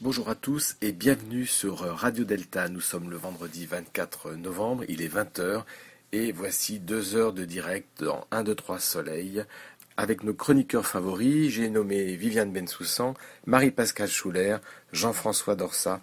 Bonjour à tous et bienvenue sur Radio Delta. Nous sommes le vendredi 24 novembre, il est 20h et voici deux heures de direct dans 1, 2, 3 Soleil avec nos chroniqueurs favoris. J'ai nommé Viviane Bensoussan, Marie-Pascale Schuller, Jean-François Dorsa,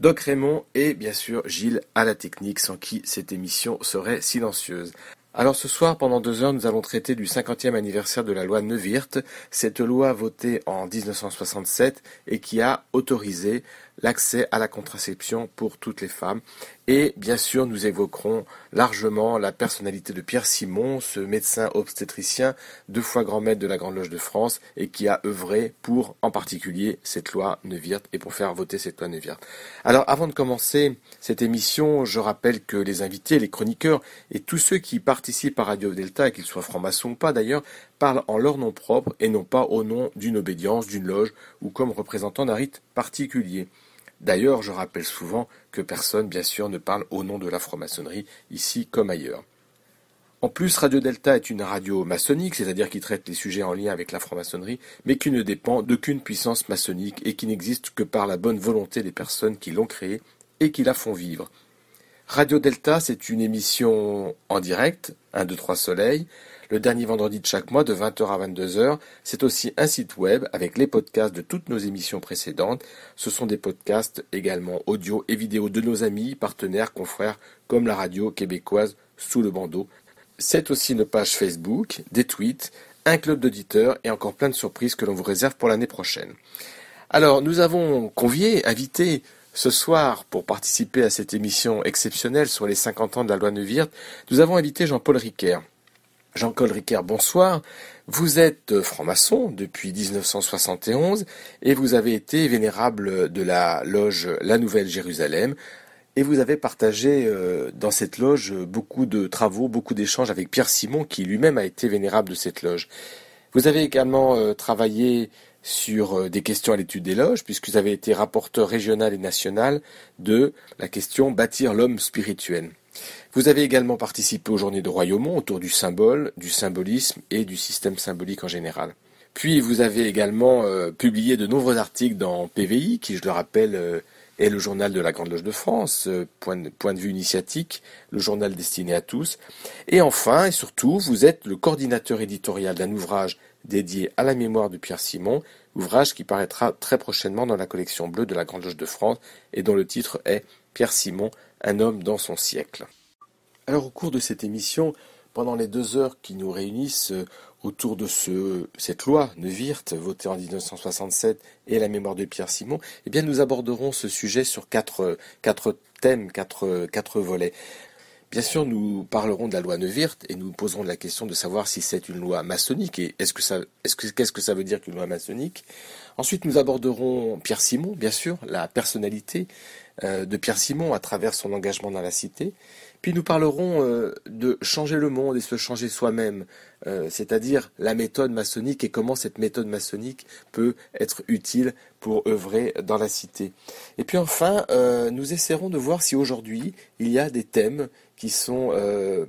Doc Raymond et bien sûr Gilles à la technique sans qui cette émission serait silencieuse. Alors ce soir, pendant deux heures, nous allons traiter du 50e anniversaire de la loi Neuwirth, cette loi votée en 1967 et qui a autorisé l'accès à la contraception pour toutes les femmes. Et bien sûr, nous évoquerons largement la personnalité de Pierre Simon, ce médecin obstétricien, deux fois grand maître de la Grande Loge de France, et qui a œuvré pour, en particulier, cette loi Neuwirth et pour faire voter cette loi Neuwirth. Alors, avant de commencer cette émission, je rappelle que les invités, les chroniqueurs et tous ceux qui participent à Radio Delta, qu'ils soient francs-maçons ou pas d'ailleurs, parlent en leur nom propre et non pas au nom d'une obédience, d'une loge ou comme représentant d'un rite particulier. D'ailleurs, je rappelle souvent que personne, bien sûr, ne parle au nom de la franc-maçonnerie, ici comme ailleurs. En plus, Radio Delta est une radio maçonnique, c'est-à-dire qui traite les sujets en lien avec la franc-maçonnerie, mais qui ne dépend d'aucune puissance maçonnique et qui n'existe que par la bonne volonté des personnes qui l'ont créée et qui la font vivre. Radio Delta, c'est une émission en direct, 1, 2, 3 Soleil, le dernier vendredi de chaque mois de 20h à 22h. C'est aussi un site web avec les podcasts de toutes nos émissions précédentes. Ce sont des podcasts également audio et vidéo de nos amis, partenaires, confrères comme la radio québécoise Sous le bandeau. C'est aussi une page Facebook, des tweets, un club d'auditeurs et encore plein de surprises que l'on vous réserve pour l'année prochaine. Alors, nous avons convié, invité ce soir, pour participer à cette émission exceptionnelle sur les 50 ans de la loi Neuwirth, nous avons invité Jean-Paul Riquer. Jean-Claude Ricard, bonsoir. Vous êtes franc-maçon depuis 1971 et vous avez été vénérable de la loge La Nouvelle Jérusalem et vous avez partagé euh, dans cette loge beaucoup de travaux, beaucoup d'échanges avec Pierre Simon qui lui-même a été vénérable de cette loge. Vous avez également euh, travaillé sur euh, des questions à l'étude des loges, puisque vous avez été rapporteur régional et national de la question bâtir l'homme spirituel. Vous avez également participé aux journées de Royaumont autour du symbole, du symbolisme et du système symbolique en général. Puis vous avez également euh, publié de nombreux articles dans PVI, qui je le rappelle euh, est le journal de la Grande Loge de France, euh, point, de, point de vue initiatique, le journal destiné à tous. Et enfin et surtout, vous êtes le coordinateur éditorial d'un ouvrage dédié à la mémoire de Pierre Simon, ouvrage qui paraîtra très prochainement dans la collection bleue de la Grande Loge de France et dont le titre est Pierre Simon, un homme dans son siècle. Alors au cours de cette émission, pendant les deux heures qui nous réunissent euh, autour de ce, cette loi Neuwirth, votée en 1967, et la mémoire de Pierre Simon, eh bien nous aborderons ce sujet sur quatre, thèmes, quatre, volets. Bien sûr, nous parlerons de la loi Neuwirth et nous poserons la question de savoir si c'est une loi maçonnique et qu'est-ce que ça veut dire qu'une loi maçonnique? Ensuite, nous aborderons Pierre Simon, bien sûr, la personnalité de Pierre Simon à travers son engagement dans la cité. Puis nous parlerons euh, de changer le monde et se changer soi-même, euh, c'est-à-dire la méthode maçonnique et comment cette méthode maçonnique peut être utile pour œuvrer dans la cité. Et puis enfin, euh, nous essaierons de voir si aujourd'hui il y a des thèmes qui sont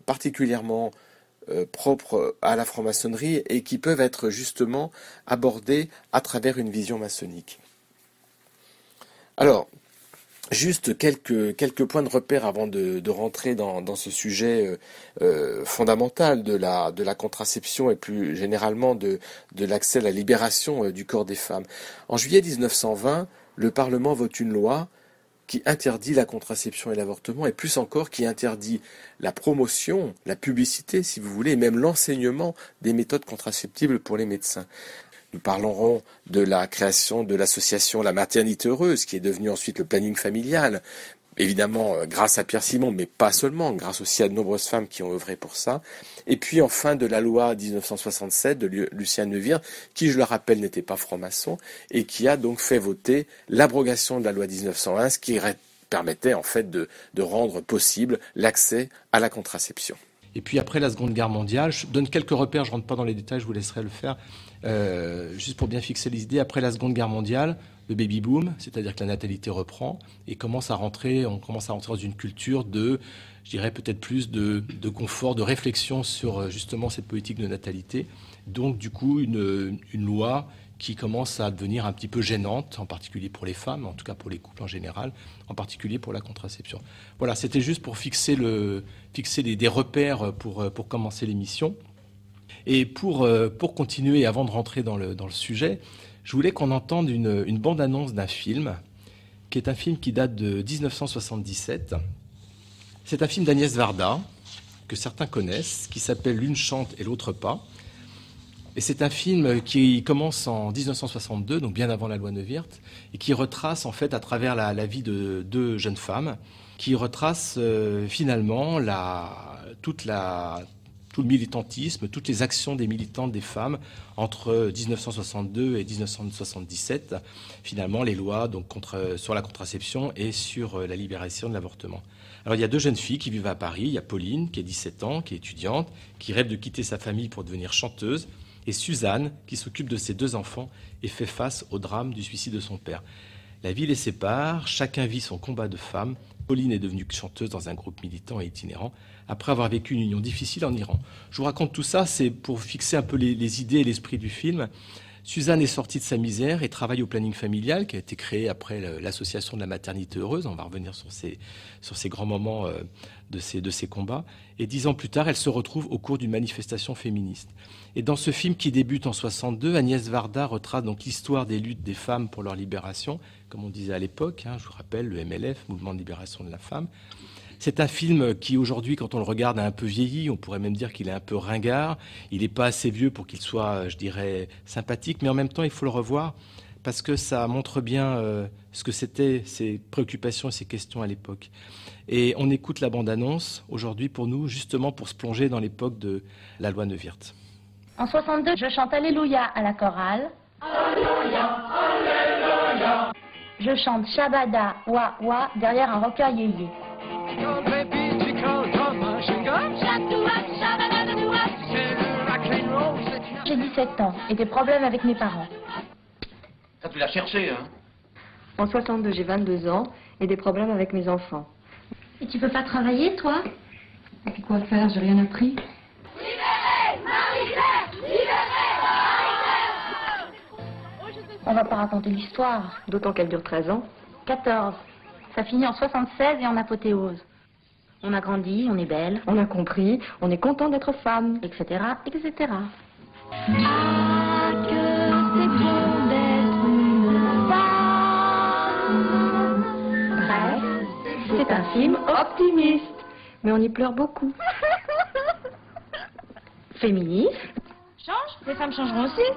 particulièrement propres à la franc-maçonnerie et qui peuvent être justement abordés à travers une vision maçonnique. Alors, Juste quelques, points de repère avant de, rentrer dans, ce sujet euh, euh, fondamental de la, contraception et plus généralement de, de l'accès à la libération euh, du corps des femmes. En juillet 1920, le Parlement vote une loi qui interdit la contraception et l'avortement, et plus encore qui interdit la promotion, la publicité, si vous voulez, et même l'enseignement des méthodes contraceptibles pour les médecins. Nous parlerons de la création de l'association La Maternité Heureuse, qui est devenue ensuite le planning familial. évidemment euh, grâce à Pierre Simon, mais pas seulement, grâce aussi à de nombreuses femmes qui ont œuvré pour ça. Et puis enfin de la loi 1967 de Lucien Neuvirth, qui je le rappelle n'était pas franc-maçon, et qui a donc fait voter l'abrogation de la loi 1901, ce qui permettait en fait de, de rendre possible l'accès à la contraception. Et puis après la Seconde Guerre mondiale, je donne quelques repères, je ne rentre pas dans les détails, je vous laisserai le faire, euh, juste pour bien fixer les idées. Après la Seconde Guerre mondiale, le baby boom, c'est-à-dire que la natalité reprend et commence à rentrer, on commence à rentrer dans une culture de, je dirais peut-être plus de, confort, de réflexion sur euh, justement cette politique de natalité. Donc du coup, une, une loi qui commence à devenir un petit peu gênante, en particulier pour les femmes, en tout cas pour les couples en général, en particulier pour la contraception. Voilà, c'était juste pour fixer, le, fixer des repères pour, pour commencer l'émission. Et pour, euh, pour continuer, avant de rentrer dans le, dans le sujet, je voulais qu'on entende une, une bande-annonce d'un film, qui est un film qui date de 1977. C'est un film d'Agnès Varda, que certains connaissent, qui s'appelle L'une chante et l'autre pas. Et c'est un film qui commence en 1962, donc bien avant la loi Neuwirth, et qui retrace en fait à travers la, vie de deux jeunes femmes, qui retrace euh, finalement la, toute la, tout le militantisme, toutes les actions des militantes des femmes entre 1962 et 1977, finalement les lois donc sur la contraception et sur euh, la libération de l'avortement. Alors il y a deux jeunes filles qui vivent à Paris, il y a Pauline qui a 17 ans, qui est étudiante, qui rêve de quitter sa famille pour devenir chanteuse, et Suzanne, qui s'occupe de ses deux enfants et fait face au drame du suicide de son père. La vie les sépare, chacun vit son combat de femme. Pauline est devenue chanteuse dans un groupe militant et itinérant, après avoir vécu une union difficile en Iran. Je vous raconte tout ça, c'est pour fixer un peu les, idées et l'esprit du film. Suzanne est sortie de sa misère et travaille au planning familial qui a été créé après l'association de la maternité heureuse. On va revenir sur ces, sur grands moments euh, de ces, de ces combats. Et dix ans plus tard, elle se retrouve au cours d'une manifestation féministe. Et dans ce film qui débute en 62, Agnès Varda retrace donc l'histoire des luttes des femmes pour leur libération, comme on disait à l'époque. Hein, je vous rappelle le MLF, Mouvement de libération de la femme. C'est un film qui aujourd'hui, quand on le regarde, a un peu vieilli. On pourrait même dire qu'il est un peu ringard. Il n'est pas assez vieux pour qu'il soit, je dirais, sympathique, mais en même temps, il faut le revoir parce que ça montre bien euh, ce que c'était ses préoccupations et ses questions à l'époque. Et on écoute la bande-annonce aujourd'hui pour nous, justement pour se plonger dans l'époque de la loi Neuwirth. En 62, je chante Alléluia à la chorale. Alléluia, Alléluia. Je chante Shabada, Wa Wa derrière un recueil yéyé. J'ai 17 ans et des problèmes avec mes parents. Ça, tu l'as cherché, hein En 62, j'ai 22 ans et des problèmes avec mes enfants. Et tu peux pas travailler, toi? Et puis quoi faire? J'ai rien appris. On va pas raconter l'histoire. D'autant qu'elle dure 13 ans. 14. Ça finit en 76 et en apothéose. On a grandi, on est belle. On a compris, on est content d'être femme. Etc., etc. Ah, que c'est bon d'être une femme. Bref, c'est un film optimiste. Mais on y pleure beaucoup. Féministe. Change, les femmes changeront aussi.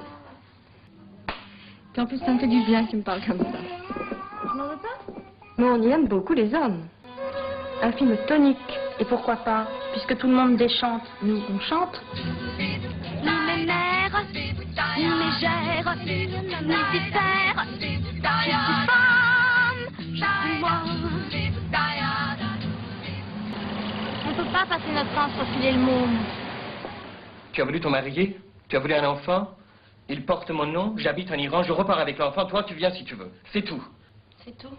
Puis en plus, ça me fait du bien qu'ils me parlent comme ça. Je n'en veux pas? Mais on y aime beaucoup les hommes. Un film tonique. Et pourquoi pas Puisque tout le monde déchante, nous on chante. Ni mes mères, ni ni diffères. Je suis femme, je suis moi. On peut pas passer notre temps à se refiler le monde. Tu as voulu te marier? Tu as voulu un enfant? Il porte mon nom, j'habite en Iran, je repars avec l'enfant, toi tu viens si tu veux. C'est tout. C'est tout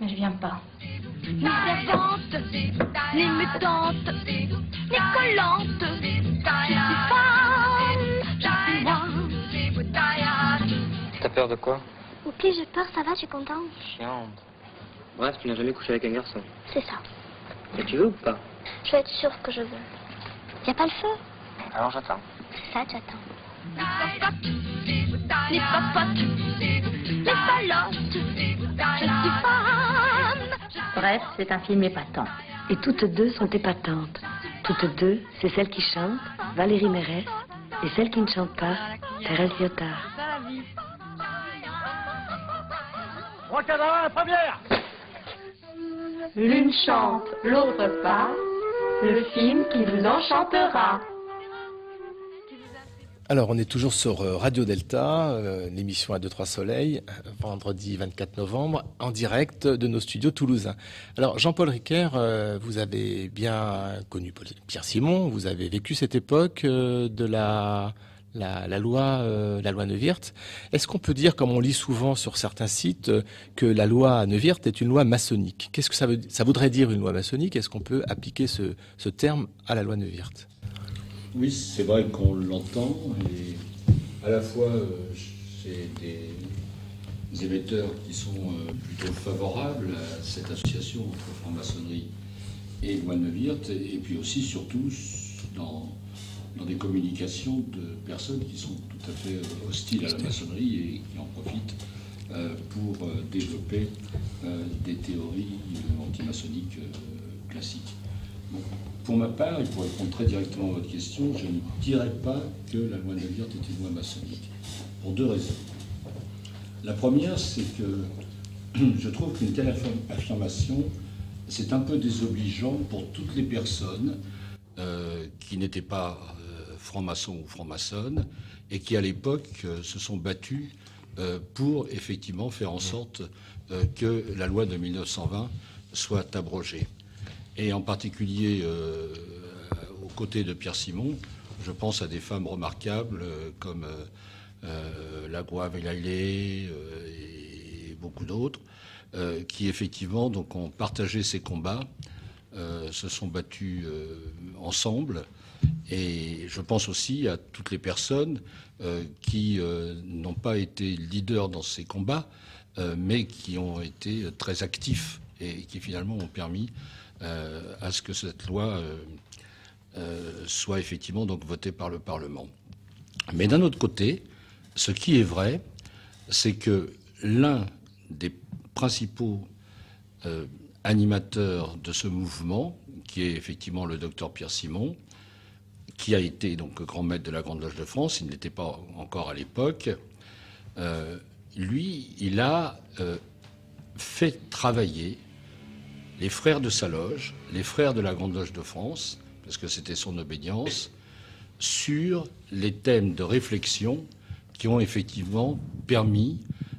Mais je viens pas. Ni servante, ni mutante, ni collante. Je suis femme, je suis moi. T'as peur de quoi? Ok, j'ai peur, ça va, tu es content Chiante. Bref, tu n'as jamais couché avec un garçon. C'est ça. Et tu veux ou pas? Je veux être sûre que je veux. Y a pas le feu? Alors j'attends. C'est ça, tu attends. Ni papote, ni palote. Je suis femme. Bref, c'est un film épatant. Et toutes deux sont épatantes. Toutes deux, c'est celle qui chante, Valérie Mérès, et celle qui ne chante pas, Thérèse Lyotard. L'une chante, l'autre pas, le film qui vous enchantera. Alors, on est toujours sur euh, Radio Delta, euh, l'émission à 2-3 soleils, euh, vendredi 24 novembre, en direct de nos studios toulousains. Alors, Jean-Paul Riquer, vous avez bien connu Pierre Simon, vous avez vécu cette époque de la, loi, la Neuwirth. Est-ce qu'on peut dire, comme on lit souvent sur certains sites, que la loi Neuwirth est une loi maçonnique? Qu'est-ce que ça voudrait dire une loi maçonnique? Est-ce qu'on peut appliquer ce, ce terme à la loi Neuwirth? Oui, c'est vrai qu'on l'entend, et à la fois c'est euh, des émetteurs qui sont euh, plutôt favorables à cette association entre franc-maçonnerie et moine et puis aussi, surtout, dans, dans des communications de personnes qui sont tout à fait euh, hostiles à la maçonnerie et qui en profitent pour développer des théories antimaçonniques classiques. Pour ma part, et pour répondre très directement à votre question, je ne dirais pas que la loi de Neuwirth est une loi maçonnique. Pour deux raisons. La première, c'est que je trouve qu'une telle affirmation, c'est un peu désobligeant pour toutes les personnes euh, qui n'étaient pas euh, francs-maçons ou francs-maçonnes et qui, à l'époque, euh, se sont battues pour effectivement faire en sorte que la loi de 1920 soit abrogée et en particulier euh, aux côtés de Pierre Simon, je pense à des femmes remarquables euh, comme euh, Lagua Velailé et beaucoup d'autres, qui effectivement ont partagé ces combats, se sont battus ensemble. Et je pense aussi à toutes les personnes qui n'ont pas été leaders dans ces combats, mais qui ont été très actifs et qui finalement ont permis euh, à ce que cette loi euh, euh, soit effectivement donc votée par le Parlement. Mais d'un autre côté, ce qui est vrai, c'est que l'un des principaux animateurs de ce mouvement, qui est effectivement le docteur Pierre Simon, qui a été donc grand maître de la Grande Loge de France, il n'était pas encore à l'époque, lui, il a fait travailler les frères de sa loge, les frères de la Grande Loge de France, parce que c'était son obédience, sur les thèmes de réflexion qui ont effectivement permis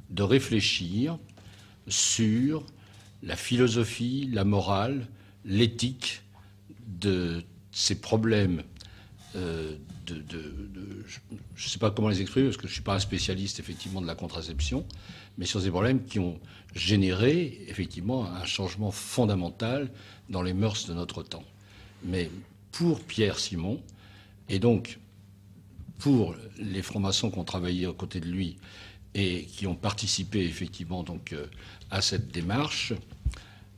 de réfléchir sur la philosophie, la morale, l'éthique de ces problèmes euh, je ne sais pas comment les exprimer parce que je ne suis pas un spécialiste effectivement de la contraception, mais sur ces problèmes qui ont généré effectivement un changement fondamental dans les mœurs de notre temps. Mais pour Pierre Simon, et donc pour les francs-maçons qui ont travaillé aux côtés de lui et qui ont participé effectivement donc euh, à cette démarche,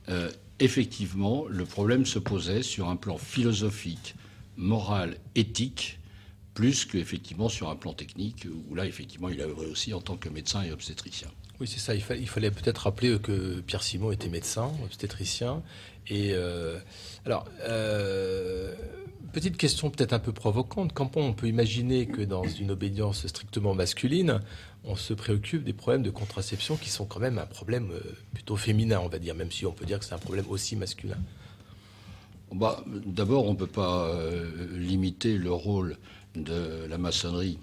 euh, effectivement, le problème se posait sur un plan philosophique, moral, éthique, plus qu'effectivement sur un plan technique, où là, effectivement, il œuvré aussi en tant que médecin et obstétricien. Oui, c'est ça. Il, fallait peut-être rappeler que Pierre Simon était médecin, obstétricien. Et euh, alors, euh, petite question peut-être un peu provocante. Quand on peut imaginer que dans une obédience strictement masculine, on se préoccupe des problèmes de contraception qui sont quand même un problème euh, plutôt féminin, on va dire, même si on peut dire que c'est un problème aussi masculin? Bah, D'abord, on ne peut pas limiter le rôle de la maçonnerie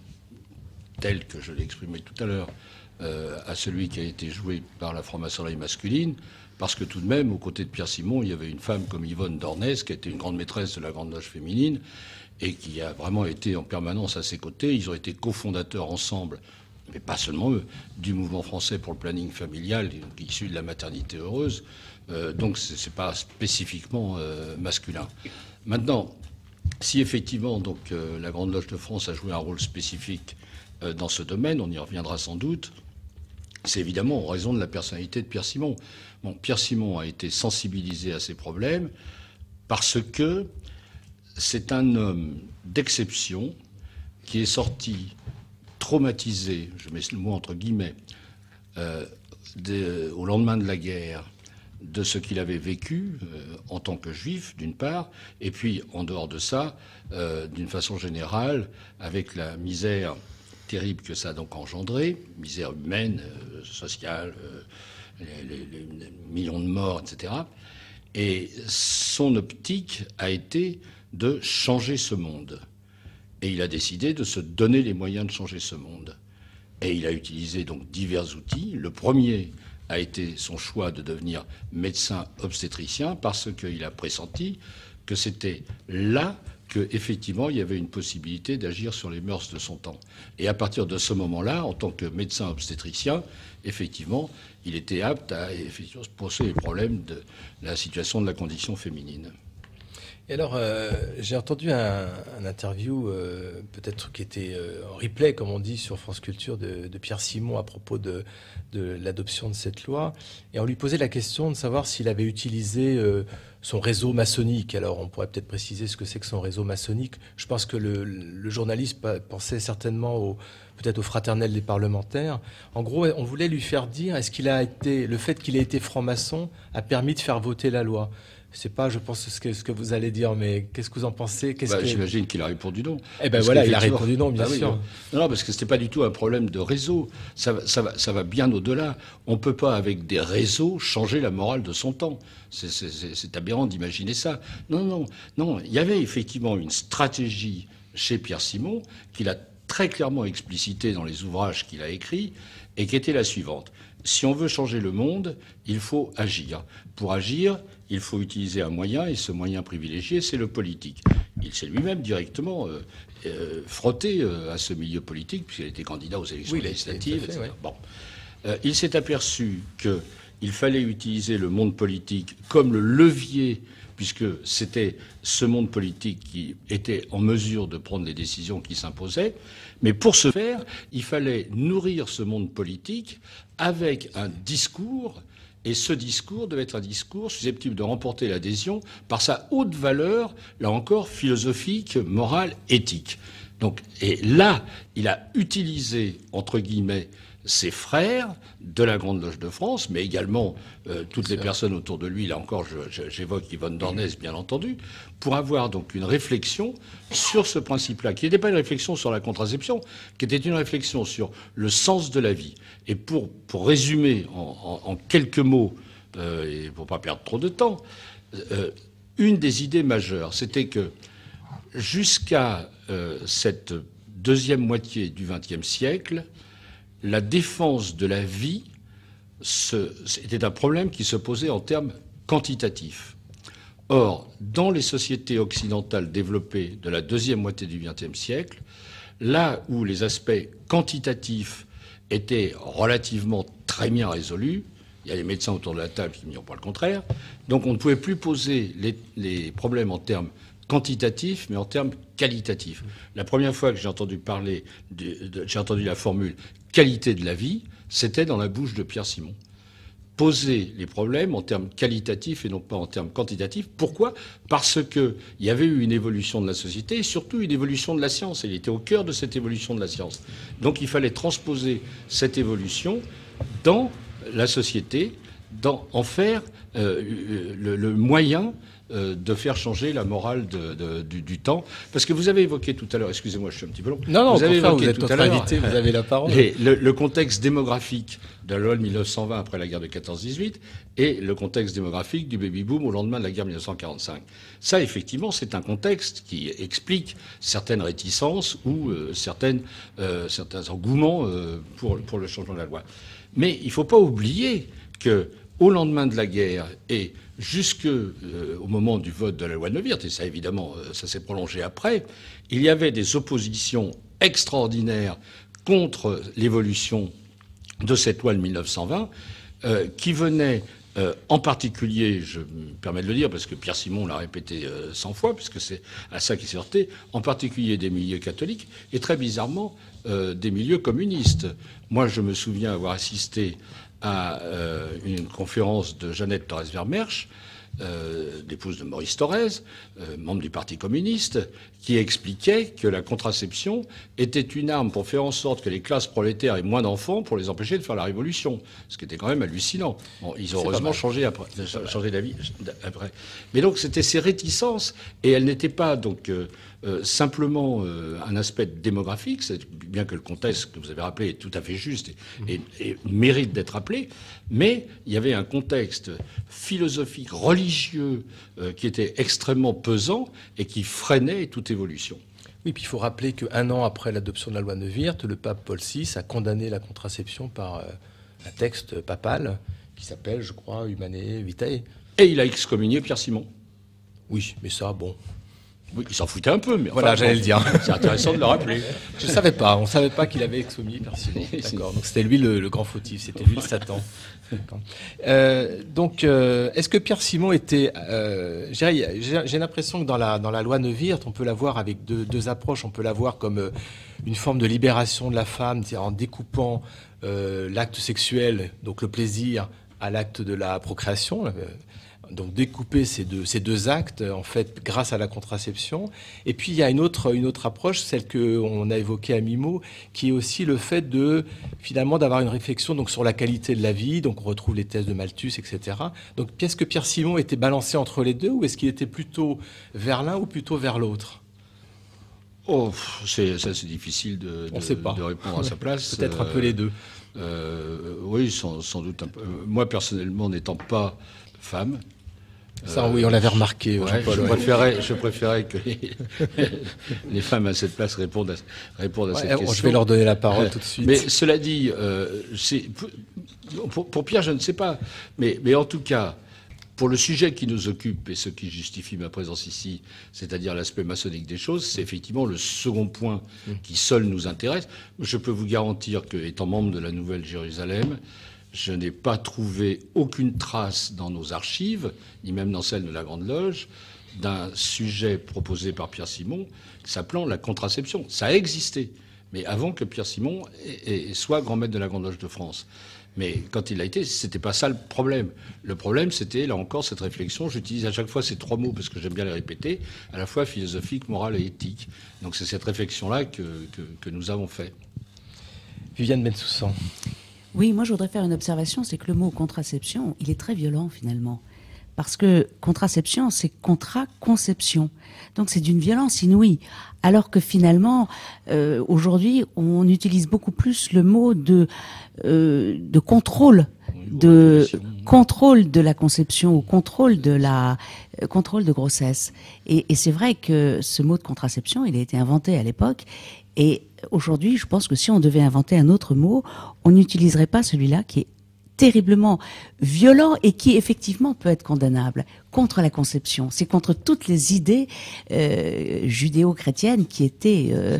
tel que je l'ai tout à l'heure euh, à celui qui a été joué par la franc-maçonnerie masculine, parce que tout de même, aux côtés de Pierre Simon, il y avait une femme comme Yvonne Dornès, qui était une grande maîtresse de la Grande Loge féminine, et qui a vraiment été en permanence à ses côtés. Ils ont été cofondateurs ensemble, mais pas seulement eux, du mouvement français pour le planning familial, issu de la maternité heureuse. Euh, donc ce n'est pas spécifiquement euh, masculin. Maintenant, si effectivement donc, la Grande Loge de France a joué un rôle spécifique dans ce domaine, on y reviendra sans doute, c'est évidemment en raison de la personnalité de Pierre Simon. Pierre Simon a été sensibilisé à ces problèmes parce que c'est un homme d'exception qui est sorti traumatisé, je mets le mot entre guillemets, euh, au lendemain de la guerre, de ce qu'il avait vécu euh, en tant que juif, d'une part, et puis en dehors de ça, euh, d'une façon générale, avec la misère terrible que ça a donc engendré, misère humaine, euh, sociale, euh, millions de morts, etc. Et son optique a été de changer ce monde. Et il a décidé de se donner les moyens de changer ce monde. Et il a utilisé donc divers outils. Le premier a été son choix de devenir médecin obstétricien parce qu'il a pressenti que c'était là qu'effectivement il y avait une possibilité d'agir sur les mœurs de son temps. Et à partir de ce moment-là, en tant que médecin obstétricien, effectivement, il était apte à se poser les problèmes de la situation de la condition féminine. Et alors, euh, j'ai entendu un, interview, euh, peut-être qui était euh, en replay, comme on dit, sur France Culture, de, Pierre Simon à propos de, l'adoption de cette loi. Et on lui posait la question de savoir s'il avait utilisé son réseau maçonnique. Alors, on pourrait peut-être préciser ce que c'est que son réseau maçonnique. Je pense que le, journaliste pensait certainement au, peut-être au fraternel des parlementaires. En gros, on voulait lui faire dire, est-ce qu'il a été, le fait qu'il ait été franc-maçon a permis de faire voter la loi sais pas, je pense ce que, ce que vous allez dire, mais qu'est-ce que vous en pensez? Bah, J'imagine qu'il a répondu non. Eh ben voilà, il a répondu non, bien bah sûr. non, parce que ce n'était pas du tout un problème de réseau. Ça, ça, va, ça va bien au-delà. On ne peut pas, avec des réseaux, changer la morale de son temps. C'est aberrant d'imaginer ça. Non, non, non. Il y avait effectivement une stratégie chez Pierre Simon qu'il a très clairement explicité dans les ouvrages qu'il a écrits et qui était la suivante. Si on veut changer le monde, il faut agir. Pour agir, il faut utiliser un moyen, et ce moyen privilégié, c'est le politique. Il s'est lui-même directement euh, euh, frotté euh, à ce milieu politique, puisqu'il était candidat aux élections législatives, Bon. il s'est aperçu qu'il fallait utiliser le monde politique comme le levier, puisque c'était ce monde politique qui était en mesure de prendre les décisions qui s'imposaient. Mais pour ce faire, il fallait nourrir ce monde politique avec un discours et ce discours devait être un discours susceptible de remporter l'adhésion par sa haute valeur, là encore, philosophique, morale, éthique. Donc, et là, il a utilisé, entre guillemets, ses frères de la Grande Loge de France, mais également euh, toutes les personnes autour de lui, là encore j'évoque Yvonne Dornès bien entendu, pour avoir donc une réflexion sur ce principe-là, qui n'était pas une réflexion sur la contraception, qui était une réflexion sur le sens de la vie. Et pour, pour résumer en, quelques mots, euh, et pour pas perdre trop de temps, euh, une des idées majeures, c'était que jusqu'à cette deuxième moitié du XXe siècle, la défense de la vie était un problème qui se posait en termes quantitatifs. Or, dans les sociétés occidentales développées de la deuxième moitié du XXe siècle, là où les aspects quantitatifs étaient relativement très bien résolus, il y a les médecins autour de la table qui ne diront pas le contraire, donc on ne pouvait plus poser les, problèmes en termes quantitatifs, mais en termes qualitatifs. La première fois que j'ai entendu parler, j'ai entendu la formule qualité de la vie, c'était dans la bouche de Pierre Simon. Poser les problèmes en termes qualitatifs et non pas en termes quantitatifs. Pourquoi? Parce qu'il y avait eu une évolution de la société et surtout une évolution de la science. Il était au cœur de cette évolution de la science. Donc il fallait transposer cette évolution dans la société, en faire euh, le, moyen euh, de faire changer la morale du, temps. Parce que vous avez évoqué tout à l'heure, excusez-moi, je suis un petit peu long. Non, non, vous avez évoqué vous êtes tout à l'heure, vous avez la parole. le, contexte démographique de la loi de 1920 après la guerre de 14-18 et le contexte démographique du baby-boom au lendemain de la guerre de 1945. Ça, effectivement, c'est un contexte qui explique certaines réticences ou euh, certaines, euh, certains engouements pour, pour le changement de la loi. Mais il ne faut pas oublier que au lendemain de la guerre et jusque euh, moment du vote de la loi de Neuwirth, et ça évidemment, euh, ça s'est prolongé après, il y avait des oppositions extraordinaires contre l'évolution de cette loi de 1920, euh, qui venaient en particulier, je me permets de le dire parce que Pierre Simon l'a répété 100 fois, puisque c'est à ça qu'il heurté, en particulier des milieux catholiques et très bizarrement des milieux communistes. Moi, je me souviens avoir assisté à euh, une conférence de Jeannette Torres-Vermersch, euh, l'épouse de Maurice Thorez, euh, membre du Parti communiste, qui expliquait que la contraception était une arme pour faire en sorte que les classes prolétaires aient moins d'enfants pour les empêcher de faire la révolution. Ce qui était quand même hallucinant. ils ont heureusement changé, après, changé d'avis après. Mais donc c'était ces réticences, et elles n'étaient pas donc euh, simplement euh, un aspect démographique, bien que le contexte que vous avez rappelé est tout à fait juste et, mérite d'être rappelé, mais il y avait un contexte philosophique, religieux, religieux qui était extrêmement pesant et qui freinait toute évolution. Oui, puis il faut rappeler qu'un an après l'adoption de la loi Neuwirth, le pape Paul VI a condamné la contraception par un texte papal qui s'appelle, je crois, Humanae Vitae. Et il a excommunié Pierre Simon. Oui, mais ça, bon. Oui, il s'en foutait un peu, mais voilà, j'allais le dire. C'est intéressant de le rappeler. Je ne savais pas, on ne savait pas qu'il avait excommunié Pierre Simon. D'accord, donc c'était lui le, grand fautif, c'était lui le Satan. Euh, donc, euh, est-ce que Pierre Simon était. Euh, j'ai l'impression que dans la, dans la loi Neuwirth, on peut la voir avec deux, deux approches. On peut la voir comme une forme de libération de la femme, en découpant l'acte sexuel, donc le plaisir, à l'acte de la procréation, euh, donc découper ces deux, ces deux actes en fait grâce à la contraception. Et puis il y a une autre, une autre approche, celle qu'on a évoquée à Mimo, qui est aussi le fait de finalement d'avoir une réflexion donc sur la qualité de la vie. Donc on retrouve les thèses de Malthus, etc. Donc est-ce que Pierre Simon était balancé entre les deux ou est-ce qu'il était plutôt vers l'un ou plutôt vers l'autre? Oh, c'est ça, c'est difficile de, de, répondre à sa place. Peut-être un peu les deux. Euh, oui, sans, doute un peu. Moi, personnellement, n'étant pas femme. Ça, oui, on l'avait remarqué. je, préférais, je préférais que les, femmes à cette place répondent à, répondent à cette question. Je vais leur donner la parole tout de suite. Mais cela dit, euh, pour, pour, Pierre, je ne sais pas. Mais, mais en tout cas, pour le sujet qui nous occupe et ce qui justifie ma présence ici, c'est-à-dire l'aspect maçonnique des choses, c'est effectivement le second point qui seul nous intéresse. Je peux vous garantir que, étant membre de la Nouvelle Jérusalem, je n'ai pas trouvé aucune trace dans nos archives, ni même dans celles de la Grande Loge, d'un sujet proposé par Pierre Simon s'appelant la contraception. Ça a existé, mais avant que Pierre Simon soit grand maître de la Grande Loge de France. Mais quand il a été, c'était pas ça le problème. Le problème, c'était, là encore, cette réflexion. J'utilise à chaque fois ces trois mots parce que j'aime bien les répéter, à la fois philosophique, morale et éthique. Donc c'est cette réflexion-là que, que, nous avons fait. Viviane Bensoussan. Oui, moi je voudrais faire une observation, c'est que le mot contraception, il est très violent finalement. Parce que contraception, c'est conception Donc c'est d'une violence inouïe. Alors que finalement, euh, aujourd'hui, on utilise beaucoup plus le mot de, euh, de contrôle, de contrôle de la conception ou contrôle de la euh, contrôle de grossesse. Et, et c'est vrai que ce mot de contraception, il a été inventé à l'époque. Et aujourd'hui, je pense que si on devait inventer un autre mot, on n'utiliserait pas celui-là qui est terriblement violent et qui effectivement peut être condamnable contre la conception. C'est contre toutes les idées euh, judéo-chrétiennes qui étaient euh,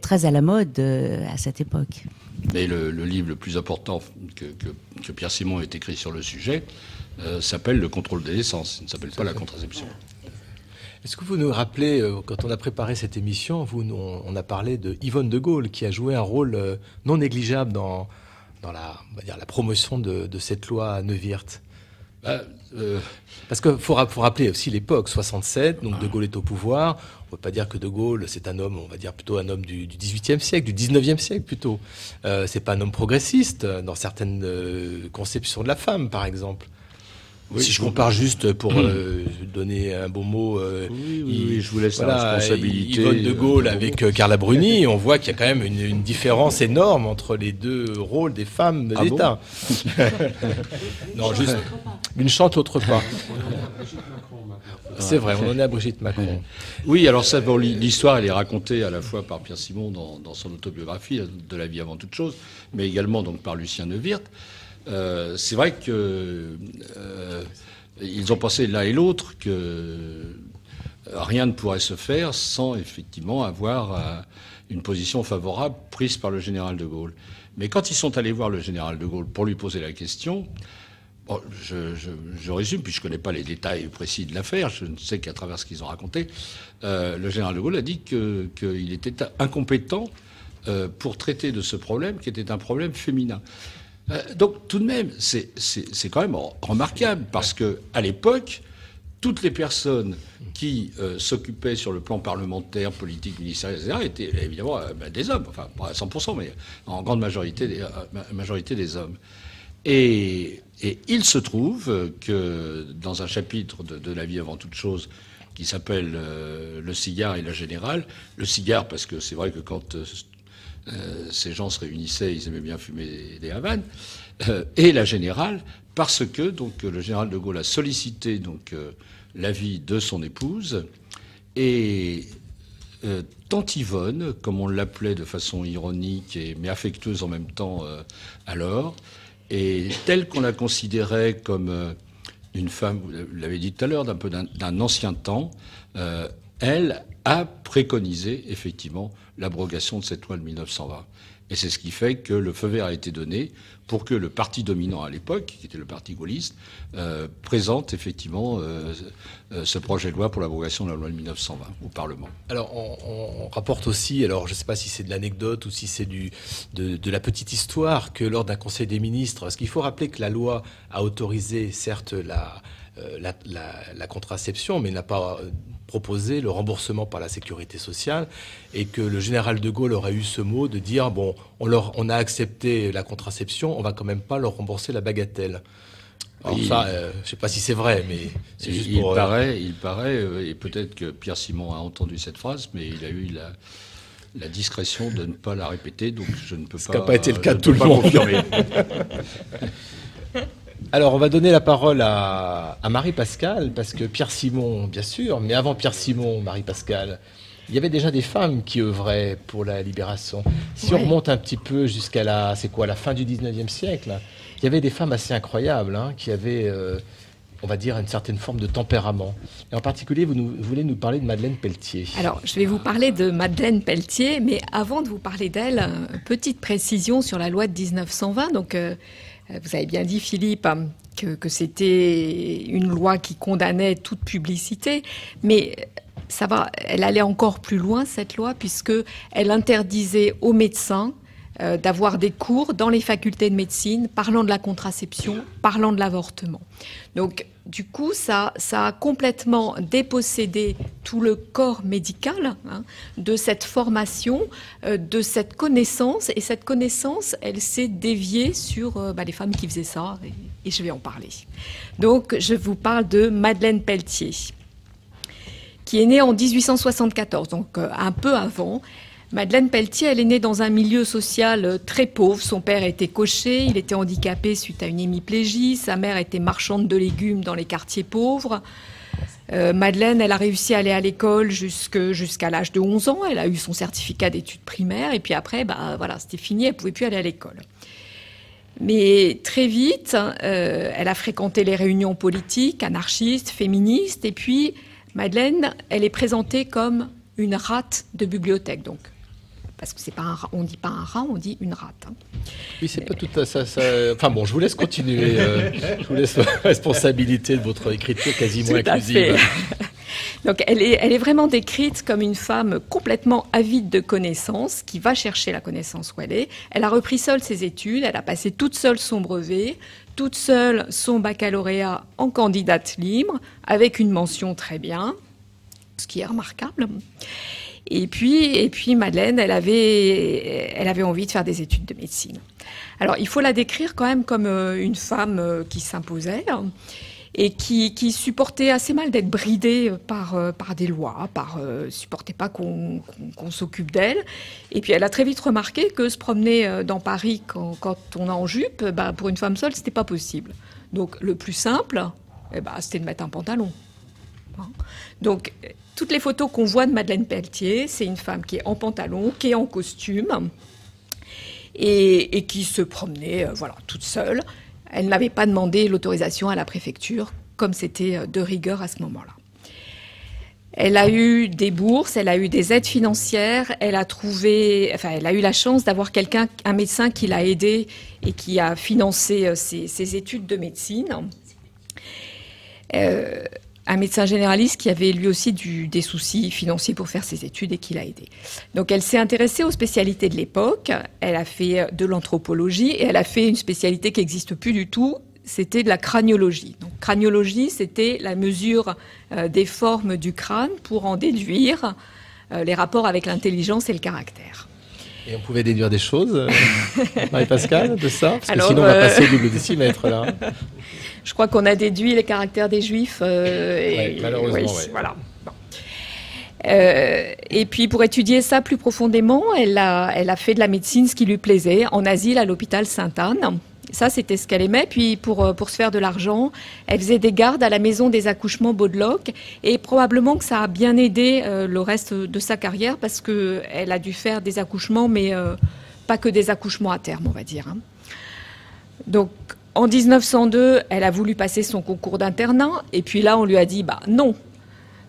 très à la mode euh, à cette époque. Mais le, livre le plus important que, Pierre Simon ait écrit sur le sujet s'appelle Le contrôle des essences. Il ne s'appelle pas la contraception. Est-ce que vous nous rappelez, quand on a préparé cette émission, vous, on, a parlé de Yvonne de Gaulle, qui a joué un rôle non négligeable dans, dans la, on va dire, la promotion de, cette loi Neuwirth? Bah, euh, Parce qu'il faut, faut, rappeler aussi l'époque, 67, donc De Gaulle est au pouvoir. On ne peut pas dire que De Gaulle, c'est un homme, on va dire plutôt un homme du, 18e siècle, du 19e siècle plutôt. Euh, c'est pas un homme progressiste dans certaines euh, conceptions de la femme, par exemple si je compare juste pour euh, donner un bon mot, euh, oui, je vous laisse la responsabilité. Yvonne de Gaulle avec euh, Carla Bruni, on voit qu'il y a quand même une, différence énorme entre les deux rôles des femmes de ah l'État. non, juste une chante, l'autre pas. C'est vrai, on en est à Brigitte Macron. Oui, alors ça, l'histoire, elle est racontée à la fois par Pierre Simon dans, dans, son autobiographie de la vie avant toute chose, mais également donc par Lucien Neuwirth. Euh, c'est vrai que euh, ils ont pensé l'un et l'autre que rien ne pourrait se faire sans effectivement avoir euh, une position favorable prise par le général de Gaulle. Mais quand ils sont allés voir le général de Gaulle pour lui poser la question, je, résume, puis je ne connais pas les détails précis de l'affaire, je ne sais qu'à travers ce qu'ils ont raconté, le général de Gaulle a dit qu'il était incompétent pour traiter de ce problème qui était un problème féminin. Euh, donc tout de même, c'est quand même remarquable parce que à l'époque, toutes les personnes qui euh, s'occupaient sur le plan parlementaire, politique, ministériel, etc., étaient évidemment euh, ben, des hommes, enfin pas à 100%, mais en grande majorité des, majorité des hommes. Et, il se trouve que dans un chapitre de, la vie avant toute chose qui s'appelle Le cigare et la générale, le cigare parce que c'est vrai que quand ces gens se réunissaient, ils aimaient bien fumer des havanes, et la générale, parce que donc le général de Gaulle a sollicité donc l'avis de son épouse et euh, Tante Yvonne, comme on l'appelait de façon ironique et, mais affectueuse en même temps euh, alors, et telle qu'on la considérait comme euh, une femme, vous l'avez dit tout à l'heure, d'un peu d'un ancien temps, elle a préconisé effectivement l'abrogation de cette loi de 1920. Et c'est ce qui fait que le feu vert a été donné pour que le parti dominant à l'époque, qui était le parti gaulliste, euh, présente effectivement euh, euh, ce projet de loi pour l'abrogation de la loi de 1920 au Parlement. Alors on, rapporte aussi, alors je ne sais pas si c'est de l'anecdote ou si c'est de, de, la petite histoire, que lors d'un Conseil des ministres, parce qu'il faut rappeler que la loi a autorisé certes la euh, la, contraception, mais n'a pas euh, proposé le remboursement par la sécurité sociale, et que le général de Gaulle aurait eu ce mot de dire bon, on, leur, on a accepté la contraception, on va quand même pas leur rembourser la bagatelle. Alors ça, euh, je ne sais pas si c'est vrai, mais c'est juste il Paraît, il paraît, et peut-être que Pierre Simon a entendu cette phrase, mais il a eu la, discrétion de ne pas la répéter, donc je ne peux pas. Ce n'a pas été le cas de tout le monde. Alors, on va donner la parole à, Marie-Pascale, parce que Pierre Simon, bien sûr, mais avant Pierre Simon, Marie-Pascale, il y avait déjà des femmes qui œuvraient pour la libération. Si on remonte un petit peu jusqu'à la, c'est quoi, la fin du 19e siècle, il y avait des femmes assez incroyables, hein, qui avaient, euh, on va dire, une certaine forme de tempérament. Et en particulier, vous, vous, voulez nous parler de Madeleine Pelletier. Alors, je vais vous parler de Madeleine Pelletier, mais avant de vous parler d'elle, petite précision sur la loi de 1920. Donc, euh, euh, vous avez bien dit, Philippe, hein, que, c'était une loi qui condamnait toute publicité, mais ça va, elle allait encore plus loin cette loi puisque elle interdisait aux médecins euh, d'avoir des cours dans les facultés de médecine parlant de la contraception, parlant de l'avortement. Donc du coup, ça, a complètement dépossédé tout le corps médical hein, de cette formation, euh, de cette connaissance. Et cette connaissance, elle s'est déviée sur euh, bah, les femmes qui faisaient ça. Et, je vais en parler. Donc, je vous parle de Madeleine Pelletier, qui est née en 1874, donc euh, un peu avant. Madeleine Pelletier, elle est née dans un milieu social euh, très pauvre. Son père était cocher, il était handicapé suite à une hémiplégie. Sa mère était marchande de légumes dans les quartiers pauvres. Euh, Madeleine, elle a réussi à aller à l'école jusqu'à l'âge de 11 ans. Elle a eu son certificat d'études primaires. Et puis après, bah, voilà, c'était fini, elle pouvait plus aller à l'école. Mais très vite, euh, elle a fréquenté les réunions politiques, anarchistes, féministes. Et puis, Madeleine, elle est présentée comme une rate de bibliothèque. Donc, parce que c'est pas un, on dit pas un rat, on dit une rate. Hein. Oui, c'est pas tout ça, ça, Enfin bon, je vous laisse continuer. Euh, je vous laisse la responsabilité de votre écriture quasiment inclusive. Donc elle est, elle est vraiment décrite comme une femme complètement avide de connaissances, qui va chercher la connaissance où elle est. Elle a repris seule ses études, elle a passé toute seule son brevet, toute seule son baccalauréat en candidate libre, avec une mention très bien, ce qui est remarquable. Et puis, et puis Madeleine, elle avait, elle avait envie de faire des études de médecine. Alors, il faut la décrire quand même comme euh, une femme euh, qui s'imposait hein, et qui, supportait assez mal d'être bridée par, euh, par des lois, par supportait pas qu'on s'occupe d'elle. Et puis, elle a très vite remarqué que se promener dans Paris quand, quand on est en jupe, bah, pour une femme seule, c'était pas possible. Donc, le plus simple, eh bah, c'était de mettre un pantalon. Hein. Donc, toutes les photos qu'on voit de Madeleine Pelletier, c'est une femme qui est en pantalon, qui est en costume et, qui se promenait, euh, voilà, toute seule. Elle n'avait pas demandé l'autorisation à la préfecture, comme c'était euh, de rigueur à ce moment-là. Elle a eu des bourses, elle a eu des aides financières, elle a trouvé, enfin, elle a eu la chance d'avoir quelqu'un, un médecin qui l'a aidée et qui a financé euh, ses, études de médecine un médecin généraliste qui avait lui aussi des soucis financiers pour faire ses études et qui l'a aidé. Donc elle s'est intéressée aux spécialités de l'époque, elle a fait euh, de l'anthropologie et elle a fait une spécialité qui n'existe plus du tout, c'était de la craniologie. Donc craniologie, c'était la mesure euh, des formes du crâne pour en déduire euh, les rapports avec l'intelligence et le caractère. Et on pouvait déduire des choses, Marie-Pascale, de ça? Parce que sinon, on va passer au double décimètre, là. Je crois qu'on a déduit les caractères des Juifs. Euh, malheureusement, Voilà. et puis pour étudier ça plus profondément, elle a, elle a fait de la médecine ce qui lui plaisait en asile à l'hôpital Sainte-Anne. Ça, c'était ce qu'elle aimait. Puis, pour, euh, pour se faire de l'argent, elle faisait des gardes à la maison des accouchements Baudeloc. Et probablement que ça a bien aidé euh, le reste de sa carrière parce qu'elle a dû faire des accouchements, mais euh, pas que des accouchements à terme, on va dire. Hein. Donc, en 1902, elle a voulu passer son concours d'internat. Et puis là, on lui a dit, bah non,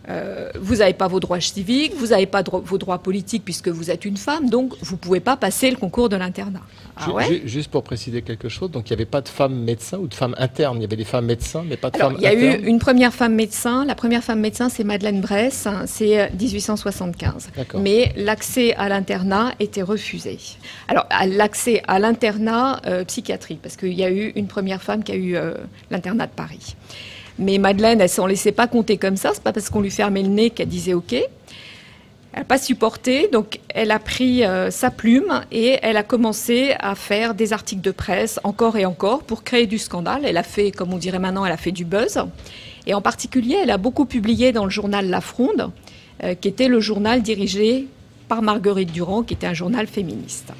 euh, vous n'avez pas vos droits civiques, vous n'avez pas vos droits politiques puisque vous êtes une femme, donc vous ne pouvez pas passer le concours de l'internat. Ah juste pour préciser quelque chose, donc il n'y avait pas de femmes médecins ou de femmes internes, il y avait des femmes médecins, mais pas de femmes internes. Il y a eu une première femme médecin, la première femme médecin c'est Madeleine Bress, hein, c'est 1875. Euh, mais l'accès à l'internat était refusé. Alors l'accès à l'internat euh, psychiatrique, parce qu'il y a eu une première femme qui a eu l'internat de Paris. Mais Madeleine, elle s'en laissait pas compter comme ça. C'est pas parce qu'on lui fermait le nez qu'elle disait OK. Elle n'a pas supporté, donc elle a pris euh, sa plume et elle a commencé à faire des articles de presse encore et encore pour créer du scandale. Elle a fait, comme on dirait maintenant, elle a fait du buzz. Et en particulier, elle a beaucoup publié dans le journal La Fronde, euh, qui était le journal dirigé par Marguerite Durand, qui était un journal féministe.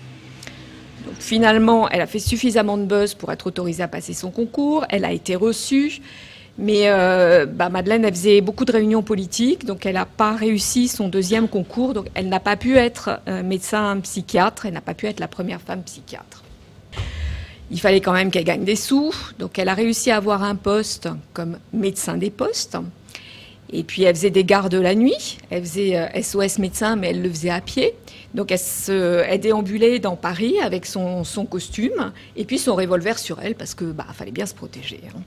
Donc, finalement, elle a fait suffisamment de buzz pour être autorisée à passer son concours. Elle a été reçue. Mais euh, bah, Madeleine, elle faisait beaucoup de réunions politiques, donc elle n'a pas réussi son deuxième concours, donc elle n'a pas pu être euh, médecin psychiatre, elle n'a pas pu être la première femme psychiatre. Il fallait quand même qu'elle gagne des sous, donc elle a réussi à avoir un poste comme médecin des postes. Et puis elle faisait des gardes la nuit, elle faisait SOS euh, médecin, mais elle le faisait à pied. Donc elle, se, elle déambulait dans Paris avec son, costume et puis son revolver sur elle parce que bah fallait bien se protéger. Hein.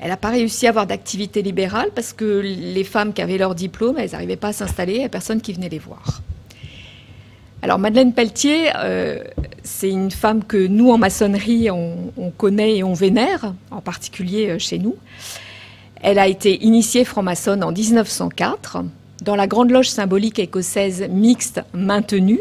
Elle n'a pas réussi à avoir d'activité libérale parce que les femmes qui avaient leur diplôme, elles n'arrivaient pas à s'installer, il n'y a personne qui venait les voir. Alors Madeleine Pelletier, euh, c'est une femme que nous en maçonnerie on, connaît et on vénère, en particulier euh, chez nous. Elle a été initiée franc-maçonne en 1904 dans la grande loge symbolique écossaise mixte maintenue,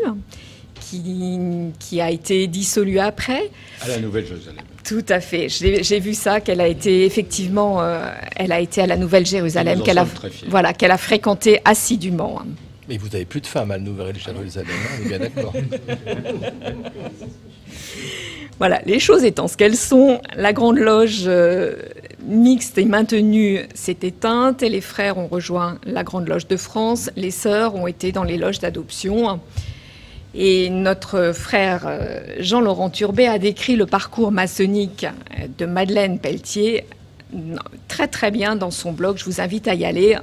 qui, a été dissolue après. À la Nouvelle-Jérusalem. Tout à fait. J'ai vu ça, qu'elle a été effectivement, euh, elle a été à la Nouvelle-Jérusalem, qu'elle a, voilà, qu'elle a fréquenté assidûment. Mais vous n'avez plus de femmes à la Nouvelle-Jérusalem, hein, on est bien d'accord. voilà, les choses étant ce qu'elles sont, la grande loge euh, mixte et maintenue s'est éteinte et les frères ont rejoint la grande loge de France. Les sœurs ont été dans les loges d'adoption. Et notre frère euh, Jean-Laurent Turbet a décrit le parcours maçonnique de Madeleine Pelletier très très bien dans son blog. Je vous invite à y aller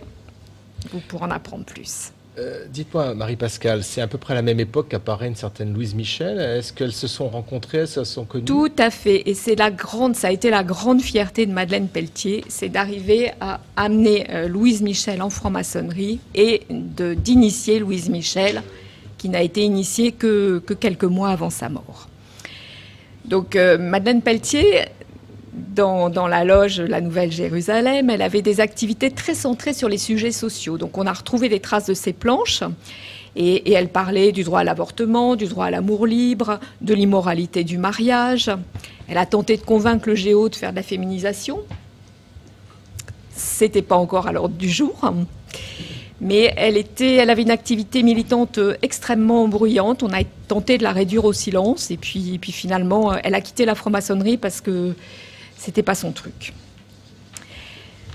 vous pour en apprendre plus. Euh, dites-moi, Marie-Pascale, c'est à peu près à la même époque qu'apparaît une certaine Louise Michel. Est-ce qu'elles se sont rencontrées, elles se sont connues? Tout à fait. Et c'est la grande, ça a été la grande fierté de Madeleine Pelletier, c'est d'arriver à amener euh, Louise Michel en franc-maçonnerie et d'initier Louise Michel qui n'a été initié que, quelques mois avant sa mort. Donc euh, Madeleine Pelletier, dans, la loge La Nouvelle Jérusalem, elle avait des activités très centrées sur les sujets sociaux. Donc on a retrouvé des traces de ses planches. Et, elle parlait du droit à l'avortement, du droit à l'amour libre, de l'immoralité du mariage. Elle a tenté de convaincre le Géo de faire de la féminisation. C'était pas encore à l'ordre du jour mais elle, avait une activité militante euh, extrêmement bruyante. On a tenté de la réduire au silence, et puis, finalement, euh, elle a quitté la franc-maçonnerie parce que c'était pas son truc.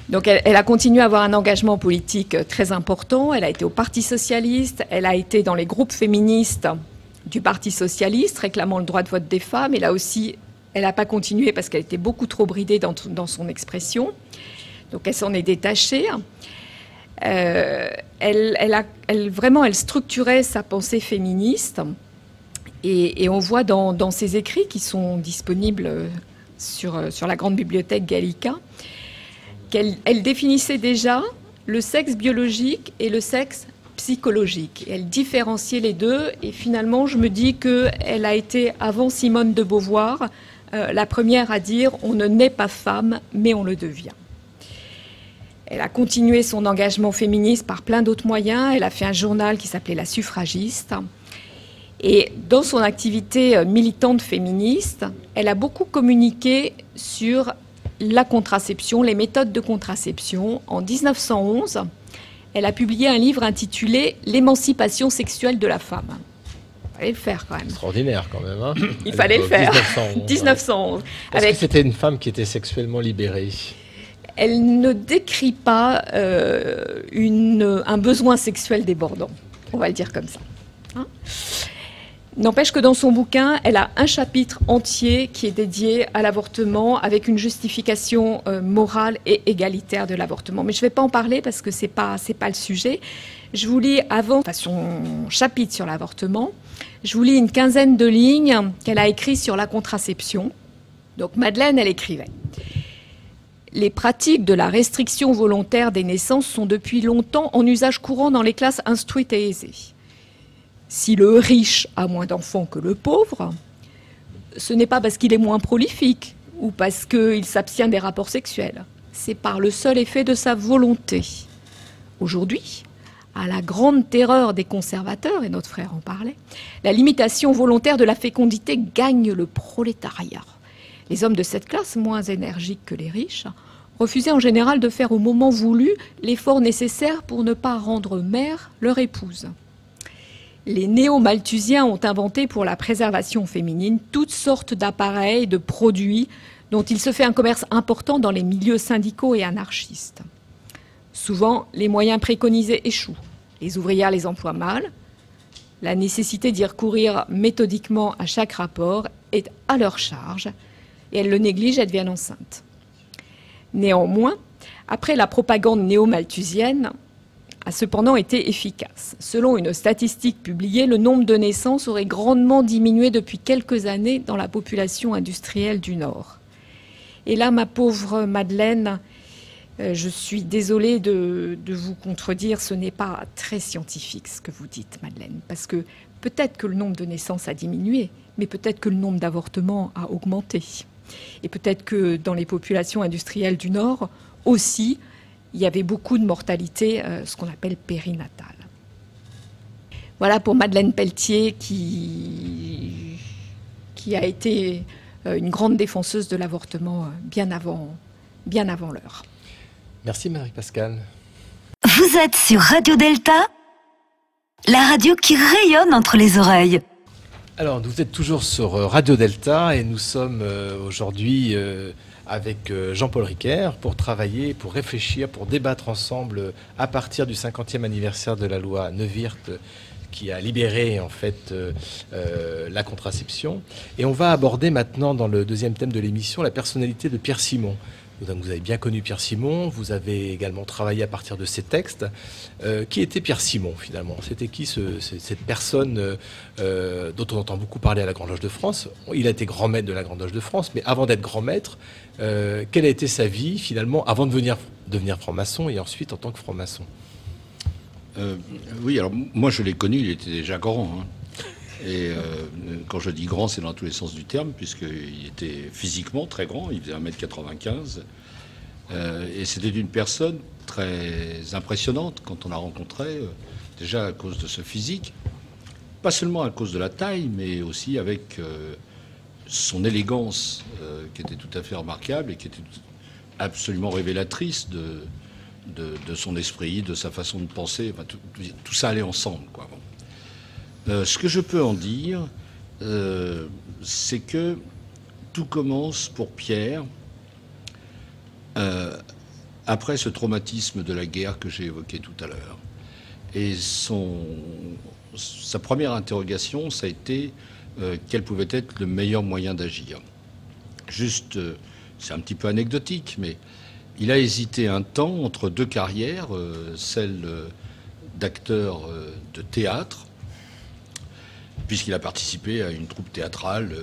Donc elle, a continué à avoir un engagement politique euh, très important. Elle a été au Parti socialiste, elle a été dans les groupes féministes du Parti socialiste réclamant le droit de vote des femmes. Et là aussi, elle n'a pas continué parce qu'elle était beaucoup trop bridée dans son expression. Donc elle s'en est détachée. Euh, elle, vraiment, elle structurait sa pensée féministe. Et, on voit dans, ses écrits qui sont disponibles sur, sur la grande bibliothèque Gallica qu'elle elle définissait déjà le sexe biologique et le sexe psychologique. Elle différenciait les deux et finalement je me dis qu'elle a été avant Simone de Beauvoir euh, la première à dire on ne naît pas femme mais on le devient. Elle a continué son engagement féministe par plein d'autres moyens. Elle a fait un journal qui s'appelait La Suffragiste. Et dans son activité euh, militante féministe, elle a beaucoup communiqué sur la contraception, les méthodes de contraception. En 1911, elle a publié un livre intitulé L'émancipation sexuelle de la femme. Il fallait le faire quand même. Extraordinaire quand même. Hein Il fallait le faire. 1911. 1911 Parce avec... que c'était une femme qui était sexuellement libérée. Elle ne décrit pas euh, un besoin sexuel débordant. On va le dire comme ça. Hein N'empêche que dans son bouquin, elle a un chapitre entier qui est dédié à l'avortement avec une justification euh, morale et égalitaire de l'avortement. Mais je ne vais pas en parler parce que ce n'est pas, le sujet. Je vous lis avant son chapitre sur l'avortement, je vous lis une quinzaine de lignes qu'elle a écrites sur la contraception. Donc Madeleine, elle écrivait. Les pratiques de la restriction volontaire des naissances sont depuis longtemps en usage courant dans les classes instruites et aisées. Si le riche a moins d'enfants que le pauvre, ce n'est pas parce qu'il est moins prolifique ou parce qu'il s'abstient des rapports sexuels. C'est par le seul effet de sa volonté. Aujourd'hui, à la grande terreur des conservateurs, et notre frère en parlait, la limitation volontaire de la fécondité gagne le prolétariat. Les hommes de cette classe, moins énergiques que les riches, refusaient en général de faire au moment voulu l'effort nécessaire pour ne pas rendre mère leur épouse les néo-malthusiens ont inventé pour la préservation féminine toutes sortes d'appareils, de produits dont il se fait un commerce important dans les milieux syndicaux et anarchistes. Souvent, les moyens préconisés échouent. Les ouvrières les emploient mal. La nécessité d'y recourir méthodiquement à chaque rapport est à leur charge et elles le négligent et deviennent enceintes. Néanmoins, après la propagande néo-malthusienne, a cependant été efficace. Selon une statistique publiée, le nombre de naissances aurait grandement diminué depuis quelques années dans la population industrielle du Nord. Et là, ma pauvre Madeleine, euh, je suis désolée de, vous contredire, ce n'est pas très scientifique ce que vous dites, Madeleine, parce que peut-être que le nombre de naissances a diminué, mais peut-être que le nombre d'avortements a augmenté. Et peut-être que dans les populations industrielles du Nord aussi, il y avait beaucoup de mortalité, euh, ce qu'on appelle périnatale. Voilà pour Madeleine Pelletier qui, qui a été euh, une grande défenseuse de l'avortement euh, bien avant, bien avant l'heure. Merci Marie-Pascale. Vous êtes sur Radio Delta, la radio qui rayonne entre les oreilles. Alors, vous êtes toujours sur Radio Delta et nous sommes aujourd'hui avec euh, Jean-Paul Riquer pour travailler, pour réfléchir, pour débattre ensemble euh, à partir du 50e anniversaire de la loi Neuwirth qui a libéré en fait euh, la contraception. Et on va aborder maintenant dans le deuxième thème de l'émission la personnalité de Pierre Simon. Vous avez bien connu Pierre Simon, vous avez également travaillé à partir de ses textes. Euh, qui était Pierre Simon finalement? C'était qui cette personne euh, euh, dont on entend beaucoup parler à la Grande Loge de France? Il a été grand maître de la Grande Loge de France, mais avant d'être grand maître, quelle a été sa vie finalement avant de venir, devenir franc-maçon et ensuite en tant que franc-maçon? Oui, alors moi je l'ai connu, il était déjà grand. Hein. Et quand je dis grand, c'est dans tous les sens du terme, puisqu'il était physiquement très grand, il faisait 1m95. et c'était une personne très impressionnante quand on l'a rencontré, euh, déjà à cause de ce physique, pas seulement à cause de la taille, mais aussi avec euh, son élégance euh, qui était tout à fait remarquable et qui était absolument révélatrice de, son esprit, de sa façon de penser. tout, ça allait ensemble. Quoi. Ce que je peux en dire, c'est que tout commence pour Pierre après ce traumatisme de la guerre que j'ai évoqué tout à l'heure. Et son, sa première interrogation, ça a été euh, quel pouvait être le meilleur moyen d'agir. Juste, euh, c'est un petit peu anecdotique, mais il a hésité un temps entre deux carrières, euh, celle d'acteur de théâtre, puisqu'il a participé à une troupe théâtrale.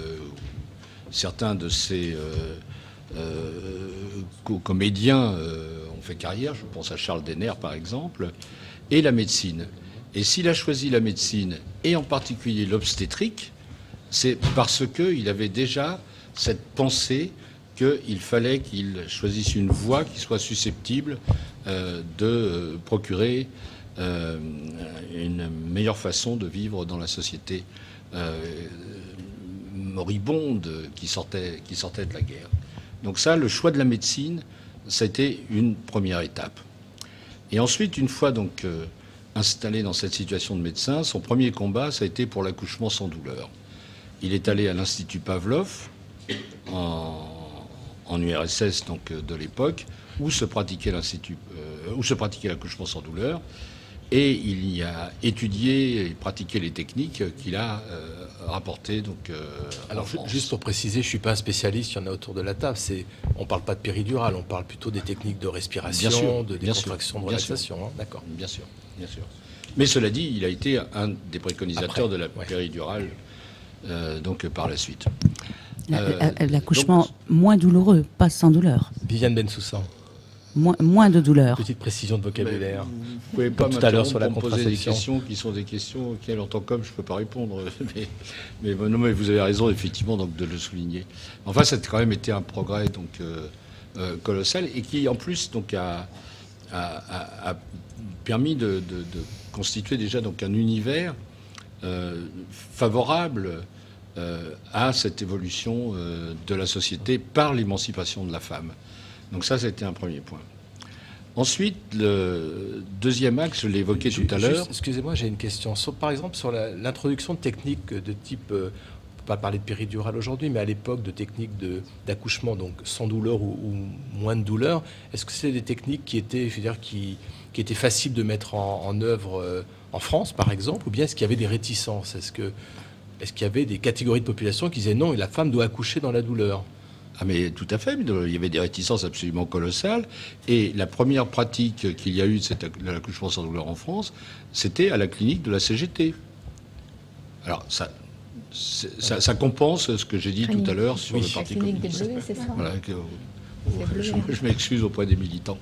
certains de ses euh, comédiens euh, ont fait carrière, je pense à Charles Denner par exemple, et la médecine. Et s'il a choisi la médecine, et en particulier l'obstétrique, c'est parce qu'il avait déjà cette pensée qu'il fallait qu'il choisisse une voie qui soit susceptible euh, de procurer une meilleure façon de vivre dans la société moribonde qui sortait, qui sortait de la guerre. Donc ça, le choix de la médecine, été une première étape. Et ensuite, une fois donc euh, installé dans cette situation de médecin, son premier combat, ça a été pour l'accouchement sans douleur. Il est allé à l'Institut Pavlov, en, URSS donc, de l'époque, où se où se pratiquait l'accouchement sans douleur. Et il y a étudié et pratiqué les techniques qu'il a euh, rapportées. Donc, euh, Alors, juste pour préciser, je ne suis pas un spécialiste, il y en a autour de la table. C'est, on ne parle pas de péridurale, on parle plutôt des techniques de respiration, de décontraction, de relaxation. Hein, d'accord. Bien sûr, bien sûr. Mais cela dit, il a été un des préconisateurs de la péridurale euh, donc, par la suite. L'accouchement moins douloureux, pas sans douleur. Viviane Bensoussan moins, de douleur. Petite précision de vocabulaire. vous pouvez pas tout à l'heure sur la poser des questions qui sont des questions auxquelles, en tant qu'homme, je ne peux pas répondre. Mais, non, mais vous avez raison, effectivement, donc, de le souligner. Enfin, ça a quand même été un progrès donc, euh, euh, colossal et qui, en plus, donc, a, a, permis de, constituer déjà donc, un univers euh, favorable à cette évolution de la société par l'émancipation de la femme. Donc ça, c'était un premier point. Ensuite, le deuxième axe, je l'ai évoqué tout à l'heure. Excusez-moi, j'ai une question. par exemple, sur l'introduction de techniques de type, euh, on peut pas parler de péridurale aujourd'hui, mais à l'époque de techniques d'accouchement, donc sans douleur ou, moins de douleur, est-ce que c'est des techniques qui étaient, je veux dire, qui, qui étaient faciles de mettre en, œuvre euh, en France, par exemple, ou bien est-ce qu'il y avait des réticences? Est-ce que est-ce qu'il y avait des catégories de population qui disaient non, la femme doit accoucher dans la douleur? Ah mais tout à fait, il y avait des réticences absolument colossales. Et la première pratique qu'il y a eu de l'accouchement sans douleur en France, c'était à la clinique de la CGT. Alors ça, ça, compense ce que j'ai dit tout à l'heure sur le Parti communiste. c'est ça voilà, je, m'excuse auprès des militants.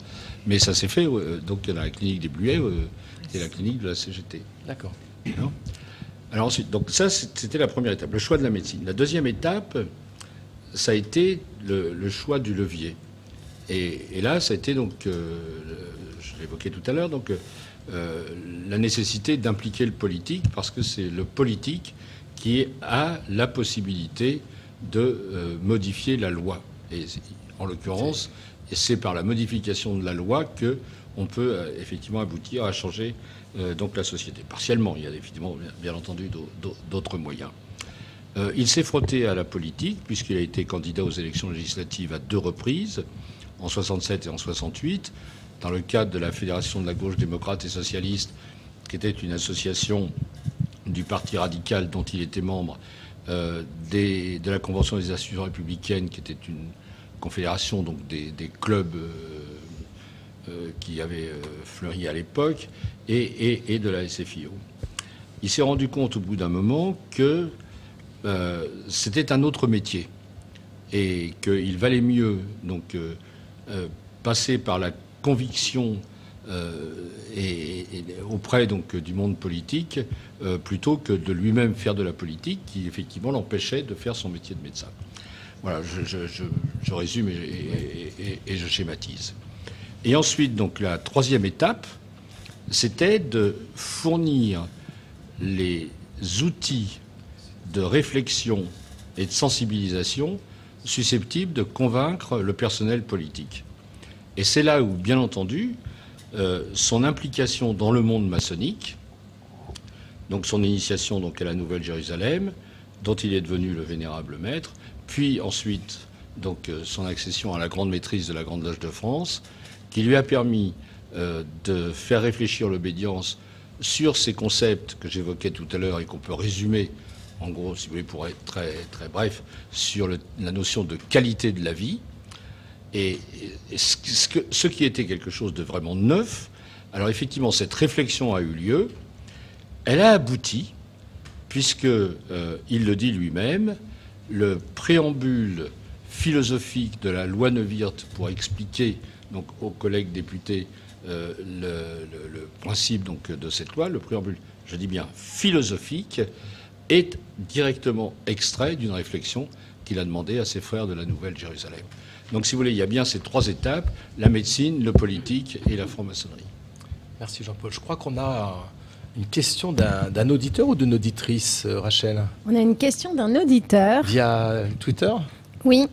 Mais ça s'est fait donc dans la clinique des Bluets euh, et la clinique de la CGT. D'accord. Alors ensuite, donc ça c'était la première étape, le choix de la médecine. La deuxième étape, ça a été le, choix du levier. Et, là, ça a été donc, euh, je l'évoquais tout à l'heure, donc euh, la nécessité d'impliquer le politique, parce que c'est le politique qui a la possibilité de euh, modifier la loi. Et en l'occurrence, c'est par la modification de la loi que on peut effectivement aboutir à changer donc la société. Partiellement, il y a évidemment, bien entendu, d'autres moyens. Euh, il s'est frotté à la politique, puisqu'il a été candidat aux élections législatives à deux reprises, en 67 et en 68, dans le cadre de la Fédération de la gauche démocrate et socialiste, qui était une association du Parti radical dont il était membre, euh, de la Convention des institutions républicaines, qui était une confédération donc des, clubs euh, qui avaient fleuri à l'époque, et, de la SFIO. Il s'est rendu compte au bout d'un moment que euh, c'était un autre métier et qu'il valait mieux donc euh, euh, passer par la conviction et, auprès donc du monde politique plutôt que de lui-même faire de la politique qui effectivement l'empêchait de faire son métier de médecin. Voilà, je, résume et, et, je schématise. Et ensuite, donc la troisième étape, c'était de fournir les outils de réflexion et de sensibilisation susceptibles de convaincre le personnel politique. Et c'est là où, bien entendu, euh, son implication dans le monde maçonnique, donc son initiation donc, à la Nouvelle-Jérusalem, dont il est devenu le vénérable maître, puis ensuite donc, euh, son accession à la grande maîtrise de la Grande Loge de France, qui lui a permis euh, de faire réfléchir l'obédience sur ces concepts que j'évoquais tout à l'heure et qu'on peut résumer en gros, si vous voulez, pour être très, très bref, sur la notion de qualité de la vie. Et, ce, qui était quelque chose de vraiment neuf, alors effectivement, cette réflexion a eu lieu, elle a abouti, puisque, euh, il le dit lui-même, le préambule philosophique de la loi Neuwirth pour expliquer donc, aux collègues députés euh, le, le, principe donc, de cette loi, le préambule, je dis bien philosophique, est directement extrait d'une réflexion qu'il a demandé à ses frères de la Nouvelle-Jérusalem. Donc, si vous voulez, il y a bien ces trois étapes, la médecine, le politique et la franc-maçonnerie. Merci Jean-Paul. Je crois qu'on a une question d'un auditeur ou d'une auditrice, euh, Rachel? On a une question d'un auditeur. Via Twitter? Oui.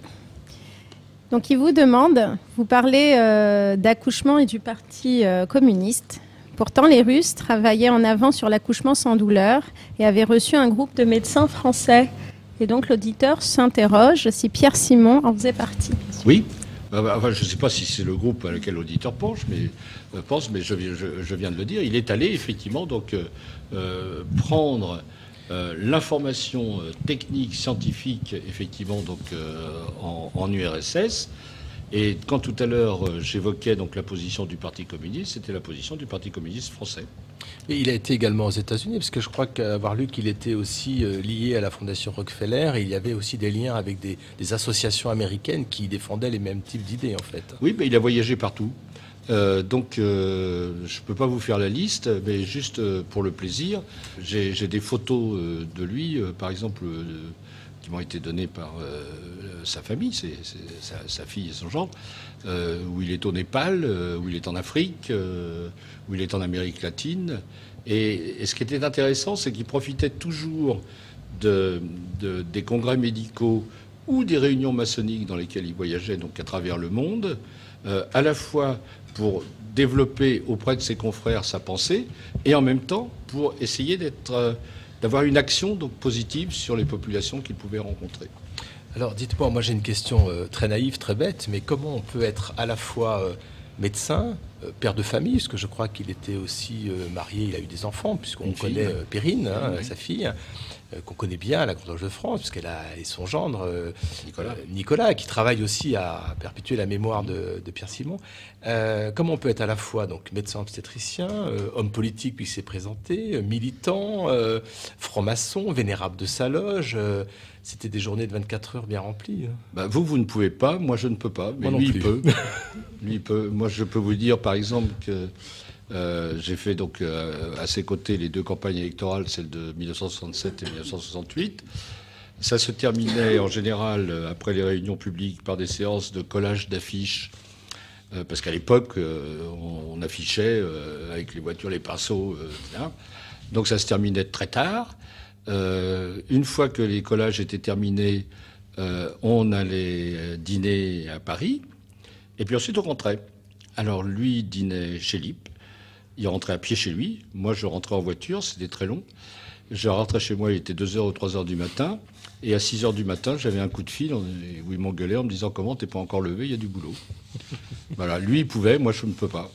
Donc il vous demande, vous parlez euh, d'accouchement et du Parti euh, communiste. Pourtant, les Russes travaillaient en avant sur l'accouchement sans douleur et avaient reçu un groupe de médecins français. Et donc l'auditeur s'interroge si Pierre Simon en faisait partie. Oui. Bah, bah, je ne sais pas si c'est le groupe à lequel l'auditeur pense, mais, euh, pense, mais je, viens de le dire. Il est allé effectivement donc euh, prendre euh, l'information euh, technique, scientifique, effectivement, donc en, URSS. Et quand tout à l'heure j'évoquais donc la position du Parti communiste, c'était la position du Parti communiste français. Et il a été également aux États-Unis, parce que je crois qu'avoir lu qu'il était aussi lié à la Fondation Rockefeller, et il y avait aussi des liens avec des, des associations américaines qui défendaient les mêmes types d'idées, en fait. Oui, mais il a voyagé partout. Euh, donc, euh, je ne peux pas vous faire la liste, mais juste euh, pour le plaisir, j'ai des photos euh, de lui, euh, par exemple, qui m'ont été données par sa famille, c'est sa, fille et son gendre, où il est au Népal, où il est en Afrique, où il est en Amérique latine. Et, ce qui était intéressant, c'est qu'il profitait toujours de, de, des congrès médicaux ou des réunions maçonniques dans lesquelles il voyageait donc à travers le monde, à la fois pour développer auprès de ses confrères sa pensée et en même temps pour essayer d'être, euh, d'avoir une action donc positive sur les populations qu'il pouvait rencontrer. Alors dites-moi, moi j'ai une question euh, très naïve, très bête, mais comment on peut être à la fois euh, médecin, euh, père de famille, parce que je crois qu'il était aussi marié, il a eu des enfants, puisqu'on connaît Perrine, hein, oui. sa fille, qu'on connaît bien à la Grande Loge de France, puisqu'elle a et son gendre Nicolas. Nicolas, qui travaille aussi à perpétuer la mémoire de, de Pierre Simon. comment on peut être à la fois donc médecin obstétricien, homme politique puis s'est présenté, militant, franc-maçon, vénérable de sa loge c'était des journées de 24 heures bien remplies. Hein. Bah, vous, vous ne pouvez pas, moi je ne peux pas, mais moi lui il peut. lui il peut. Moi je peux vous dire par exemple que euh, j'ai fait donc euh, à ses côtés les deux campagnes électorales, celle de 1967 et 1968. Ça se terminait en général euh, après les réunions publiques par des séances de collage d'affiches. Parce qu'à l'époque, on, affichait avec les voitures, les pinceaux. Donc ça se terminait très tard. Une fois que les collages étaient terminés, on allait dîner à Paris, et puis ensuite on rentrait. Alors lui dînait chez Lip, il rentrait à pied chez lui, moi je rentrais en voiture, c'était très long. Je rentrais chez moi, il était 2h ou 3h du matin, et à 6h du matin, j'avais un coup de fil où il m'engueulait en me disant comment t'es pas encore levé, il y a du boulot. voilà, lui il pouvait, moi je ne peux pas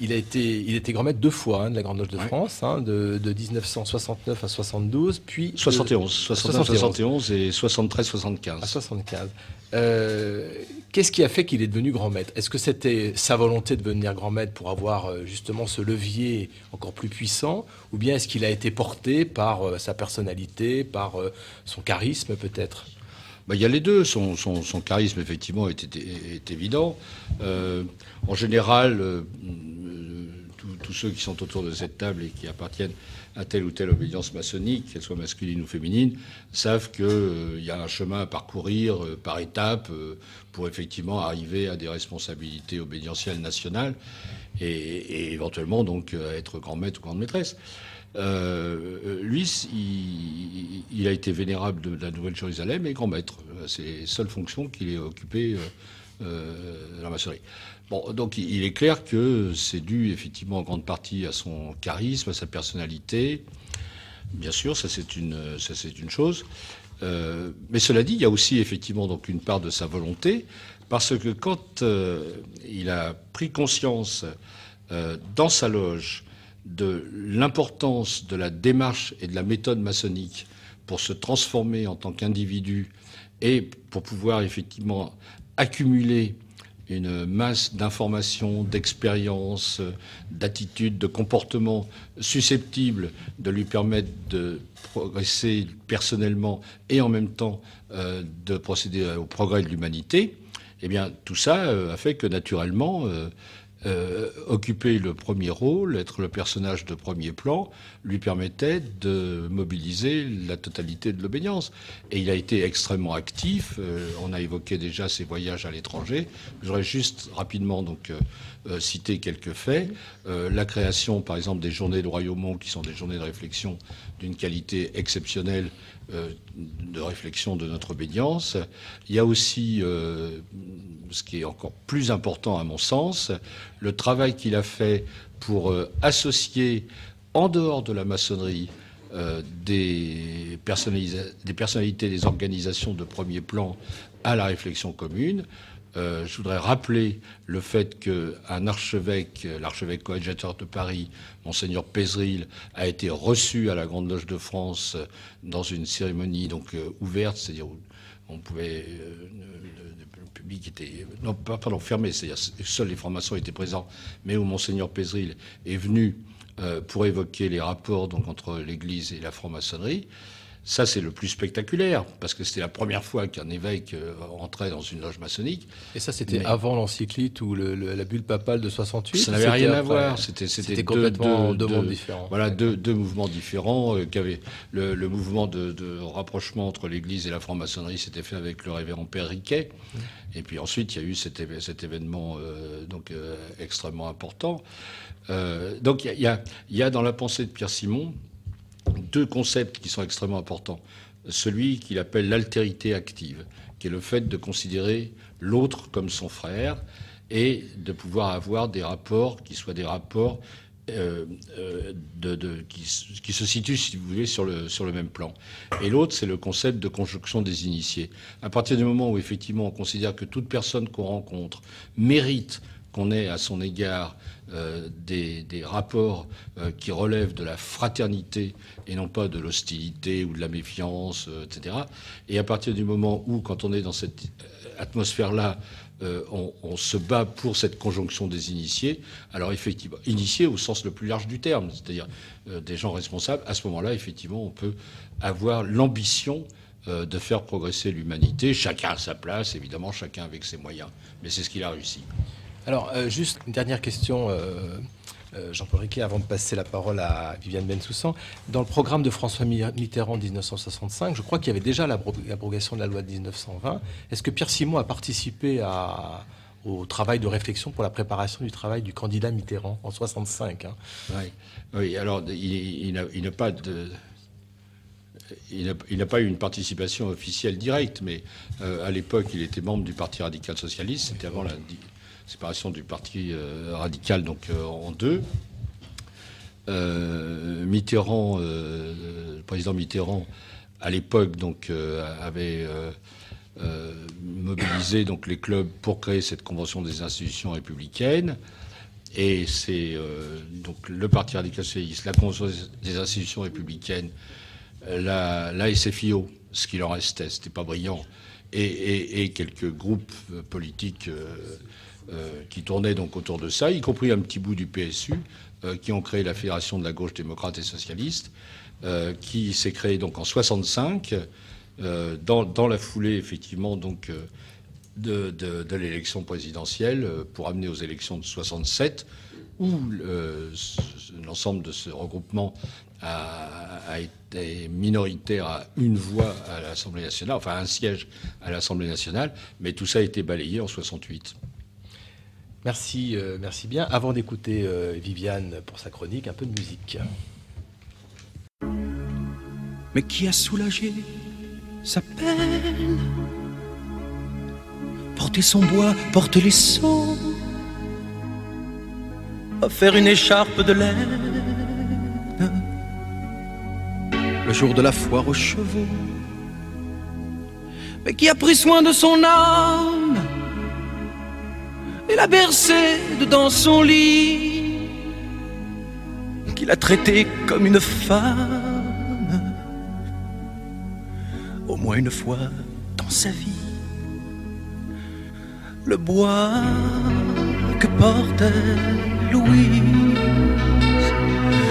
il a été, il était grand maître deux fois hein, de la Grande Loge de ouais. France, hein, de, de, 1969 à 72, puis 71, 69, 71 et 73, 75. À 75. Euh, Qu'est-ce qui a fait qu'il est devenu grand maître? Est-ce que c'était sa volonté de devenir grand maître pour avoir euh, justement ce levier encore plus puissant, ou bien est-ce qu'il a été porté par euh, sa personnalité, par son charisme peut-être? Bah, il y a les deux. Son, charisme, effectivement, est, évident. En général, tous ceux qui sont autour de cette table et qui appartiennent à telle ou telle obédience maçonnique, qu'elle soit masculine ou féminine, savent qu'il euh, y a un chemin à parcourir euh, par étapes euh, pour effectivement arriver à des responsabilités obédientielles nationales et, éventuellement donc être grand maître ou grande maîtresse. Lui, il, a été vénérable de, la Nouvelle-Jérusalem et grand maître. C'est les seules fonctions qu'il ait occupées dans la maçonnerie. Bon, donc il est clair que c'est dû effectivement en grande partie à son charisme, à sa personnalité. Bien sûr, ça c'est une, chose. Euh, mais cela dit, il y a aussi effectivement donc une part de sa volonté, parce que quand euh, il a pris conscience euh, dans sa loge de l'importance de la démarche et de la méthode maçonnique pour se transformer en tant qu'individu et pour pouvoir effectivement accumuler une masse d'informations, d'expériences, d'attitudes, de comportements susceptibles de lui permettre de progresser personnellement et en même temps euh, de procéder au progrès de l'humanité, eh bien tout ça euh, a fait que naturellement euh, euh, occuper le premier rôle, être le personnage de premier plan, lui permettait de mobiliser la totalité de l'obédience. Et il a été extrêmement actif. Euh, on a évoqué déjà ses voyages à l'étranger. J'aurais juste rapidement donc euh, cité quelques faits. la création, par exemple, des journées de Royaumont, qui sont des journées de réflexion d'une qualité exceptionnelle de réflexion de notre obédience. Il y a aussi, ce qui est encore plus important à mon sens, le travail qu'il a fait pour euh, associer en dehors de la maçonnerie euh, des, personnalités, des organisations de premier plan à la réflexion commune. Euh, je voudrais rappeler le fait qu'un archevêque, l'archevêque coadjuteur de Paris, monseigneur Pézeril, a été reçu à la Grande Loge de France dans une cérémonie ouverte, c'est-à-dire où on pouvait public était, non, pardon, fermé, c'est-à-dire seuls les francs-maçons étaient présents, mais où Monseigneur Pézeril est venu euh, pour évoquer les rapports entre l'Église et la franc-maçonnerie. Ça, c'est le plus spectaculaire, parce que c'était la première fois qu'un évêque euh, entrait dans une loge maçonnique. Et ça, c'était avant l'encyclite ou la bulle papale de 68 Ça n'avait rien à voir. C'était, c'était complètement deux, mondes différents. Voilà, deux, mouvements différents. Euh, le, mouvement de, rapprochement entre l'Église et la franc-maçonnerie s'était fait avec le révérend Père Riquet. Et puis ensuite, il y a eu cet, événement euh, donc, extrêmement important. donc il y, y a dans la pensée de Pierre Simon deux concepts qui sont extrêmement importants. Celui qu'il appelle l'altérité active, qui est le fait de considérer l'autre comme son frère et de pouvoir avoir des rapports qui soient des rapports euh, euh, de, qui, se situent, si vous voulez, sur le, sur le même plan. Et l'autre, c'est le concept de conjonction des initiés. À partir du moment où, effectivement, on considère que toute personne qu'on rencontre mérite qu'on ait à son égard euh, des, rapports euh, qui relèvent de la fraternité et non pas de l'hostilité ou de la méfiance, euh, etc. Et à partir du moment où, quand on est dans cette atmosphère-là, on, se bat pour cette conjonction des initiés, alors effectivement, initiés au sens le plus large du terme, c'est-à-dire des gens responsables, à ce moment-là, effectivement, on peut avoir l'ambition de faire progresser l'humanité, chacun à sa place, évidemment, chacun avec ses moyens. Mais c'est ce qu'il a réussi. Alors, euh, juste une dernière question, euh, euh, Jean-Paul Riquet, avant de passer la parole à Viviane Bensoussan. Dans le programme de François Mitterrand 1965, je crois qu'il y avait déjà l'abrogation de la loi de 1920. Est-ce que Pierre Simon a participé au travail de réflexion pour la préparation du travail du candidat Mitterrand en 65 hein? Oui. alors il, n'a pas de... Il n'a pas eu une participation officielle directe, mais à l'époque, il était membre du Parti radical socialiste. C'était avant la, séparation du parti euh, radical donc euh, en deux. Euh, Mitterrand, le président Mitterrand, à l'époque donc avait mobilisé donc les clubs pour créer cette convention des institutions républicaines. Et c'est donc le Parti radical socialiste, la Convention des institutions républicaines, la, SFIO, ce qu'il en restait, c'était pas brillant, et, quelques groupes politiques qui tournaient donc autour de ça, y compris un petit bout du PSU, euh, qui ont créé la Fédération de la gauche démocrate et socialiste, euh, qui s'est créée donc en 65, dans, la foulée effectivement donc de, l'élection présidentielle pour amener aux élections de 67, où l'ensemble de ce regroupement a, été minoritaire à une voix à l'Assemblée nationale, enfin un siège à l'Assemblée nationale, mais tout ça a été balayé en 68. Merci, euh, merci bien. Avant d'écouter euh, Viviane pour sa chronique, un peu de musique. Mais qui a soulagé sa peine? Porter son bois, porter les seaux, faire une écharpe de laine. Le jour de la foire aux chevaux, mais qui a pris soin de son âme? Et l'a bercé dedans son lit, qu'il a traité comme une femme, au moins une fois dans sa vie. Le bois que portait Louise,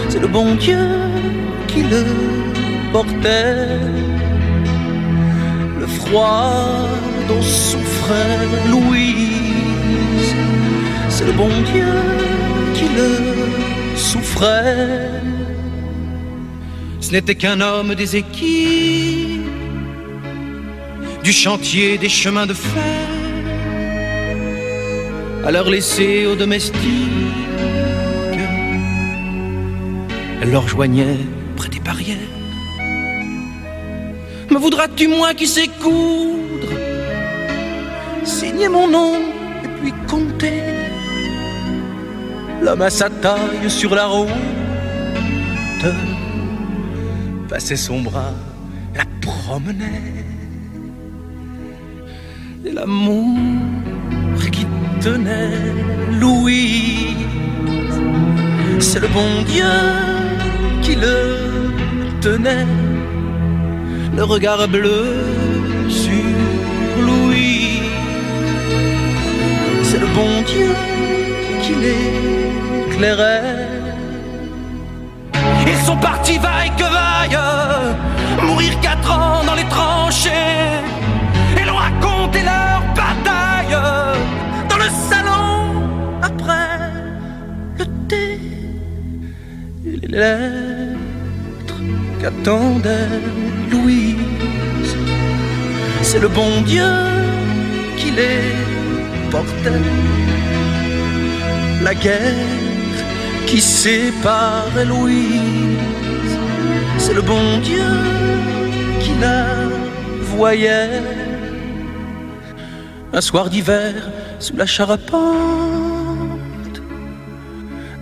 c'est le bon Dieu qui le portait. Le froid dont souffrait C'est le bon Dieu qui le souffrait. Ce n'était qu'un homme des équipes, du chantier des chemins de fer, à leur laisser aux domestiques. Elle leur joignait près des barrières. Me voudras-tu moi qui sais coudre? Mon nom compter L'homme à sa taille sur la route Passait son bras, la promenait. Et l'amour qui tenait Louis C'est le bon Dieu qui le tenait. Le regard bleu sur Louis. Bon Dieu qui l'éclairait. Ils sont partis vaille que vaille, mourir quatre ans dans les tranchées, et l'ont raconté leur bataille dans le salon après le thé et les lettres qu'attendait Louise. C'est le bon Dieu qui les La guerre qui sépare Louise. C'est le bon Dieu qui la voyait. Un soir d'hiver sous la charpente,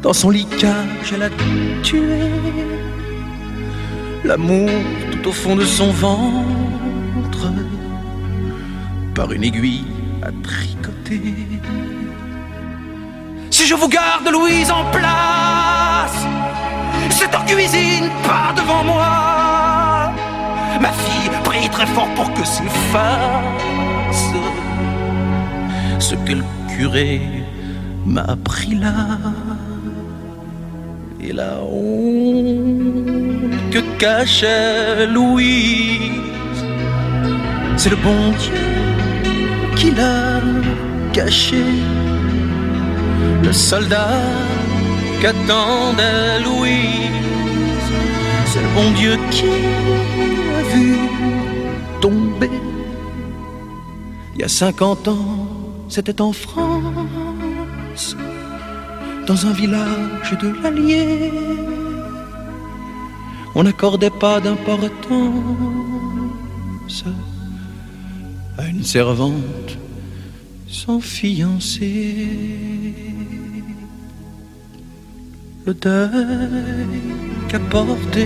dans son lit elle a tué l'amour tout au fond de son ventre par une aiguille Si je vous garde Louise en place, c'est en cuisine, pas devant moi. Ma fille prie très fort pour que s'efface ce que le curé m'a appris là. Et la honte que cachait Louise, c'est le bon Dieu qui l'a caché. Le soldat qu'attendait Louise, c'est le bon Dieu qui l'a vu tomber. Il y a 50 ans, c'était en France, dans un village de l'Allier. On n'accordait pas d'importance à une servante sans fiancé. Le deuil qu'a porté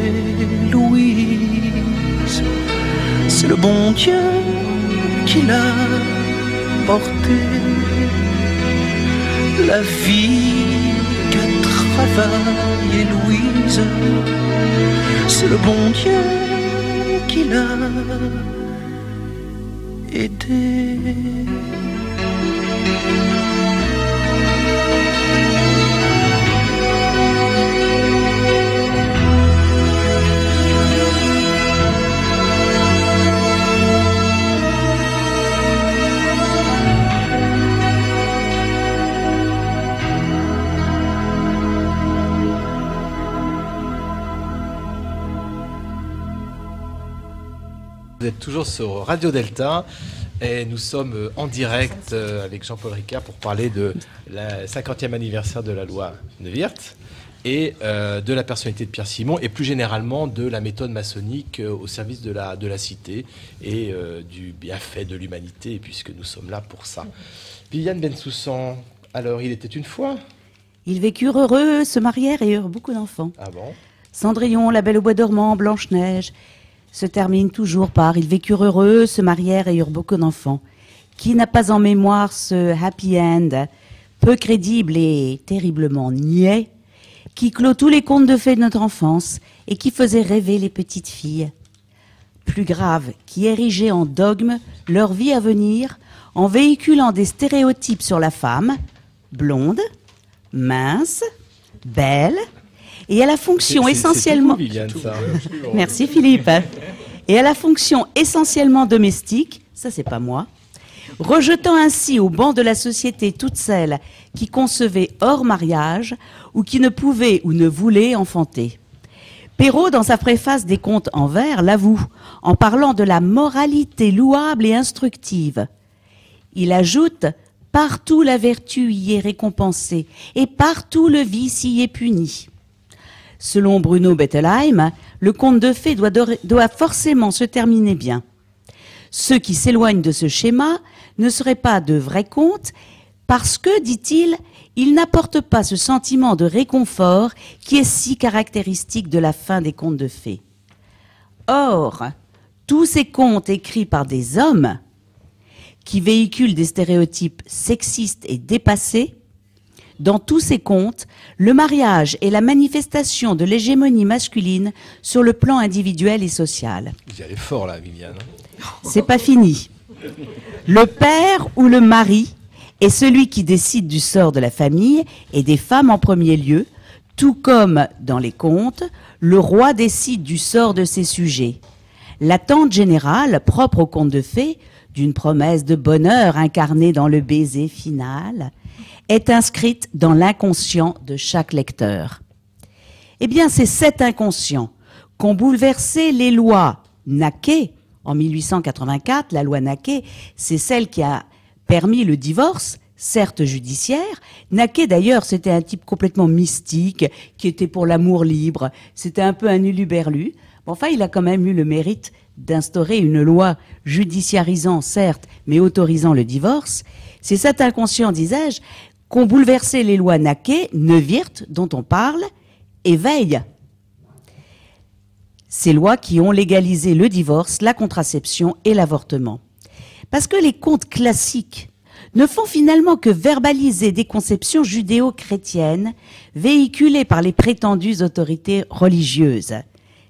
Louise, c'est le bon Dieu qui l'a porté. La vie qu'a travaillé Louise, c'est le bon Dieu qui l'a aidé. Vous êtes toujours sur Radio Delta et nous sommes euh, en direct euh, avec Jean-Paul Ricard pour parler de la 50e anniversaire de la loi Neuwirth et euh, de la personnalité de Pierre Simon et plus généralement de la méthode maçonnique au service de la, de la cité et du bienfait de l'humanité puisque nous sommes là pour ça. Viviane Bensoussan, alors il était une fois Ils vécurent heureux, se marièrent et eurent beaucoup d'enfants. Ah bon? Cendrillon, la belle au bois dormant, Blanche-Neige, se termine toujours par Ils vécurent heureux, se marièrent et eurent beaucoup d'enfants. Qui n'a pas en mémoire ce happy end, peu crédible et terriblement niais, qui clôt tous les contes de fées de notre enfance et qui faisait rêver les petites filles? Plus grave, qui érigeait en dogme leur vie à venir en véhiculant des stéréotypes sur la femme, blonde, mince, belle, et à la fonction essentiellement. tout, Viviane, ça. Merci Philippe. Et à la fonction essentiellement domestique, ça c'est pas moi, rejetant ainsi au banc de la société toutes celles qui concevaient hors mariage ou qui ne pouvaient ou ne voulaient enfanter. Perrault, dans sa préface des contes en vers, l'avoue, en parlant de la moralité louable et instructive. Il ajoute Partout la vertu y est récompensée, et partout le vice y est puni. Selon Bruno Bettelheim, le conte de fées doit, doit forcément se terminer bien. Ceux qui s'éloignent de ce schéma ne seraient pas de vrais contes parce que, dit-il, ils n'apportent pas ce sentiment de réconfort qui est si caractéristique de la fin des contes de fées. Or, tous ces contes écrits par des hommes qui véhiculent des stéréotypes sexistes et dépassés, dans tous ces contes, le mariage est la manifestation de l'hégémonie masculine sur le plan individuel et social. Vous y allez fort là, Viviane. C'est pas fini. Le père ou le mari est celui qui décide du sort de la famille et des femmes en premier lieu, tout comme dans les contes, le roi décide du sort de ses sujets. L'attente générale, propre aux contes de fées, d'une promesse de bonheur incarnée dans le baiser final, est inscrite dans l'inconscient de chaque lecteur. Eh bien, c'est cet inconscient qu'ont bouleversé les lois Naquet en 1884. La loi Naquet, c'est celle qui a permis le divorce, certes judiciaire. Naquet, d'ailleurs, c'était un type complètement mystique, qui était pour l'amour libre. C'était un peu un uluberlu. Enfin, il a quand même eu le mérite d'instaurer une loi judiciarisant, certes, mais autorisant le divorce. C'est cet inconscient, disais-je, qu'ont bouleversé les lois Naquet, Neuwirth, dont on parle, et Veille. Ces lois qui ont légalisé le divorce, la contraception et l'avortement. Parce que les contes classiques ne font finalement que verbaliser des conceptions judéo-chrétiennes véhiculées par les prétendues autorités religieuses.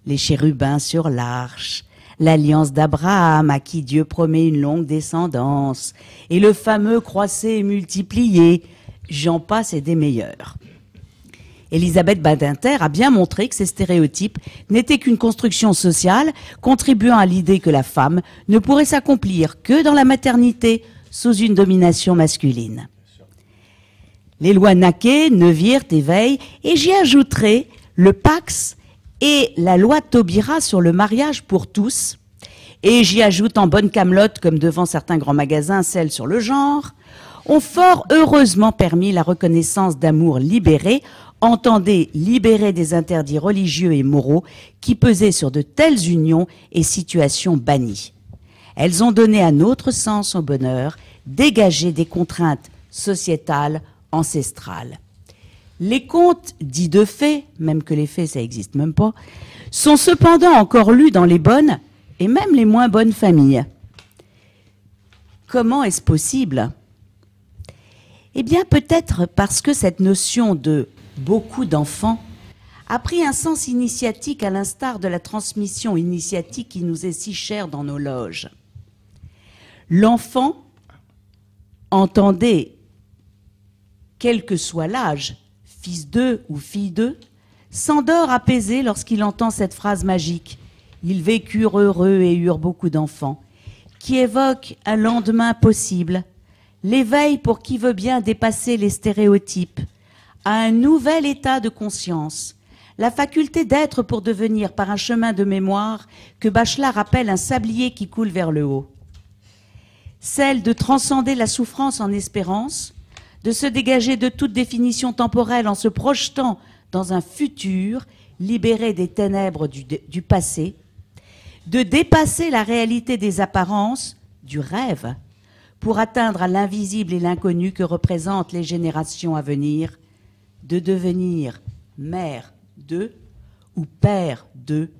Les chérubins sur l'arche, l'alliance d'Abraham à qui Dieu promet une longue descendance, et le fameux croissé et multiplié, j'en passe et des meilleurs. Elisabeth Badinter a bien montré que ces stéréotypes n'étaient qu'une construction sociale contribuant à l'idée que la femme ne pourrait s'accomplir que dans la maternité sous une domination masculine. Les lois Naquet, Neuwirth éveillent, et j'y ajouterai le Pax et la loi Taubira sur le mariage pour tous, et j'y ajoute en bonne camelote, comme devant certains grands magasins, celle sur le genre, ont fort heureusement permis la reconnaissance d'amour libéré entendez libérer des interdits religieux et moraux qui pesaient sur de telles unions et situations bannies. Elles ont donné un autre sens au bonheur, dégagé des contraintes sociétales ancestrales. Les contes dits de fées, même que les fées ça n'existe même pas, sont cependant encore lus dans les bonnes et même les moins bonnes familles. Comment est-ce possible? Eh bien peut-être parce que cette notion de beaucoup d'enfants, a pris un sens initiatique à l'instar de la transmission initiatique qui nous est si chère dans nos loges. L'enfant, entendez, quel que soit l'âge, fils d'eux ou fille d'eux, s'endort apaisé lorsqu'il entend cette phrase magique. Ils vécurent heureux et eurent beaucoup d'enfants, qui évoque un lendemain possible, l'éveil pour qui veut bien dépasser les stéréotypes, à un nouvel état de conscience, la faculté d'être pour devenir par un chemin de mémoire que Bachelard appelle un sablier qui coule vers le haut. Celle de transcender la souffrance en espérance, de se dégager de toute définition temporelle en se projetant dans un futur libéré des ténèbres du, passé, de dépasser la réalité des apparences, du rêve, pour atteindre l'invisible et l'inconnu que représentent les générations à venir, de devenir mère d'eux ou père d'eux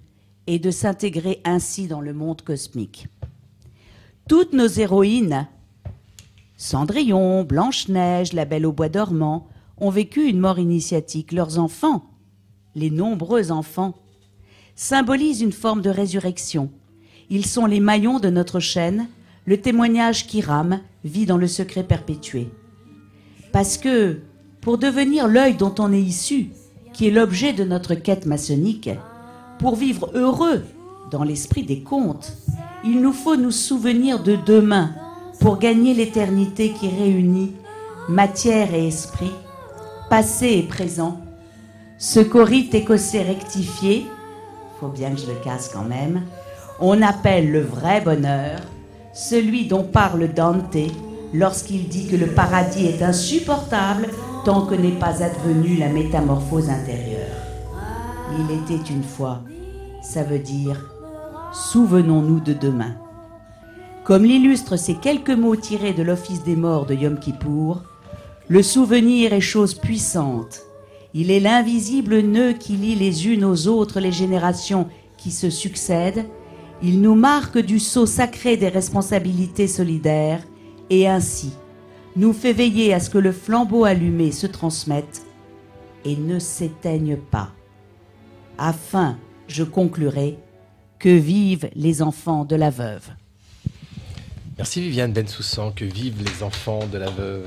et de s'intégrer ainsi dans le monde cosmique. Toutes nos héroïnes, Cendrillon, Blanche-Neige, la Belle au Bois dormant, ont vécu une mort initiatique. Leurs enfants, les nombreux enfants, symbolisent une forme de résurrection. Ils sont les maillons de notre chaîne, le témoignage qui rame, vit dans le secret perpétué. Parce que pour devenir l'œil dont on est issu, qui est l'objet de notre quête maçonnique, pour vivre heureux dans l'esprit des contes, il nous faut nous souvenir de demain, pour gagner l'éternité qui réunit matière et esprit, passé et présent, ce corite écossais rectifié, faut bien que je le casse quand même, on appelle le vrai bonheur, celui dont parle Dante lorsqu'il dit que le paradis est insupportable tant que n'est pas advenue la métamorphose intérieure. Il était une fois, ça veut dire souvenons-nous de demain. Comme l'illustrent ces quelques mots tirés de l'Office des morts de Yom Kippour, le souvenir est chose puissante. Il est l'invisible nœud qui lie les unes aux autres les générations qui se succèdent. Il nous marque du sceau sacré des responsabilités solidaires et ainsi nous fait veiller à ce que le flambeau allumé se transmette et ne s'éteigne pas. Afin, je conclurai, que vivent les enfants de la veuve. Merci Viviane Bensoussan, que vivent les enfants de la veuve.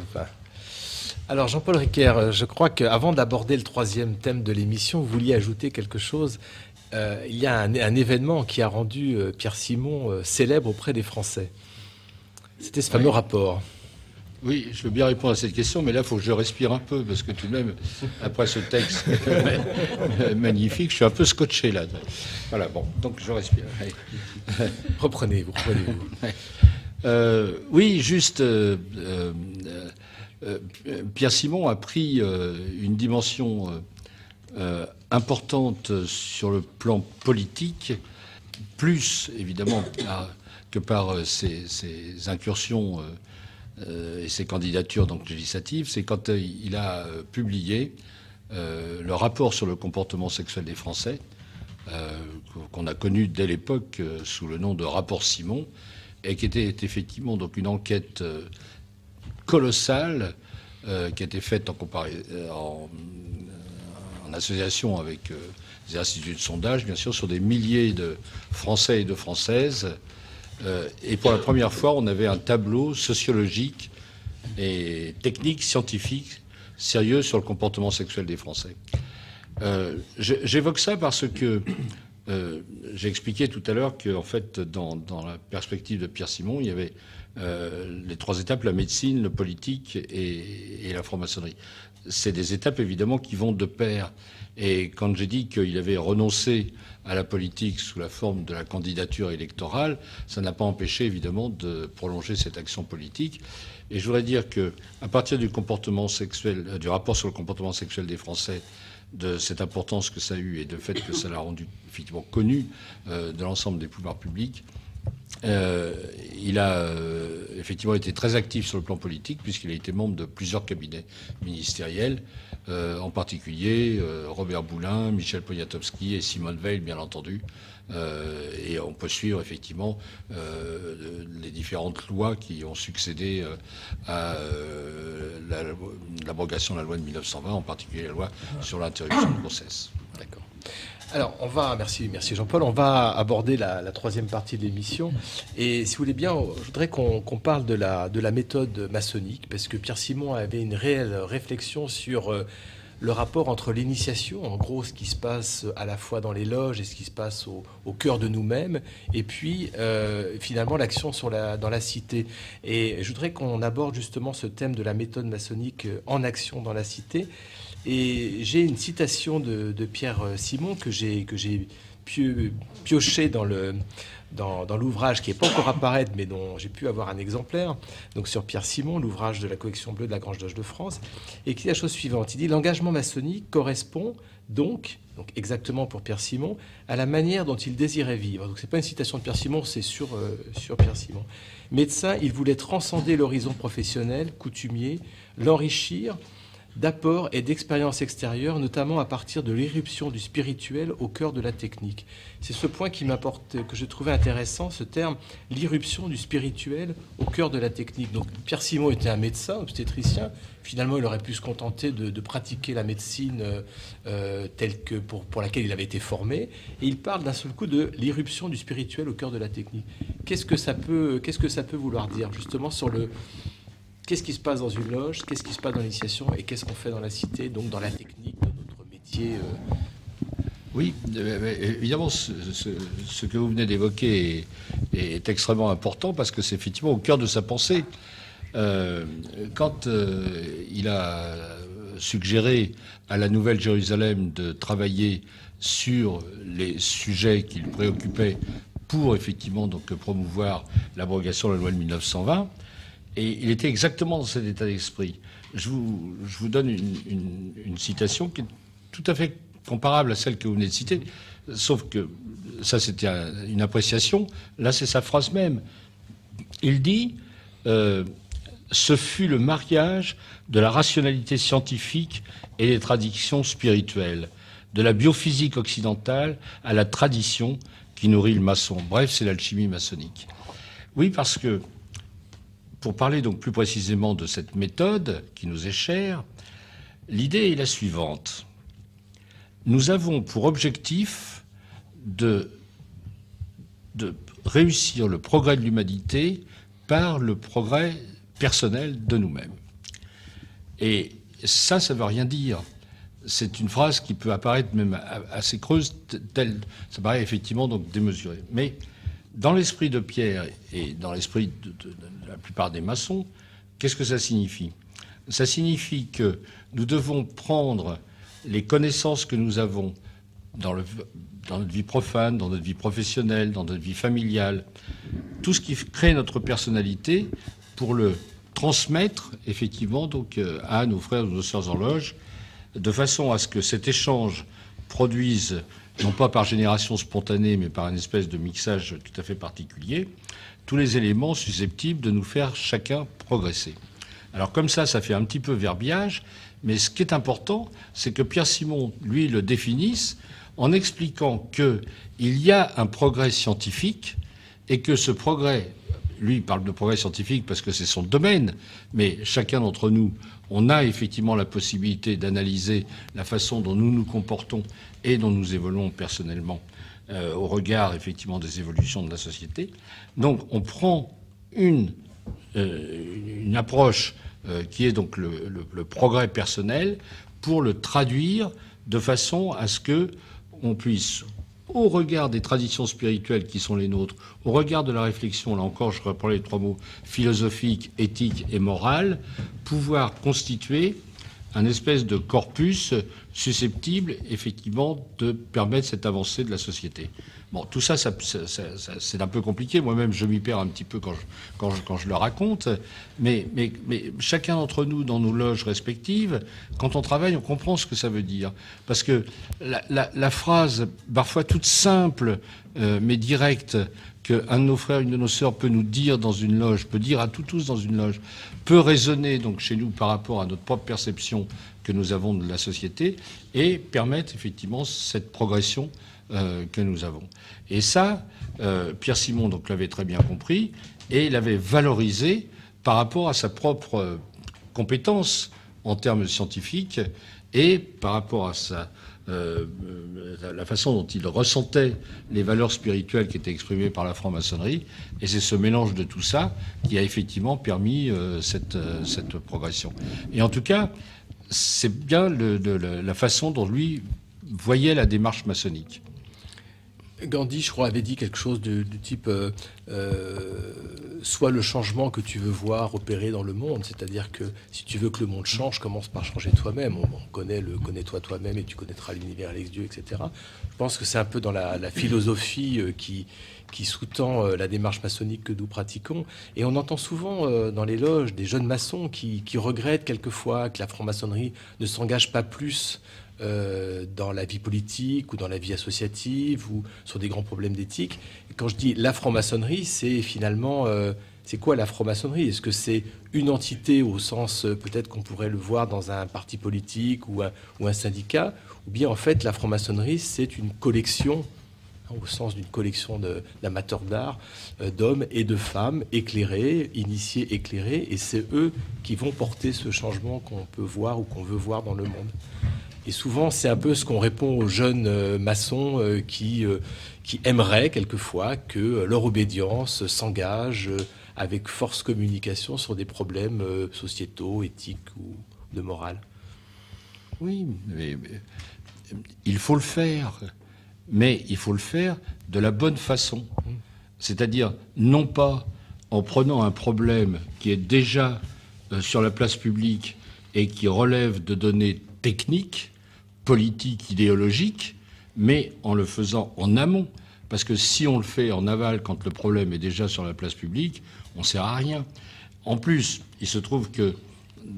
Alors Jean-Paul Riquer, je crois qu'avant d'aborder le troisième thème de l'émission, vous vouliez ajouter quelque chose. Euh, il y a un, événement qui a rendu euh, Pierre Simon euh, célèbre auprès des Français. C'était ce fameux rapport. Oui, je veux bien répondre à cette question, mais là, il faut que je respire un peu, parce que tout de même, après ce texte magnifique, je suis un peu scotché là. Voilà, bon, donc je respire. reprenez-vous, reprenez-vous. Euh, oui, juste, euh, euh, Pierre Simon a pris une dimension importante sur le plan politique, plus évidemment que par ses, ses incursions et ses candidatures donc législatives, c'est quand il a publié le rapport sur le comportement sexuel des Français, qu'on a connu dès l'époque sous le nom de rapport Simon, et qui était effectivement donc une enquête colossale qui a été faite en, en, association avec des instituts de sondage, bien sûr, sur des milliers de Français et de Françaises euh, et pour la première fois, on avait un tableau sociologique et technique, scientifique, sérieux sur le comportement sexuel des Français. Euh, j'évoque ça parce que euh, j'ai expliqué tout à l'heure qu'en fait, dans, la perspective de Pierre Simon, il y avait les trois étapes, la médecine, le politique et, la franc-maçonnerie. C'est des étapes évidemment qui vont de pair. Et quand j'ai dit qu'il avait renoncé à la politique sous la forme de la candidature électorale, ça n'a pas empêché évidemment de prolonger cette action politique. Et je voudrais dire que, à partir du euh, du rapport sur le comportement sexuel des Français, de cette importance que ça a eu et de fait que ça l'a rendu effectivement connu euh, de l'ensemble des pouvoirs publics, euh, il a effectivement été très actif sur le plan politique puisqu'il a été membre de plusieurs cabinets ministériels euh, en particulier euh, Robert Boulin, Michel Poniatowski et Simone Veil, bien entendu. Euh, et on peut suivre effectivement les différentes lois qui ont succédé à l'abrogation de la loi de 1920, en particulier la loi sur l'interruption de grossesse. D'accord. Alors, on va, merci, merci Jean-Paul, on va aborder la, troisième partie de l'émission. Et si vous voulez bien, je voudrais qu'on parle de la, de la méthode maçonnique, parce que Pierre Simon avait une réelle réflexion sur euh, le rapport entre l'initiation, en gros, ce qui se passe à la fois dans les loges et ce qui se passe au, cœur de nous-mêmes, et puis euh, finalement l'action dans la cité. Et je voudrais qu'on aborde justement ce thème de la méthode maçonnique en action dans la cité. Et j'ai une citation de, Pierre Simon que j'ai que j'ai pioché dans le dans, l'ouvrage qui n'est pas encore apparaître, mais dont j'ai pu avoir un exemplaire, donc sur Pierre Simon, l'ouvrage de la collection bleue de la Grange d'Oge de France, et qui dit la chose suivante. Il dit L'engagement maçonnique correspond donc, donc exactement pour Pierre Simon, à la manière dont il désirait vivre. Donc c'est pas une citation de Pierre Simon, c'est sur, euh, sur Pierre Simon. Médecin, il voulait transcender l'horizon professionnel, coutumier, l'enrichir d'apport et d'expérience extérieure, notamment à partir de l'éruption du spirituel au cœur de la technique. C'est ce point qui que je trouvais intéressant, ce terme, l'irruption du spirituel au cœur de la technique. Donc Pierre Simon était un médecin, obstétricien. Finalement, il aurait pu se contenter de, pratiquer la médecine euh, euh, telle que pour, pour laquelle il avait été formé. Et il parle d'un seul coup de l'irruption du spirituel au cœur de la technique. Qu'est-ce que ça peut, qu'est-ce que ça peut vouloir dire justement sur le qu'est-ce qui se passe dans une loge, qu'est-ce qui se passe dans l'initiation? Et qu'est-ce qu'on fait dans la cité, donc dans la technique de notre métier. Euh? Oui, évidemment, ce, que vous venez d'évoquer est, extrêmement important parce que c'est effectivement au cœur de sa pensée. Euh, quand euh, il a suggéré à la Nouvelle Jérusalem de travailler sur les sujets qui le préoccupaient pour effectivement donc promouvoir l'abrogation de la loi de 1920, et il était exactement dans cet état d'esprit. Je vous, donne une, une citation qui est tout à fait comparable à celle que vous venez de citer, sauf que ça c'était une appréciation, là c'est sa phrase même. Il dit euh, Ce fut le mariage de la rationalité scientifique et des traditions spirituelles, de la biophysique occidentale à la tradition qui nourrit le maçon. Bref, c'est l'alchimie maçonnique. Oui, parce que, pour parler donc plus précisément de cette méthode qui nous est chère, l'idée est la suivante nous avons pour objectif de, réussir le progrès de l'humanité par le progrès personnel de nous-mêmes. Et ça, ça ne veut rien dire. C'est une phrase qui peut apparaître même assez creuse, telle, ça paraît effectivement donc démesuré. Mais dans l'esprit de Pierre et dans l'esprit de, la plupart des maçons, qu'est-ce que ça signifie? Ça signifie que nous devons prendre les connaissances que nous avons dans, notre vie profane, dans notre vie professionnelle, dans notre vie familiale, tout ce qui crée notre personnalité, pour le transmettre effectivement euh, à nos frères nos sœurs en loge, de façon à ce que cet échange produise, non pas par génération spontanée, mais par une espèce de mixage tout à fait particulier, tous les éléments susceptibles de nous faire chacun progresser. Alors comme ça, ça fait un petit peu verbiage, mais ce qui est important, c'est que Pierre Simon, lui, le définisse en expliquant qu'il y a un progrès scientifique et que ce progrès, lui il parle de progrès scientifique parce que c'est son domaine, mais chacun d'entre nous, on a effectivement la possibilité d'analyser la façon dont nous nous comportons et dont nous évoluons personnellement euh, au regard effectivement des évolutions de la société. Donc on prend une, euh, une approche euh, qui est donc le, progrès personnel, pour le traduire de façon à ce que on puisse, au regard des traditions spirituelles qui sont les nôtres, au regard de la réflexion, là encore je reprends les trois mots philosophique, éthique et morale, pouvoir constituer un espèce de corpus susceptible effectivement de permettre cette avancée de la société. Bon, tout ça, c'est un peu compliqué. Moi-même, je m'y perds un petit peu quand je, quand je, le raconte. Mais, mais, mais chacun d'entre nous, dans nos loges respectives, quand on travaille, on comprend ce que ça veut dire. Parce que la, phrase, parfois toute simple, euh, mais directe, qu'un de nos frères, une de nos sœurs peut nous dire dans une loge, peut dire à tout tous dans une loge, peut résonner donc chez nous par rapport à notre propre perception que nous avons de la société et permettre effectivement cette progression euh, que nous avons. Et ça, euh, Pierre Simon donc l'avait très bien compris et l'avait valorisé par rapport à sa propre euh, compétence en termes scientifiques et par rapport à sa, la façon dont il ressentait les valeurs spirituelles qui étaient exprimées par la franc-maçonnerie. Et c'est ce mélange de tout ça qui a effectivement permis cette, cette progression. Et en tout cas, c'est bien la façon dont lui voyait la démarche maçonnique. Gandhi, je crois, avait dit quelque chose du, type euh, euh, soit le changement que tu veux voir opérer dans le monde, c'est-à-dire que si tu veux que le monde change, commence par changer toi-même. On, connaît le connais-toi toi-même et tu connaîtras l'univers, les dieux, etc. Je pense que c'est un peu dans la, philosophie euh, qui, qui sous-tend la démarche maçonnique que nous pratiquons. Et on entend souvent dans les loges des jeunes maçons qui, qui regrettent quelquefois que la franc-maçonnerie ne s'engage pas plus euh, dans la vie politique ou dans la vie associative ou sur des grands problèmes d'éthique. quand je dis la franc-maçonnerie, c'est finalement, euh, c'est quoi la franc-maçonnerie? Est-ce que c'est une entité au sens euh, peut-être qu'on pourrait le voir dans un parti politique ou un, ou un syndicat? Ou bien en fait la franc-maçonnerie, c'est une collection au sens d'une collection d'amateurs d'art, d'hommes et de femmes éclairés, initiés, éclairés, et c'est eux qui vont porter ce changement qu'on peut voir ou qu'on veut voir dans le monde. Et souvent, c'est un peu ce qu'on répond aux jeunes euh, maçons euh, qui, euh, qui aimeraient quelquefois que leur obédience s'engage avec force communication sur des problèmes sociétaux, éthiques ou de morale. Oui, mais, il faut le faire. Mais il faut le faire de la bonne façon. C'est-à-dire non pas en prenant un problème qui est déjà euh, sur la place publique et qui relève de données techniques, politiques, idéologiques, mais en le faisant en amont. Parce que si on le fait en aval quand le problème est déjà sur la place publique, on ne sert à rien. En plus, il se trouve que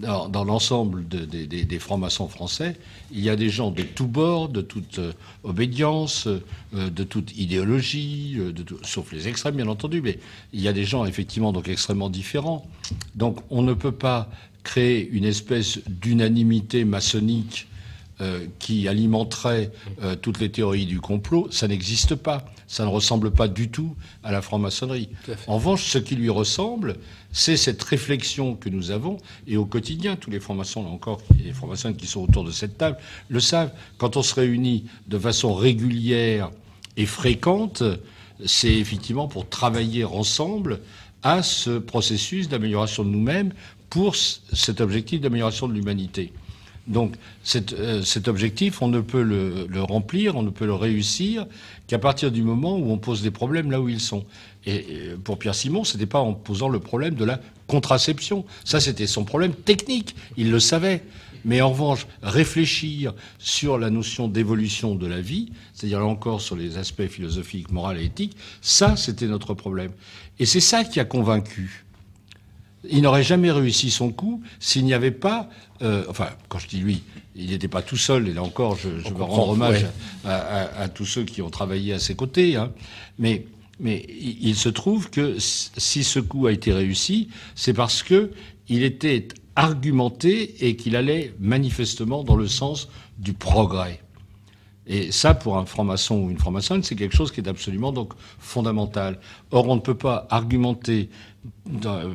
dans, l'ensemble des francs-maçons français, il y a des gens de tous bords, de toute euh, obédience, euh, de toute idéologie, euh, sauf les extrêmes bien entendu, mais il y a des gens effectivement donc extrêmement différents. Donc on ne peut pas créer une espèce d'unanimité maçonnique qui alimenterait toutes les théories du complot, ça n'existe pas. Ça ne ressemble pas du tout à la franc-maçonnerie. En revanche, ce qui lui ressemble, c'est cette réflexion que nous avons, et au quotidien, tous les francs-maçons, là encore, les francs-maçons qui sont autour de cette table, le savent, quand on se réunit de façon régulière et fréquente, c'est effectivement pour travailler ensemble à ce processus d'amélioration de nous-mêmes pour cet objectif d'amélioration de l'humanité. Donc euh, cet, objectif, on ne peut le, le, remplir, on ne peut le réussir qu'à partir du moment où on pose des problèmes là où ils sont. Et pour Pierre Simon, ce n'était pas en posant le problème de la contraception. Ça, c'était son problème technique. Il le savait. Mais en revanche, réfléchir sur la notion d'évolution de la vie, c'est-à-dire là encore sur les aspects philosophiques, moraux et éthiques, ça, c'était notre problème. Et c'est ça qui a convaincu. Il n'aurait jamais réussi son coup s'il n'y avait pas, euh, enfin, quand je dis lui, il n'était pas tout seul, et là encore, je, je veux rendre hommage à, tous ceux qui ont travaillé à ses côtés, hein. mais mais il se trouve que si ce coup a été réussi, c'est parce que il était argumenté et qu'il allait manifestement dans le sens du progrès. Et ça, pour un franc-maçon ou une franc-maçonne, c'est quelque chose qui est absolument donc fondamental. Or, on ne peut pas argumenter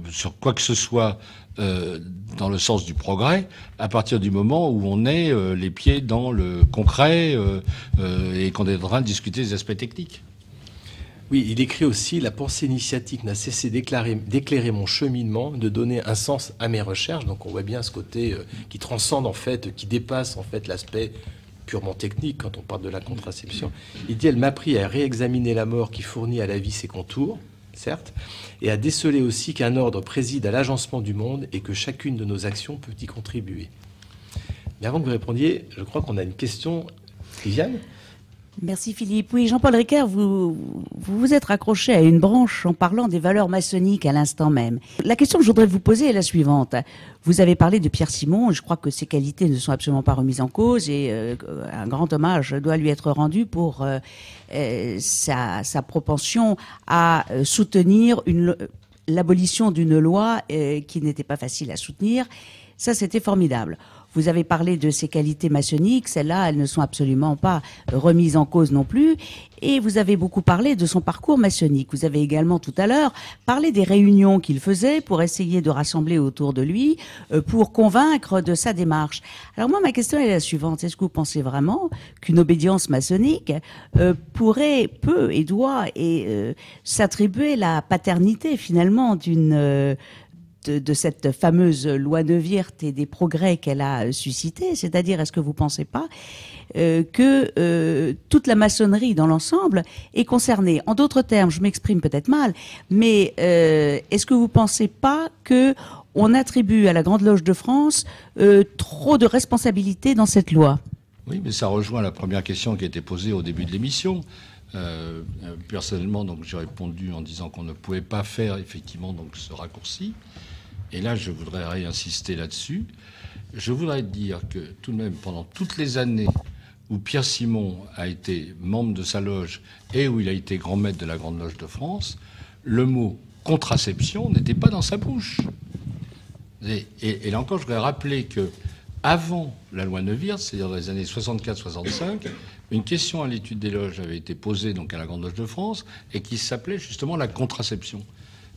sur quoi que ce soit euh, dans le sens du progrès à partir du moment où on est euh, les pieds dans le concret euh, et qu'on est en train de discuter des aspects techniques. Oui, il écrit aussi La pensée initiatique n'a cessé d'éclairer mon cheminement, de donner un sens à mes recherches. Donc on voit bien ce côté qui transcende en fait, qui dépasse en fait l'aspect purement technique quand on parle de la contraception. Il dit Elle m'a appris à réexaminer la mort qui fournit à la vie ses contours, certes, et à déceler aussi qu'un ordre préside à l'agencement du monde et que chacune de nos actions peut y contribuer. Mais avant que vous répondiez, je crois qu'on a une question. Viviane? Merci Philippe. Oui, Jean-Paul Ricard, vous, vous êtes raccroché à une branche en parlant des valeurs maçonniques à l'instant même. La question que je voudrais vous poser est la suivante. Vous avez parlé de Pierre Simon, je crois que ses qualités ne sont absolument pas remises en cause et euh, un grand hommage doit lui être rendu pour euh, euh, sa, sa, propension à soutenir l'abolition d'une loi qui n'était pas facile à soutenir. Ça, c'était formidable. Vous avez parlé de ses qualités maçonniques, celles-là, elles ne sont absolument pas remises en cause non plus. Et vous avez beaucoup parlé de son parcours maçonnique. Vous avez également tout à l'heure parlé des réunions qu'il faisait pour essayer de rassembler autour de lui, euh, pour convaincre de sa démarche. Alors moi, ma question est la suivante. Est-ce que vous pensez vraiment qu'une obédience maçonnique euh, pourrait, peut et doit et euh, s'attribuer la paternité finalement d'une de, cette fameuse loi de et des progrès qu'elle a suscités C'est-à-dire, est-ce que vous ne pensez pas euh, que euh, toute la maçonnerie dans l'ensemble est concernée? En d'autres termes, je m'exprime peut-être mal, mais euh, est-ce que vous ne pensez pas que on attribue à la Grande Loge de France trop de responsabilités dans cette loi? Oui, mais ça rejoint la première question qui a été posée au début de l'émission. personnellement, donc j'ai répondu en disant qu'on ne pouvait pas faire effectivement donc ce raccourci et là je voudrais réinsister là-dessus, je voudrais dire que tout de même, pendant toutes les années où Pierre Simon a été membre de sa loge et où il a été grand maître de la Grande Loge de France, le mot contraception n'était pas dans sa bouche. Et, là encore, je voudrais rappeler que avant la loi Neuwirth, c'est-à-dire dans les années 64-65, une question à l'étude des loges avait été posée donc à la Grande Loge de France et qui s'appelait justement la contraception.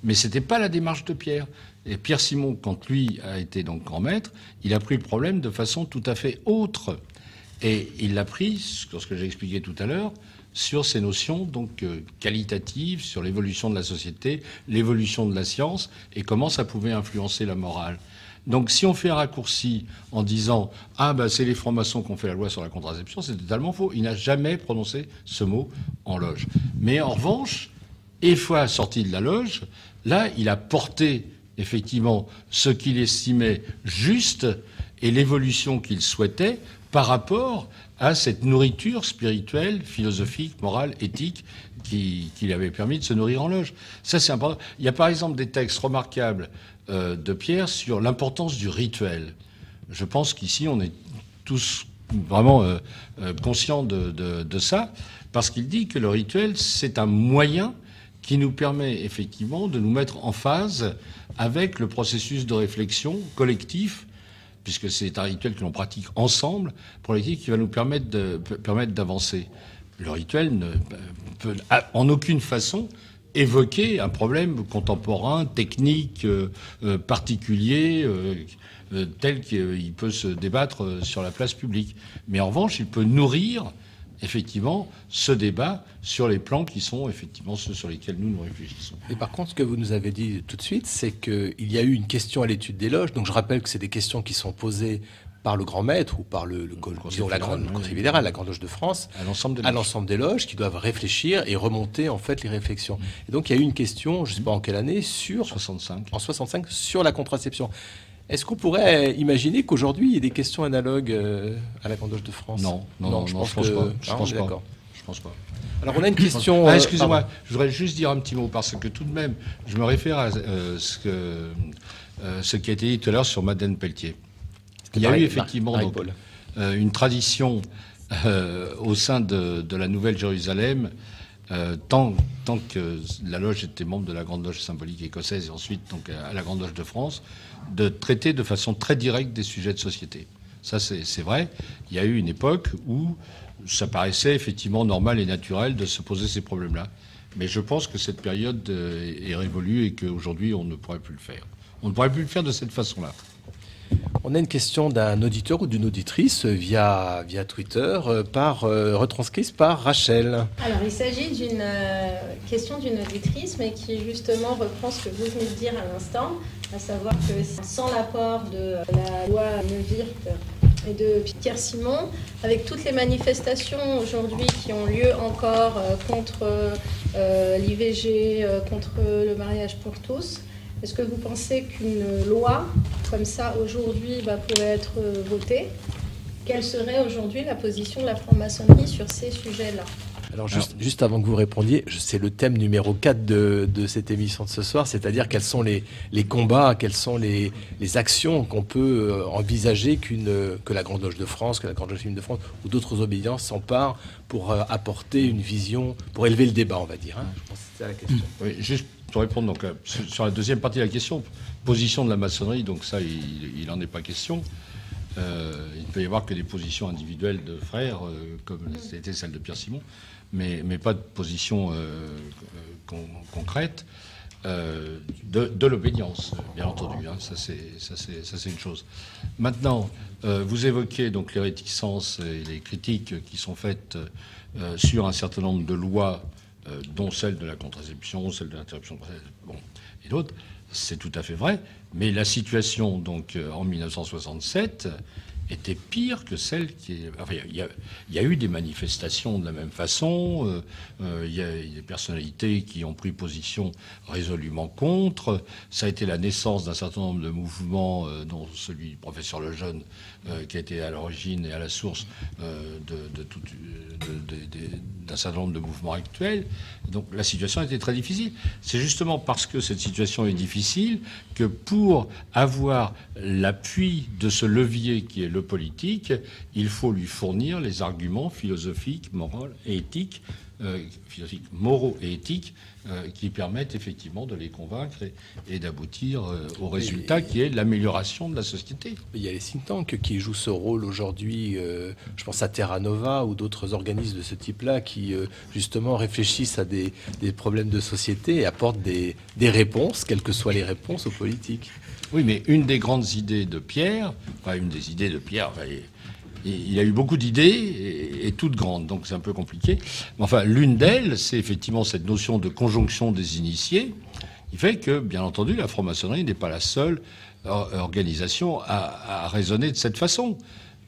Mais ce n'était pas la démarche de Pierre. Et Pierre Simon, quand lui a été donc grand maître, il a pris le problème de façon tout à fait autre. Et il l'a pris, sur ce que j'ai expliqué tout à l'heure, sur ces notions donc euh, qualitatives, sur l'évolution de la société, l'évolution de la science et comment ça pouvait influencer la morale. Donc si on fait un raccourci en disant ah ben c'est les francs-maçons qui ont fait la loi sur la contraception, c'est totalement faux. Il n'a jamais prononcé ce mot en loge. Mais en revanche, une fois sorti de la loge, là il a porté effectivement ce qu'il estimait juste et l'évolution qu'il souhaitait par rapport à cette nourriture spirituelle, philosophique, morale, éthique qui, lui avait permis de se nourrir en loge. Ça, c'est important. Il y a par exemple des textes remarquables euh, de Pierre sur l'importance du rituel. Je pense qu'ici, on est tous vraiment euh, euh, conscients de, de, ça, parce qu'il dit que le rituel, c'est un moyen qui nous permet effectivement de nous mettre en phase avec le processus de réflexion collectif puisque c'est un rituel que l'on pratique ensemble, pour qui va nous permettre d'avancer. Le rituel ne peut en aucune façon évoquer un problème contemporain, technique, euh, euh, particulier, euh, tel qu'il peut se débattre sur la place publique. Mais en revanche, il peut nourrir effectivement ce débat sur les plans qui sont effectivement ceux sur lesquels nous nous réfléchissons. Et par contre, ce que vous nous avez dit tout de suite, c'est qu'il y a eu une question à l'étude des loges. Donc je rappelle que c'est des questions qui sont posées par le grand maître ou par le, le, disons, la grande conseil fédéral, la grande loge de France, à l'ensemble des, loges qui doivent réfléchir et remonter en fait les réflexions. Mm. Et donc il y a eu une question, je ne sais pas en quelle année, sur 65, en 65 sur la contraception. Est-ce qu'on pourrait imaginer qu'aujourd'hui, il y ait des questions analogues euh, à la Grande de France? Non, non, non, je, pense, pas. Je pense pas. Je pense pas. Alors on a une question. Ah, euh, excusez-moi, je voudrais juste dire un petit mot parce que tout de même, je me réfère à euh, ce, que, ce qui a été dit tout à l'heure sur Madeleine Pelletier. Il y a eu effectivement une tradition au sein de, de la Nouvelle Jérusalem euh, tant, tant, que la loge était membre de la Grande Loge symbolique écossaise et ensuite donc à la Grande Loge de France, de traiter de façon très directe des sujets de société. Ça, c'est vrai. Il y a eu une époque où ça paraissait effectivement normal et naturel de se poser ces problèmes-là. Mais je pense que cette période euh, est révolue et qu'aujourd'hui, on ne pourrait plus le faire. On ne pourrait plus le faire de cette façon-là. On a une question d'un auditeur ou d'une auditrice via, via Twitter, euh, par, euh, retranscrite par Rachel. Alors, il s'agit d'une euh, question d'une auditrice, mais qui justement reprend ce que vous venez de dire à l'instant, à savoir que sans l'apport de la loi Neuwirth et de Pierre Simon, avec toutes les manifestations aujourd'hui qui ont lieu encore contre l'IVG, contre le mariage pour tous, est-ce que vous pensez qu'une loi comme ça aujourd'hui bah, pourrait être euh, votée? Quelle serait aujourd'hui la position de la franc-maçonnerie sur ces sujets-là? Alors juste, avant que vous répondiez, c'est le thème numéro 4 de, cette émission de ce soir, c'est-à-dire quels sont les, combats, quelles sont les, actions qu'on peut euh, envisager qu'une que la Grande Loge de France, que la Grande Loge de France ou d'autres obédiences s'emparent pour euh, apporter une vision, pour élever le débat, on va dire. Hein. Je pense que c'est ça la question. Oui, juste pour répondre donc, euh, sur la deuxième partie de la question, position de la maçonnerie, donc ça, il n'en est pas question. Euh, il ne peut y avoir que des positions individuelles de frères, euh, comme c'était celle de Pierre Simon, mais, mais pas de position concrète de, l'obédience, bien entendu. Hein, ça, c'est une chose. Maintenant, vous évoquez donc les réticences et les critiques qui sont faites sur un certain nombre de lois euh, dont celle de la contraception, celle de l'interruption de bon, et d'autres, c'est tout à fait vrai. Mais la situation, donc, euh, en 1967, était pire que celle qui. Enfin, il y, a eu des manifestations de la même façon. Euh, il y a des personnalités qui ont pris position résolument contre. Ça a été la naissance d'un certain nombre de mouvements, dont celui du professeur Lejeune, qui a été à l'origine et à la source de, d'un certain nombre de mouvements actuels. Donc la situation était très difficile. C'est justement parce que cette situation est difficile que pour avoir l'appui de ce levier qui est le politique, il faut lui fournir les arguments philosophiques, moraux et éthiques, euh, philosophiques, moraux et éthiques euh, qui permettent effectivement de les convaincre et, d'aboutir euh, au résultat qui est l'amélioration de la société. Il y a les think tanks qui jouent ce rôle aujourd'hui. je pense à Terra Nova ou d'autres organismes de ce type-là qui justement réfléchissent à des, problèmes de société et apportent des, des réponses, quelles que soient les réponses aux politiques. Oui, mais une des grandes idées de Pierre, enfin une des idées de Pierre, il a eu beaucoup d'idées et, toutes grandes, donc c'est un peu compliqué. Mais enfin, l'une d'elles, c'est effectivement cette notion de conjonction des initiés Il fait que, bien entendu, la franc-maçonnerie n'est pas la seule organisation à, raisonner de cette façon.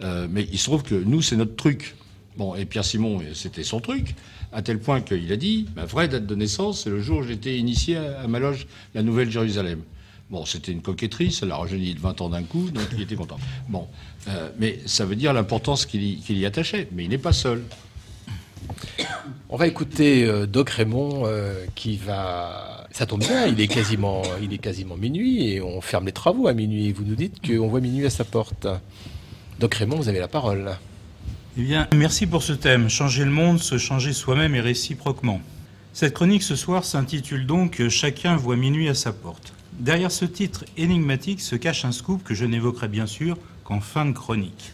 Euh, mais il se trouve que nous, c'est notre truc. Bon, et Pierre Simon, c'était son truc, à tel point qu'il a dit ma vraie date de naissance, c'est le jour où j'étais initié à, ma loge, la Nouvelle Jérusalem. Bon, c'était une coquetterie, ça l'a rajeuni de 20 ans d'un coup, donc il était content. Bon, euh, mais ça veut dire l'importance qu'il y, attachait. Mais il n'est pas seul. On va écouter euh, Doc Raymond qui va. Ça tombe bien, il est quasiment, il est quasiment minuit et on ferme les travaux à minuit. Vous nous dites qu'on voit minuit à sa porte. Doc Raymond, vous avez la parole. Eh bien, merci pour ce thème. Changer le monde, se changer soi-même et réciproquement. Cette chronique ce soir s'intitule donc Chacun voit minuit à sa porte. Derrière ce titre énigmatique se cache un scoop que je n'évoquerai bien sûr qu'en fin de chronique.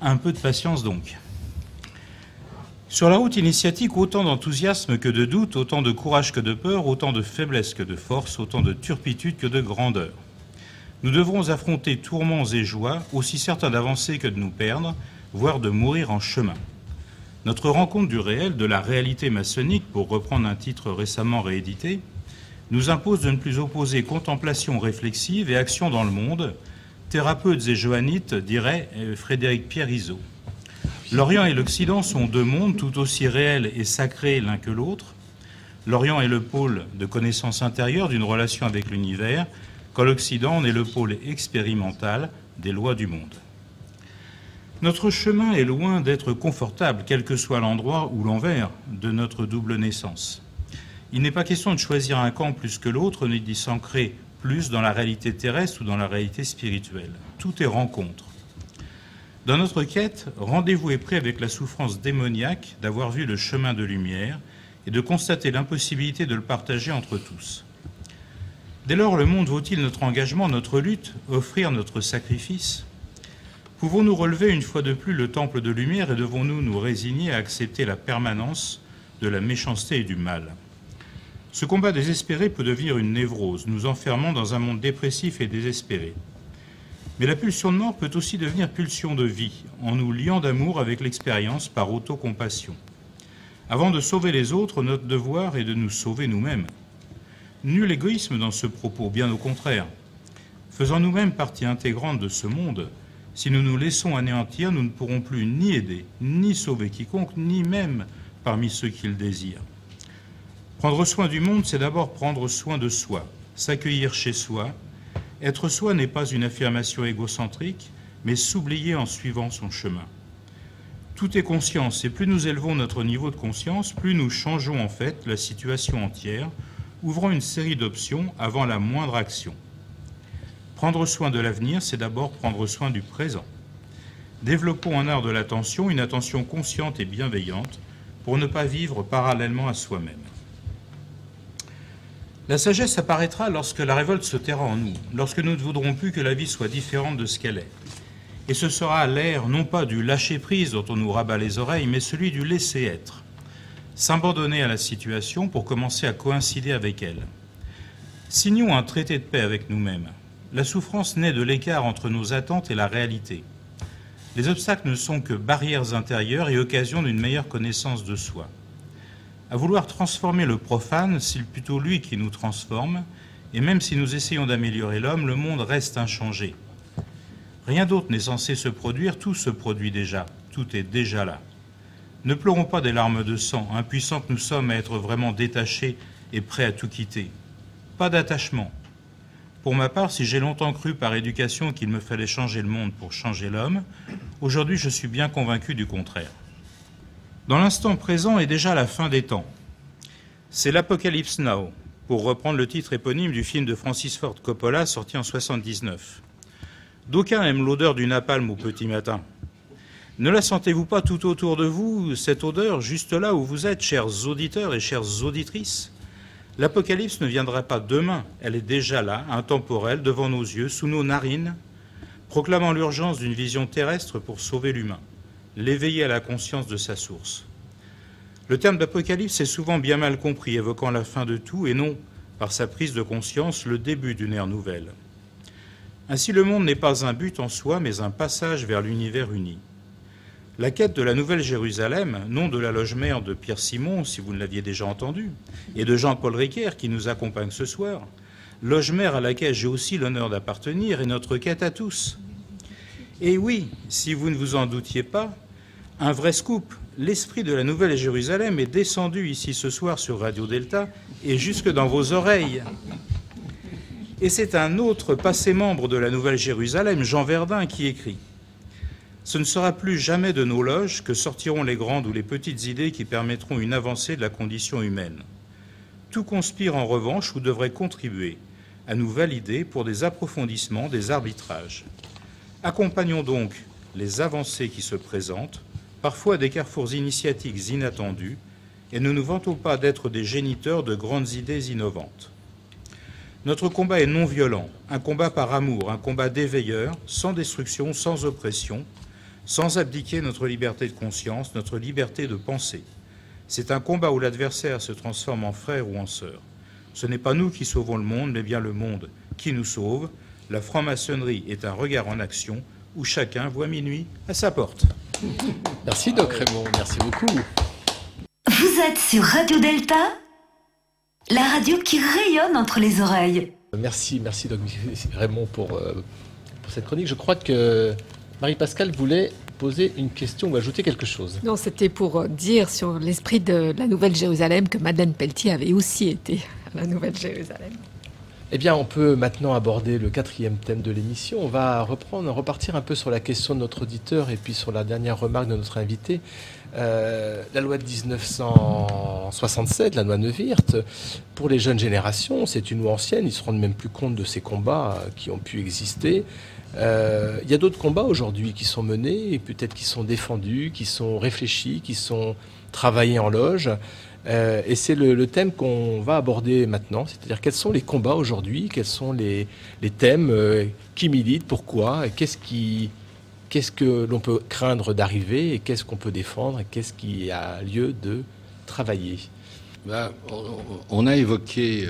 Un peu de patience donc. Sur la route initiatique, autant d'enthousiasme que de doute, autant de courage que de peur, autant de faiblesse que de force, autant de turpitude que de grandeur. Nous devrons affronter tourments et joies, aussi certains d'avancer que de nous perdre, voire de mourir en chemin. Notre rencontre du réel, de la réalité maçonnique, pour reprendre un titre récemment réédité, nous impose de ne plus opposer contemplation réflexive et action dans le monde, thérapeutes et joannites, dirait Frédéric Pierre Izot. L'Orient et l'Occident sont deux mondes tout aussi réels et sacrés l'un que l'autre. L'Orient est le pôle de connaissance intérieure d'une relation avec l'univers, quand l'Occident est le pôle expérimental des lois du monde. Notre chemin est loin d'être confortable, quel que soit l'endroit ou l'envers de notre double naissance. Il n'est pas question de choisir un camp plus que l'autre, ni d'y s'ancrer plus dans la réalité terrestre ou dans la réalité spirituelle. Tout est rencontre. Dans notre quête, rendez-vous est pris avec la souffrance démoniaque d'avoir vu le chemin de lumière et de constater l'impossibilité de le partager entre tous. Dès lors, le monde vaut-il notre engagement, notre lutte, offrir notre sacrifice? Pouvons-nous relever une fois de plus le temple de lumière et devons-nous nous résigner à accepter la permanence de la méchanceté et du mal? Ce combat désespéré peut devenir une névrose, nous enfermant dans un monde dépressif et désespéré. Mais la pulsion de mort peut aussi devenir pulsion de vie, en nous liant d'amour avec l'expérience par autocompassion. Avant de sauver les autres, notre devoir est de nous sauver nous-mêmes. Nul égoïsme dans ce propos, bien au contraire. Faisant nous-mêmes partie intégrante de ce monde, si nous nous laissons anéantir, nous ne pourrons plus ni aider, ni sauver quiconque, ni même parmi ceux qui le désirent. Prendre soin du monde, c'est d'abord prendre soin de soi, s'accueillir chez soi. Être soi n'est pas une affirmation égocentrique, mais s'oublier en suivant son chemin. Tout est conscience, et plus nous élevons notre niveau de conscience, plus nous changeons en fait la situation entière, ouvrant une série d'options avant la moindre action. Prendre soin de l'avenir, c'est d'abord prendre soin du présent. Développons un art de l'attention, une attention consciente et bienveillante, pour ne pas vivre parallèlement à soi-même. La sagesse apparaîtra lorsque la révolte se taira en nous, lorsque nous ne voudrons plus que la vie soit différente de ce qu'elle est. Et ce sera l'ère non pas du lâcher-prise dont on nous rabat les oreilles, mais celui du laisser-être s'abandonner à la situation pour commencer à coïncider avec elle. Signons un traité de paix avec nous-mêmes. La souffrance naît de l'écart entre nos attentes et la réalité. Les obstacles ne sont que barrières intérieures et occasion d'une meilleure connaissance de soi. À vouloir transformer le profane, c'est plutôt lui qui nous transforme, et même si nous essayons d'améliorer l'homme, le monde reste inchangé. Rien d'autre n'est censé se produire, tout se produit déjà, tout est déjà là. Ne pleurons pas des larmes de sang, impuissants nous sommes à être vraiment détachés et prêts à tout quitter. Pas d'attachement. Pour ma part, si j'ai longtemps cru par éducation qu'il me fallait changer le monde pour changer l'homme, aujourd'hui je suis bien convaincu du contraire. Dans l'instant présent est déjà la fin des temps. C'est l'Apocalypse Now, pour reprendre le titre éponyme du film de Francis Ford Coppola sorti en 79. D'aucuns aiment l'odeur du napalm au petit matin. Ne la sentez-vous pas tout autour de vous, cette odeur, juste là où vous êtes, chers auditeurs et chères auditrices? L'Apocalypse ne viendra pas demain, elle est déjà là, intemporelle, devant nos yeux, sous nos narines, proclamant l'urgence d'une vision terrestre pour sauver l'humain, l'éveiller à la conscience de sa source. Le terme d'Apocalypse est souvent bien mal compris, évoquant la fin de tout, et non, par sa prise de conscience, le début d'une ère nouvelle. Ainsi le monde n'est pas un but en soi, mais un passage vers l'univers uni. La quête de la Nouvelle Jérusalem, nom de la loge mère de Pierre Simon, si vous ne l'aviez déjà entendu, et de Jean-Paul Riquer qui nous accompagne ce soir, loge mère à laquelle j'ai aussi l'honneur d'appartenir, est notre quête à tous. Et oui, si vous ne vous en doutiez pas, un vrai scoop, l'esprit de la Nouvelle Jérusalem est descendu ici ce soir sur Radio Delta et jusque dans vos oreilles. Et c'est un autre passé membre de la Nouvelle Jérusalem, Jean Verdun, qui écrit ce ne sera plus jamais de nos loges que sortiront les grandes ou les petites idées qui permettront une avancée de la condition humaine. Tout conspire en revanche ou devrait contribuer à nous valider pour des approfondissements, des arbitrages. Accompagnons donc les avancées qui se présentent, parfois des carrefours initiatiques inattendus, et ne nous vantons pas d'être des géniteurs de grandes idées innovantes. Notre combat est non violent, un combat par amour, un combat d'éveilleurs, sans destruction, sans oppression, sans abdiquer notre liberté de conscience, notre liberté de penser. C'est un combat où l'adversaire se transforme en frère ou en sœur. Ce n'est pas nous qui sauvons le monde, mais bien le monde qui nous sauve. La franc-maçonnerie est un regard en action où chacun voit minuit à sa porte. Merci Doc Raymond, merci beaucoup. Vous êtes sur Radio Delta, la radio qui rayonne entre les oreilles. Merci, merci Doc Raymond pour, euh, pour cette chronique. Je crois que Marie-Pascale voulait poser une question ou ajouter quelque chose. Non, c'était pour euh, dire sur l'esprit de la Nouvelle-Jérusalem que Madeleine Pelletier avait aussi été à la Nouvelle-Jérusalem. Eh bien, on peut maintenant aborder le quatrième thème de l'émission. On va reprendre, repartir un peu sur la question de notre auditeur et puis sur la dernière remarque de notre invité. Euh, la loi de 1967, la loi Neuwirth, pour les jeunes générations, c'est une loi ancienne. Ils ne se rendent même plus compte de ces combats euh, qui ont pu exister. Euh, il y a d'autres combats aujourd'hui qui sont menés, et peut-être qui sont défendus, qui sont réfléchis, qui sont travaillés en loge. Euh, et c'est le, thème qu'on va aborder maintenant, c'est-à-dire quels sont les combats aujourd'hui, quels sont les, thèmes euh, qui militent, pourquoi, qu'est-ce qui, qu'est-ce que l'on peut craindre d'arriver, et qu'est-ce qu'on peut défendre, et qu'est-ce qui a lieu de travailler. Bah, on, a évoqué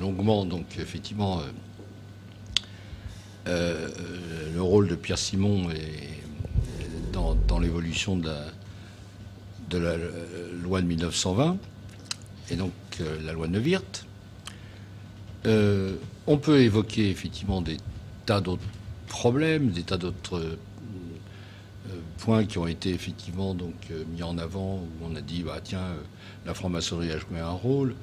longuement, donc effectivement, euh, le rôle de Pierre Simon est dans, l'évolution de, la, loi de 1920 et donc euh, la loi Neuwirth. Euh, on peut évoquer effectivement des tas d'autres problèmes, des tas d'autres points qui ont été effectivement donc mis en avant où on a dit bah tiens la franc-maçonnerie a joué un rôle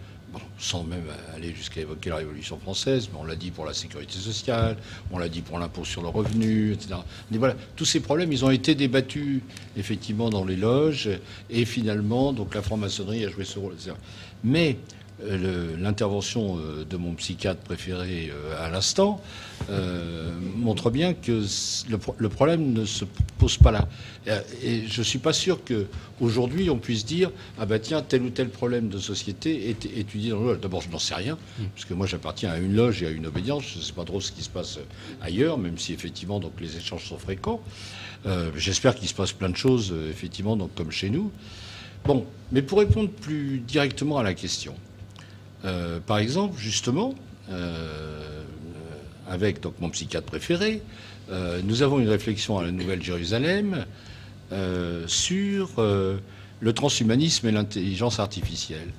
sans même aller jusqu'à évoquer la Révolution française, mais on l'a dit pour la sécurité sociale, on l'a dit pour l'impôt sur le revenu, etc. Mais voilà, tous ces problèmes, ils ont été débattus effectivement dans les loges, et finalement, donc la franc-maçonnerie a joué ce rôle. Mais l'intervention euh, de mon psychiatre préféré euh, à l'instant montre bien que le, problème ne se pose pas là. Et je ne suis pas sûr qu'aujourd'hui on puisse dire ah ben tiens tel ou tel problème de société est étudié dans le loge. D'abord je n'en sais rien mm. puisque moi j'appartiens à une loge et à une obédience. Je ne sais pas trop ce qui se passe ailleurs, même si effectivement donc les échanges sont fréquents. J'espère qu'il se passe plein de choses effectivement donc comme chez nous. Bon, mais pour répondre plus directement à la question. Euh, par exemple, justement, euh, avec donc, mon psychiatre préféré, euh, nous avons une réflexion à la Nouvelle-Jérusalem sur le transhumanisme et l'intelligence artificielle.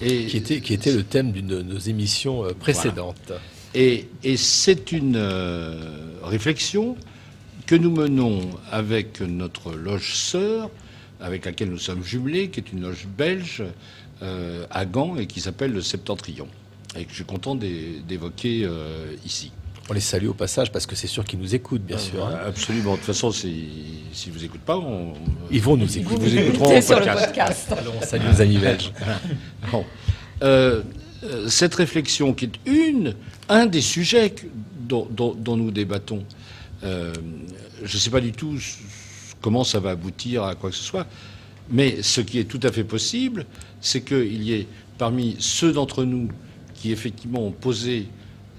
Et, qui, était, qui était le thème d'une de nos émissions précédentes. Et, et c'est une réflexion que nous menons avec notre loge sœur, avec laquelle nous sommes jumelés, qui est une loge belge, à Gand et qui s'appelle le Septentrion, et que je suis content d'évoquer euh, ici. On les salue au passage parce que c'est sûr qu'ils nous écoutent, bien sûr. Hein. Absolument. De toute façon, s'ils ne vous écoutent pas, ils vont nous écouter. Ils vous écouteront sur le podcast. Alors, on salue nos amis belges. Euh, cette réflexion qui est une, un des sujets dont, dont, nous débattons, je ne sais pas du tout comment ça va aboutir à quoi que ce soit, mais ce qui est tout à fait possible, c'est qu'il y ait parmi ceux d'entre nous qui effectivement ont posé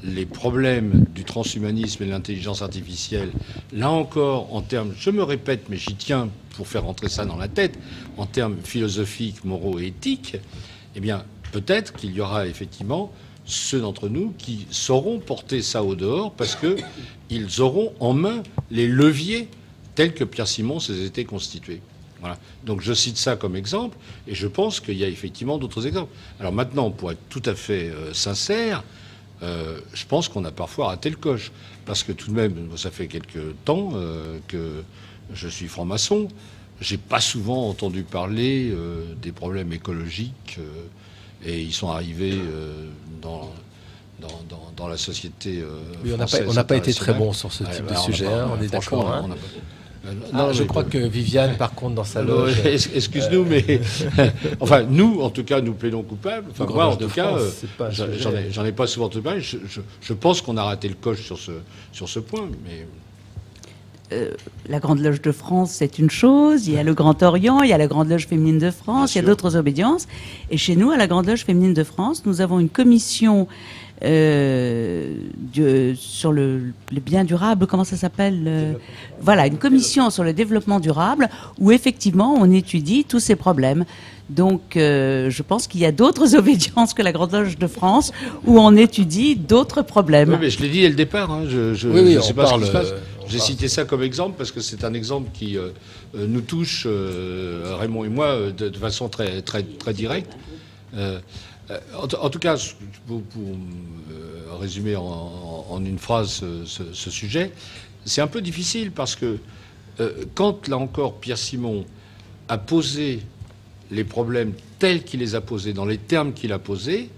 les problèmes du transhumanisme et de l'intelligence artificielle, là encore, en termes, je me répète, mais j'y tiens pour faire rentrer ça dans la tête, en termes philosophiques, moraux et éthiques, eh bien, peut-être qu'il y aura effectivement ceux d'entre nous qui sauront porter ça au dehors parce qu'ils auront en main les leviers tels que Pierre Simon s'est été constitué. Voilà. Donc je cite ça comme exemple, et je pense qu'il y a effectivement d'autres exemples. Alors maintenant, pour être tout à fait euh, sincère, euh, je pense qu'on a parfois raté le coche. Parce que tout de même, ça fait quelques temps euh, que je suis franc-maçon. J'ai pas souvent entendu parler des problèmes écologiques, et ils sont arrivés dans, dans, la société. oui, on n'a pas, été très bon sur ce type de sujet, hein, on est d'accord. Hein. Euh, ah, je crois que Viviane, par contre, dans sa loge. Excuse-nous, mais. enfin, nous, en tout cas, nous plaidons coupables. Enfin, moi, en tout cas, euh, j'en ai, pas souvent entendu parler. Je, pense qu'on a raté le coche sur ce, sur ce point, mais. Euh, la Grande Loge de France, c'est une chose. Il y a le Grand Orient, il y a la Grande Loge féminine de France, il y a d'autres obédiences. Et chez nous, à la Grande Loge féminine de France, nous avons une commission euh, sur le, bien durable, comment ça s'appelle euh, Voilà, une commission sur le développement durable où effectivement on étudie tous ces problèmes. Donc euh, je pense qu'il y a d'autres obédiences que la Grande Loge de France où on étudie d'autres problèmes. Oui, mais je l'ai dit dès le départ, hein, je, je, oui, oui, sais pas ce qui se passe. J'ai cité ça comme exemple parce que c'est un exemple qui nous touche, Raymond et moi, de, de, façon très, très, très directe. Euh, en, tout cas, pour, euh, résumer en, une phrase ce, sujet, c'est un peu difficile parce que euh, quand, là encore, Pierre Simon a posé les problèmes tels qu'il les a posés, dans les termes qu'il a posés,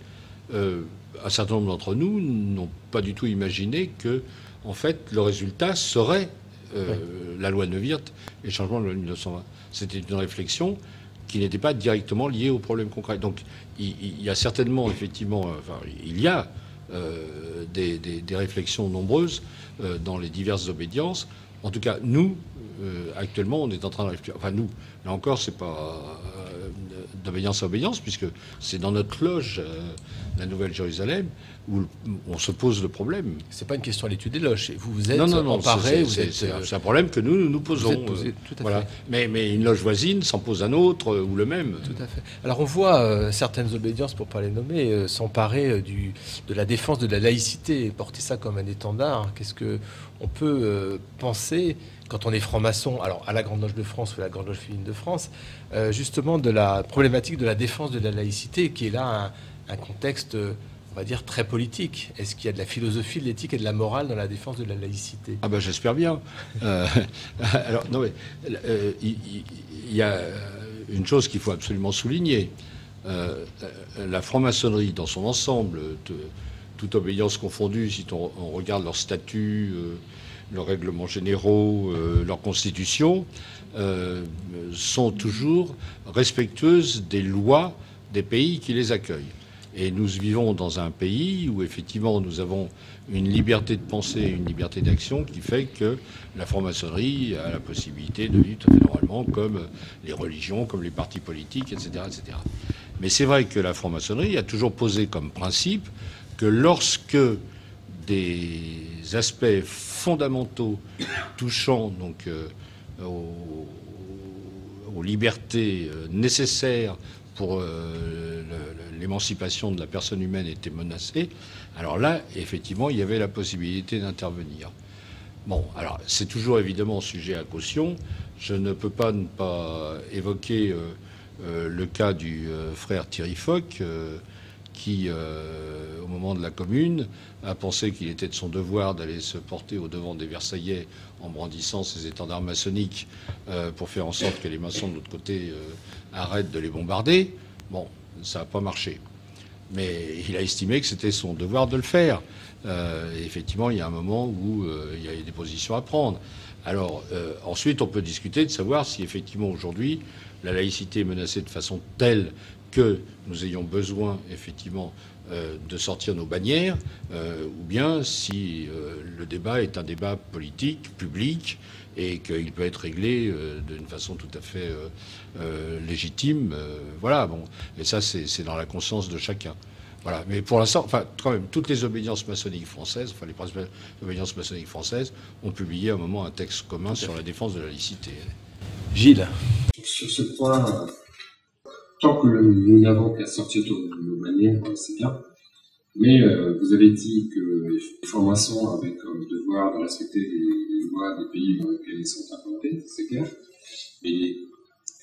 un certain nombre d'entre nous n'ont pas du tout imaginé que, en fait, le résultat serait la loi Neuwirth et le changement de la loi 1920. C'était une réflexion qui n'était pas directement liée aux problèmes concrets. Donc il, y a certainement, effectivement, euh, enfin, il y a euh, des, réflexions nombreuses euh, dans les diverses obédiences. En tout cas, nous, actuellement, on est en train de réfléchir. Enfin, nous, là encore, c'est pas d'obédience à obédience, puisque c'est dans notre loge, la Nouvelle-Jérusalem, où on se pose le problème. C'est pas une question à l'étude des loges. Vous vous êtes non, non, non, C'est un problème que nous nous, posons. tout à voilà. Mais, mais, une loge voisine s'en pose un autre ou le même. Tout à fait. Alors on voit euh, certaines obédiences, pour pas les nommer, euh, s'emparer euh, du de la défense de la laïcité, porter ça comme un étendard. Qu'est-ce que on peut penser quand on est franc-maçon, alors à la Grande Loge de France ou à la Grande Loge féminine de France, justement de la problématique de la défense de la laïcité, qui est là un, un contexte on va dire, très politique. Est-ce qu'il y a de la philosophie, de l'éthique et de la morale dans la défense de la laïcité? Ah ben j'espère bien. Euh, alors, non, mais euh, il y, a une chose qu'il faut absolument souligner. Euh, la franc-maçonnerie dans son ensemble, toute obéissance confondue, si on, regarde leurs statuts, leurs règlements généraux, leur constitution, sont toujours respectueuses des lois des pays qui les accueillent. Et nous vivons dans un pays où effectivement nous avons une liberté de pensée, une liberté d'action qui fait que la franc-maçonnerie a la possibilité de vivre tout normalement comme les religions, comme les partis politiques, etc. etc. Mais c'est vrai que la franc-maçonnerie a toujours posé comme principe que lorsque des aspects fondamentaux touchant donc euh, aux, libertés euh, nécessaires pour euh, l'émancipation de la personne humaine était menacée, alors là, effectivement, il y avait la possibilité d'intervenir. Bon, alors c'est toujours évidemment sujet à caution. Je ne peux pas ne pas évoquer euh, euh, le cas du frère Thierry Foch, qui, au moment de la Commune, a pensé qu'il était de son devoir d'aller se porter au devant des Versaillais en brandissant ses étendards maçonniques pour faire en sorte que les maçons de l'autre côté arrête de les bombarder. Bon, ça n'a pas marché. Mais il a estimé que c'était son devoir de le faire. Euh, effectivement, il y a un moment où euh, il y a des positions à prendre. Alors, euh, ensuite, on peut discuter de savoir si effectivement aujourd'hui la laïcité est menacée de façon telle que nous ayons besoin effectivement de sortir nos bannières, ou bien si le débat est un débat politique, public, et qu'il peut être réglé euh, d'une façon tout à fait euh, euh, légitime. voilà, bon. Et ça, c'est dans la conscience de chacun. Voilà. Mais pour l'instant, enfin, quand même, toutes les obédiences maçonniques françaises, enfin, les principales obédiences maçonniques françaises, ont publié à un moment un texte commun sur la défense de la laïcité. Gilles. Sur ce point, tant que nous n'avons qu'à sortir de nos manières, c'est bien. Mais euh, vous avez dit que les francs-maçons avaient comme devoir de respecter les, lois des pays dans lesquels ils sont implantés, c'est clair. Mais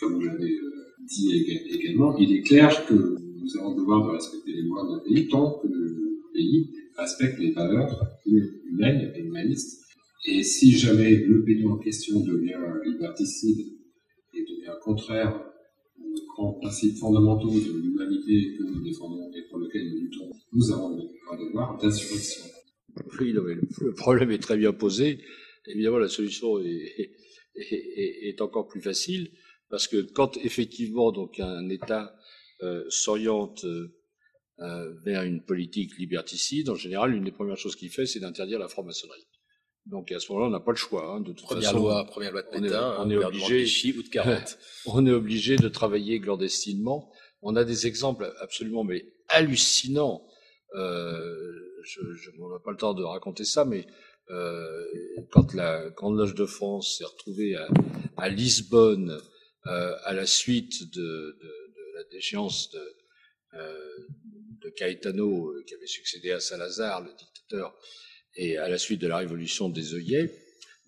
comme vous l'avez euh, dit également, il est clair que nous avons le devoir de respecter les lois d'un pays tant que le pays respecte les valeurs humaines et humanistes. Et si jamais le pays en question devient liberticide et devient contraire grands principes fondamentaux de l'humanité que nous défendons et pour lesquels nous luttons, nous avons un devoir d'insurrection. Oui, le problème est très bien posé. Évidemment, la solution est, est, encore plus facile parce que quand effectivement donc un État euh, s'oriente euh, vers une politique liberticide, en général, une des premières choses qu'il fait, c'est d'interdire la franc-maçonnerie. Donc à ce moment-là, on n'a pas le choix. Hein, de toute première façon, loi, première loi de Pétain, on est, on est obligé, ou de 40. on est obligé de travailler clandestinement. On a des exemples absolument mais hallucinants. Euh, je n'ai pas le temps de raconter ça, mais euh, quand la Grande Loge de France s'est retrouvée à, à Lisbonne euh, à la suite de, de, de la déchéance de, euh, de Caetano, euh, qui avait succédé à Salazar, le dictateur, et à la suite de la révolution des œillets.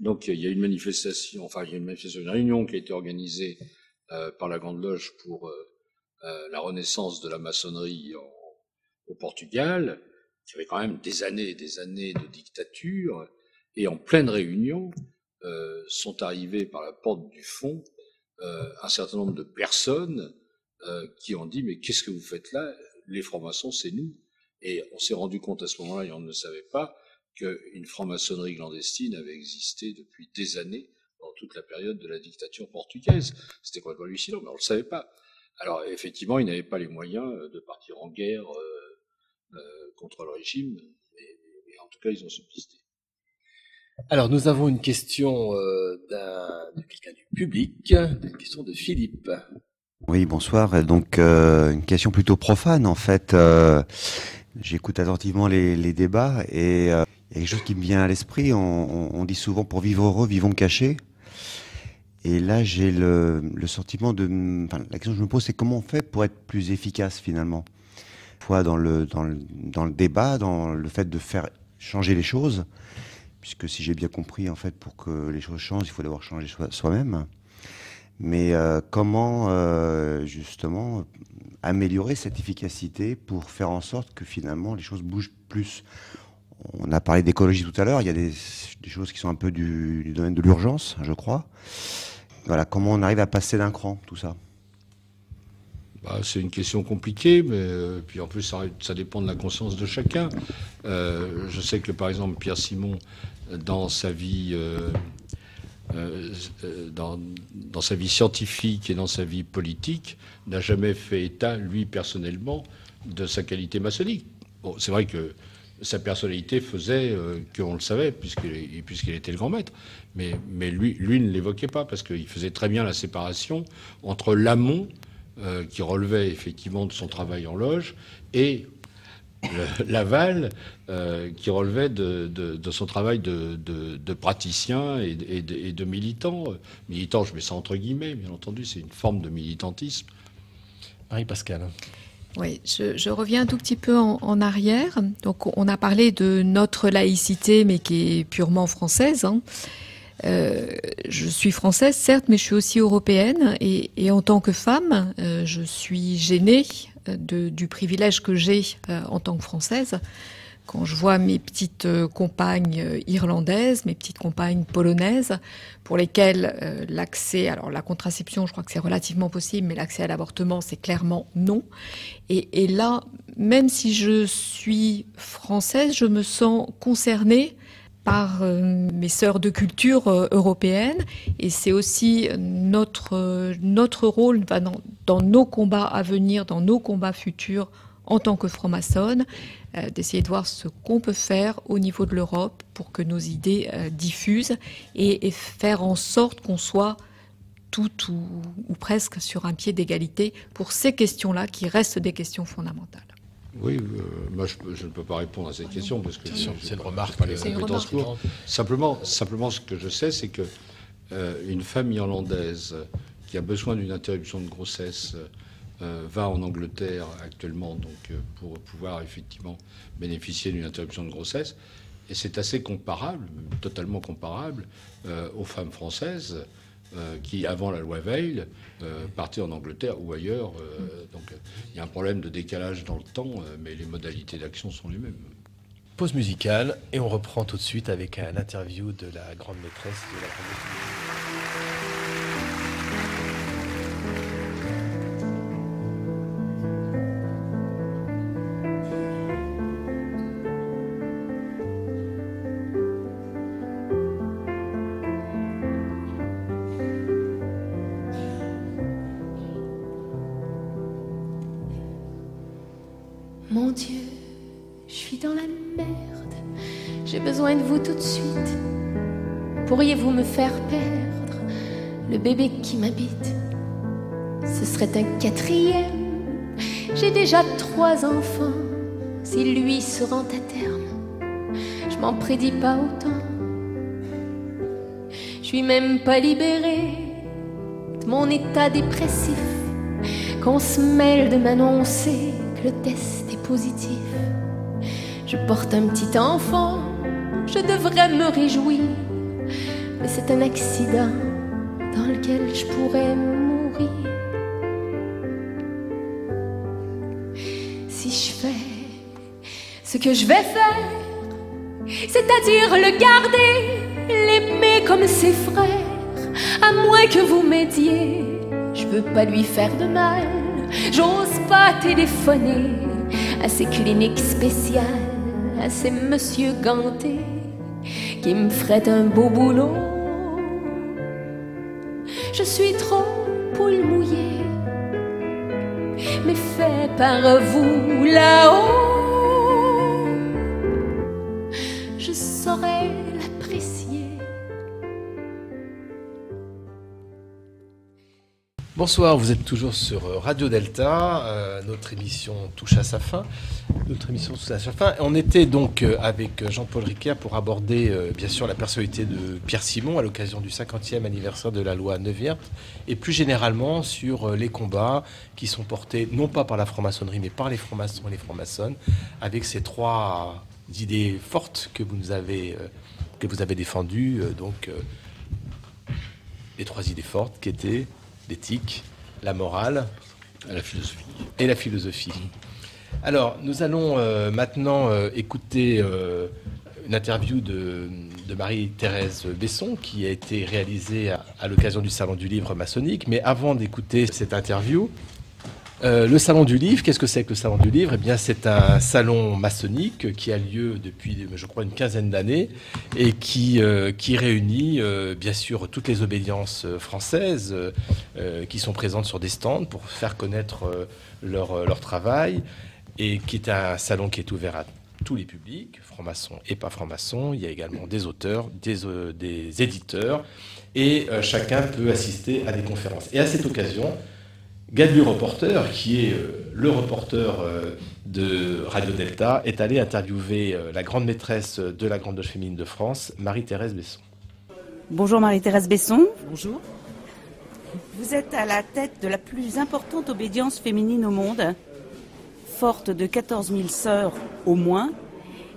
Donc il y a une manifestation, enfin il y a une manifestation, une réunion qui a été organisée euh, par la Grande Loge pour euh, euh, la renaissance de la maçonnerie en, au Portugal, qui avait quand même des années et des années de dictature, et en pleine réunion euh, sont arrivés par la porte du fond euh, un certain nombre de personnes qui ont dit mais qu'est-ce que vous faites là? Les francs-maçons, c'est nous. Et on s'est rendu compte à ce moment-là, et on ne le savait pas, qu'une franc-maçonnerie clandestine avait existé depuis des années dans toute la période de la dictature portugaise. C'était complètement hallucinant, mais on ne le savait pas. Alors effectivement, ils n'avaient pas les moyens euh, de partir en guerre euh, euh, contre le régime, mais, mais, en tout cas, ils ont subsisté. Alors nous avons une question euh, de quelqu'un du public, une question de Philippe. Oui, bonsoir. Donc euh, une question plutôt profane en fait. Euh, J'écoute attentivement les, débats et il y a quelque chose qui me vient à l'esprit. On, dit souvent pour vivre heureux, vivons cachés. Et là, j'ai le, le, sentiment de. La question que je me pose, c'est comment on fait pour être plus efficace finalement? Fois dans le, dans, dans le débat, dans le fait de faire changer les choses, puisque si j'ai bien compris, en fait, pour que les choses changent, il faut d'abord changer soi-même. Mais euh, comment euh, justement améliorer cette efficacité pour faire en sorte que finalement les choses bougent plus? On a parlé d'écologie tout à l'heure, il y a des, choses qui sont un peu du, domaine de l'urgence, je crois. Voilà, comment on arrive à passer d'un cran, tout ça? Bah, C'est une question compliquée, mais euh, puis en plus, ça, dépend de la conscience de chacun. Je sais que, par exemple, Pierre Simon, dans sa vie... Euh, euh, dans, sa vie scientifique et dans sa vie politique, n'a jamais fait état, lui personnellement, de sa qualité maçonnique. Bon, c'est vrai que sa personnalité faisait euh, qu'on le savait, puisqu'il était le grand maître. Mais, lui, ne l'évoquait pas, parce qu'il faisait très bien la séparation entre l'amont, qui relevait effectivement de son travail en loge, et l'aval, euh, qui relevait de, de, de, son travail de, de praticien et, et, et, de, militant. Militant, je mets ça entre guillemets, bien entendu, c'est une forme de militantisme. Marie-Pascal. Oui, je, je, reviens un tout petit peu en, en, arrière. Donc, on a parlé de notre laïcité, mais qui est purement française. Hein. Euh, je suis française, certes, mais je suis aussi européenne. Et, et en tant que femme, euh, je suis gênée du privilège que j'ai euh, en tant que française quand je vois mes petites euh, compagnes euh, irlandaises, mes petites compagnes polonaises, pour lesquelles l'accès, alors la contraception, je crois que c'est relativement possible, mais l'accès à l'avortement, c'est clairement non. Et, là, même si je suis française, je me sens concernée par euh, mes sœurs de culture euh, européenne, et c'est aussi notre notre rôle dans, dans nos combats à venir, dans nos combats futurs en tant que franc-maçonne, euh, d'essayer de voir ce qu'on peut faire au niveau de l'Europe pour que nos idées euh, diffusent et, faire en sorte qu'on soit tout ou, ou, presque sur un pied d'égalité pour ces questions-là qui restent des questions fondamentales. Oui, euh, moi je, je, ne peux pas répondre à cette question parce que c'est une remarque. Pas les compétences pour. Simplement, simplement, ce que je sais, c'est que euh, une femme irlandaise qui a besoin d'une interruption de grossesse va en Angleterre actuellement donc, pour pouvoir effectivement bénéficier d'une interruption de grossesse. Et c'est assez comparable, totalement comparable, aux femmes françaises qui, avant la loi Veil, partaient en Angleterre ou ailleurs. donc il y a un problème de décalage dans le temps, mais les modalités d'action sont les mêmes. Pause musicale et on reprend tout de suite avec un interview de la grande maîtresse de la quatrième. J'ai déjà trois enfants. Si lui se rend à terme, je m'en prédis pas autant. Je suis même pas libérée de mon état dépressif. Qu'on se mêle de m'annoncer que le test est positif. Je porte un petit enfant, je devrais me réjouir, mais c'est un accident dans lequel je pourrais. Ce que je vais faire, c'est-à-dire le garder, l'aimer comme ses frères, à moins que vous m'aidiez, je veux pas lui faire de mal, j'ose pas téléphoner à ces cliniques spéciales à ces monsieur gantés qui me feraient un beau boulot. Je suis trop poule mouillée, mais fait par vous là-haut, Bonsoir, vous êtes toujours sur Radio Delta. Euh, notre émission touche à sa fin. Notre émission touche à sa fin. On était donc euh, avec Jean-Paul Riquet pour aborder, euh, bien sûr, la personnalité de Pierre Simon à l'occasion du 50e anniversaire de la loi Neuwirth et plus généralement sur les combats qui sont portés non pas par la franc-maçonnerie mais par les francs-maçons et les francs-maçonnes avec ces trois idées fortes que vous avez, que vous avez défendues. donc, les trois idées fortes qui étaient l'éthique, la morale et la philosophie. Et la philosophie. Alors, nous allons euh, maintenant euh, écouter euh, une interview de, de Marie-Thérèse Besson qui a été réalisée à, à l'occasion du Salon du Livre maçonnique. Mais avant d'écouter cette interview, euh, le Salon du Livre, qu'est-ce que c'est que le Salon du Livre? Eh bien, c'est un salon maçonnique qui a lieu depuis, je crois, une quinzaine d'années et qui, euh, réunit, euh, bien sûr, toutes les obédiences françaises qui sont présentes sur des stands pour faire connaître leur, travail et qui est un salon qui est ouvert à tous les publics, francs-maçons et pas francs-maçons. Il y a également des auteurs, des, des éditeurs et chacun peut assister à des conférences. Et à cette occasion, Gadu Reporter, qui est euh, le reporter euh, de Radio Delta, est allé interviewer euh, la grande maîtresse de la Grande Loge féminine de France, Marie-Thérèse Besson. Bonjour Marie-Thérèse Besson. Bonjour. Vous êtes à la tête de la plus importante obédience féminine au monde, forte de 14 000 sœurs au moins,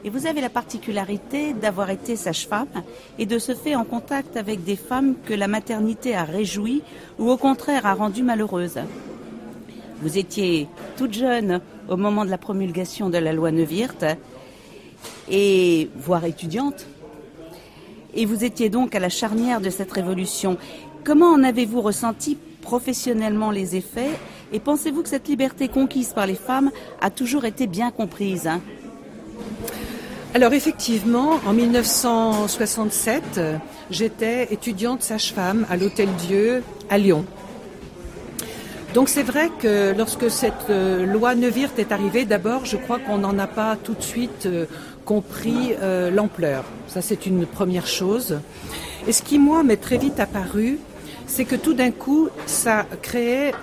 et vous avez la particularité d'avoir été sage-femme et de se faire en contact avec des femmes que la maternité a réjouies ou au contraire a rendues malheureuses. Vous étiez toute jeune au moment de la promulgation de la loi Neuwirth, et voire étudiante, et vous étiez donc à la charnière de cette révolution. Comment en avez-vous ressenti professionnellement les effets et pensez-vous que cette liberté conquise par les femmes a toujours été bien comprise hein? Alors effectivement, en 1967, euh, j'étais étudiante sage-femme à l'Hôtel Dieu à Lyon. Donc c'est vrai que lorsque cette euh, loi Neuwirth est arrivée, d'abord, je crois qu'on n'en a pas tout de suite euh, compris euh, l'ampleur. Ça, c'est une première chose. Et ce qui, moi, m'est très vite apparu, c'est que tout d'un coup, ça créait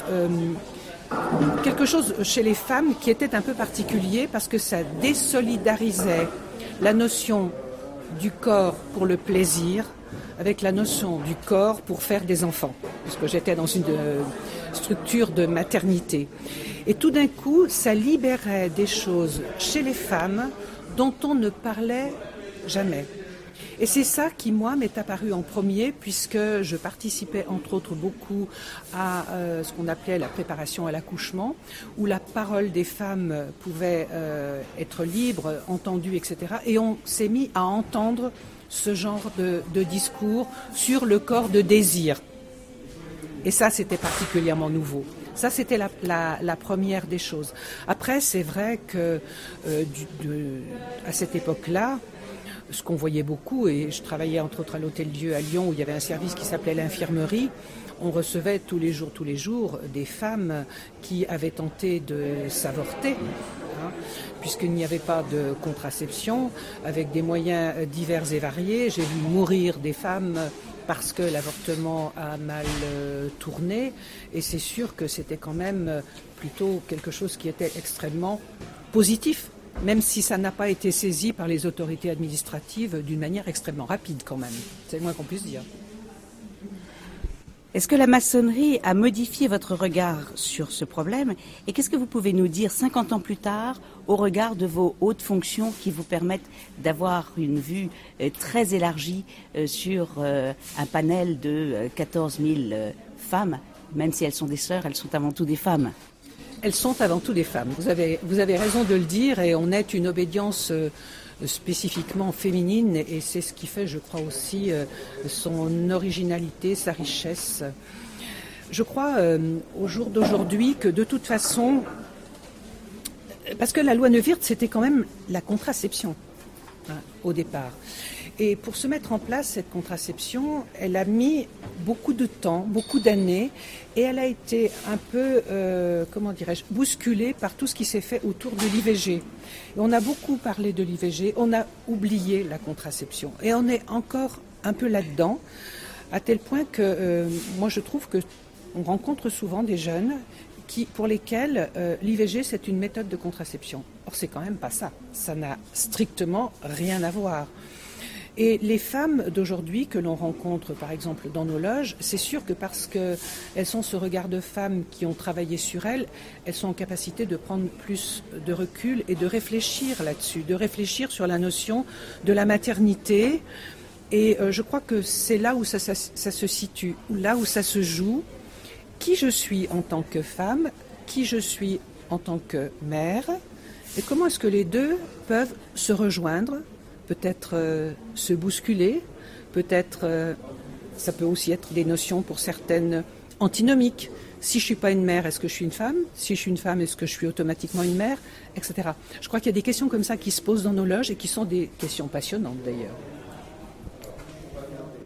quelque chose chez les femmes qui était un peu particulier parce que ça désolidarisait la notion du corps pour le plaisir avec la notion du corps pour faire des enfants. Parce que j'étais dans une, euh, structure de maternité. Et tout d'un coup, ça libérait des choses chez les femmes dont on ne parlait jamais. Et c'est ça qui, moi, m'est apparu en premier, puisque je participais, entre autres, beaucoup à euh, ce qu'on appelait la préparation à l'accouchement, où la parole des femmes pouvait euh, être libre, entendue, etc. Et on s'est mis à entendre ce genre de, discours sur le corps de désir. Et ça, c'était particulièrement nouveau. Ça, c'était la, première des choses. Après, c'est vrai que euh, à cette époque-là, ce qu'on voyait beaucoup, et je travaillais entre autres à l'Hôtel Dieu à Lyon où il y avait un service qui s'appelait l'infirmerie, on recevait tous les jours, tous les jours, des femmes qui avaient tenté de s'avorter, hein, puisqu'il n'y avait pas de contraception, avec des moyens divers et variés. J'ai vu mourir des femmes parce que l'avortement a mal euh, tourné, et c'est sûr que c'était quand même plutôt quelque chose qui était extrêmement positif même si ça n'a pas été saisi par les autorités administratives d'une manière extrêmement rapide quand même. C'est le moins qu'on puisse dire. Est-ce que la maçonnerie a modifié votre regard sur ce problème? Et qu'est-ce que vous pouvez nous dire 50 ans plus tard au regard de vos hautes fonctions qui vous permettent d'avoir une vue euh, très élargie euh, sur euh, un panel de 14 000 femmes Même si elles sont des sœurs, elles sont avant tout des femmes? Elles sont avant tout des femmes. Vous avez, raison de le dire et on est une obédience euh, spécifiquement féminine et c'est ce qui fait, je crois aussi, euh, son originalité, sa richesse. Je crois euh, au jour d'aujourd'hui que de toute façon, parce que la loi Neuwirth, c'était quand même la contraception hein, au départ. Et pour se mettre en place, cette contraception, elle a mis beaucoup de temps, beaucoup d'années, et elle a été un peu, euh, comment dirais-je, bousculée par tout ce qui s'est fait autour de l'IVG. On a beaucoup parlé de l'IVG, on a oublié la contraception, et on est encore un peu là-dedans, à tel point que euh, moi je trouve que on rencontre souvent des jeunes qui, pour lesquels euh, l'IVG c'est une méthode de contraception. Or c'est quand même pas ça. Ça n'a strictement rien à voir. Et les femmes d'aujourd'hui que l'on rencontre, par exemple, dans nos loges, c'est sûr que parce qu'elles sont ce regard de femmes qui ont travaillé sur elles, elles sont en capacité de prendre plus de recul et de réfléchir là-dessus, de réfléchir sur la notion de la maternité. Et euh, je crois que c'est là où ça, ça se situe, là où ça se joue. Qui je suis en tant que femme, qui je suis en tant que mère, et comment est-ce que les deux peuvent se rejoindre peut-être euh, se bousculer, peut-être euh, ça peut aussi être des notions pour certaines antinomiques. Si je suis pas une mère, est-ce que je suis une femme? Si je suis une femme, est-ce que je suis automatiquement une mère? Etc. Je crois qu'il y a des questions comme ça qui se posent dans nos loges et qui sont des questions passionnantes d'ailleurs.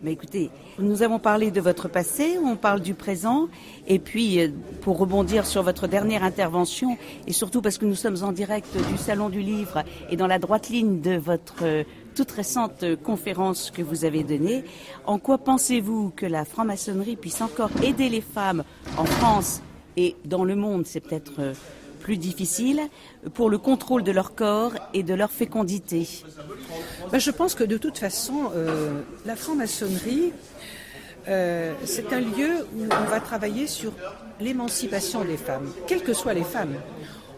Mais écoutez, nous avons parlé de votre passé, on parle du présent, et puis euh, pour rebondir sur votre dernière intervention, et surtout parce que nous sommes en direct du Salon du Livre et dans la droite ligne de votre euh, toute récente conférence que vous avez donnée, en quoi pensez-vous que la franc-maçonnerie puisse encore aider les femmes en France et dans le monde? C'est peut-être euh, plus difficile pour le contrôle de leur corps et de leur fécondité. Ben, Je pense que de toute façon, euh, la franc-maçonnerie, euh, c'est un lieu où on va travailler sur l'émancipation des femmes, quelles que soient les femmes.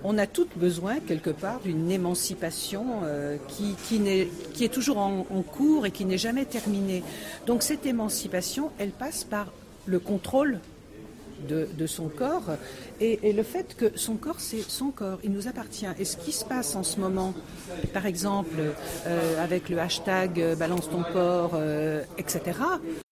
On a toutes besoin, quelque part, d'une émancipation euh, qui, est, toujours en, cours et qui n'est jamais terminée. Donc cette émancipation, elle passe par le contrôle de, son corps et, le fait que son corps, c'est son corps, il nous appartient. Et ce qui se passe en ce moment, par exemple, euh, avec le hashtag euh, balance ton corps, euh, etc.,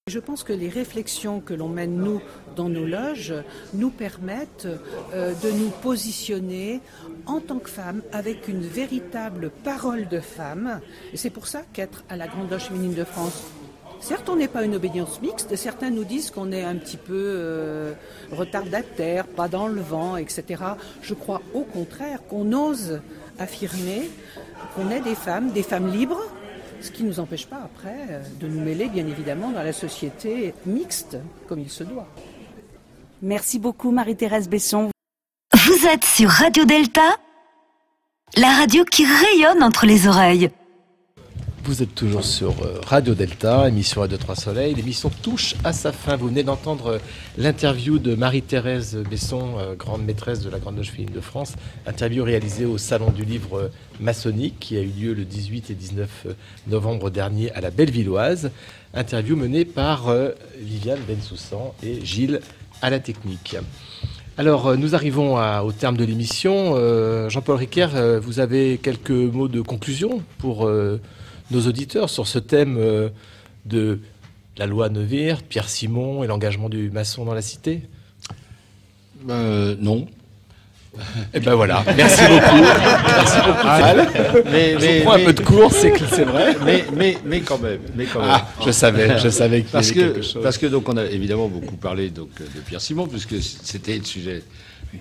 je pense que les réflexions que l'on mène, nous, dans nos loges, nous permettent de nous positionner en tant que femmes avec une véritable parole de femme. Et c'est pour ça qu'être à la Grande Loge féminine de France, Certes, on n'est pas une obédience mixte. Certains nous disent qu'on est un petit peu euh, retardataire, pas dans le vent, etc. Je crois au contraire qu'on ose affirmer qu'on est des femmes, des femmes libres, ce qui ne nous empêche pas après euh, de nous mêler, bien évidemment, dans la société mixte, comme il se doit. Merci beaucoup, Marie-Thérèse Besson. Vous êtes sur Radio Delta, la radio qui rayonne entre les oreilles. Vous êtes toujours sur euh, Radio Delta, émission Radio 3 Soleil. L'émission touche à sa fin. Vous venez d'entendre euh, l'interview de Marie-Thérèse Besson, euh, grande maîtresse de la Grande Loge Féminine de France. Interview réalisée au Salon du Livre Maçonnique qui a eu lieu le 18 et 19 novembre dernier à la Bellevilloise. Interview menée par Viviane Bensoussan et Gilles à la technique. Alors, nous arrivons au terme de l'émission. Jean-Paul Riquer, vous avez quelques mots de conclusion pour nos auditeurs sur ce thème euh, de la loi Neuwirth, Pierre Simon et l'engagement du maçon dans la cité? Euh, Non. Eh ben voilà, merci beaucoup. merci beaucoup. Ah, mais, je prends un peu de cours, c'est c'est vrai. Mais, mais, mais quand même, mais quand même. Ah, je savais, je savais qu'il y avait quelque chose. Parce que donc on a évidemment beaucoup parlé donc de Pierre Simon puisque c'était le sujet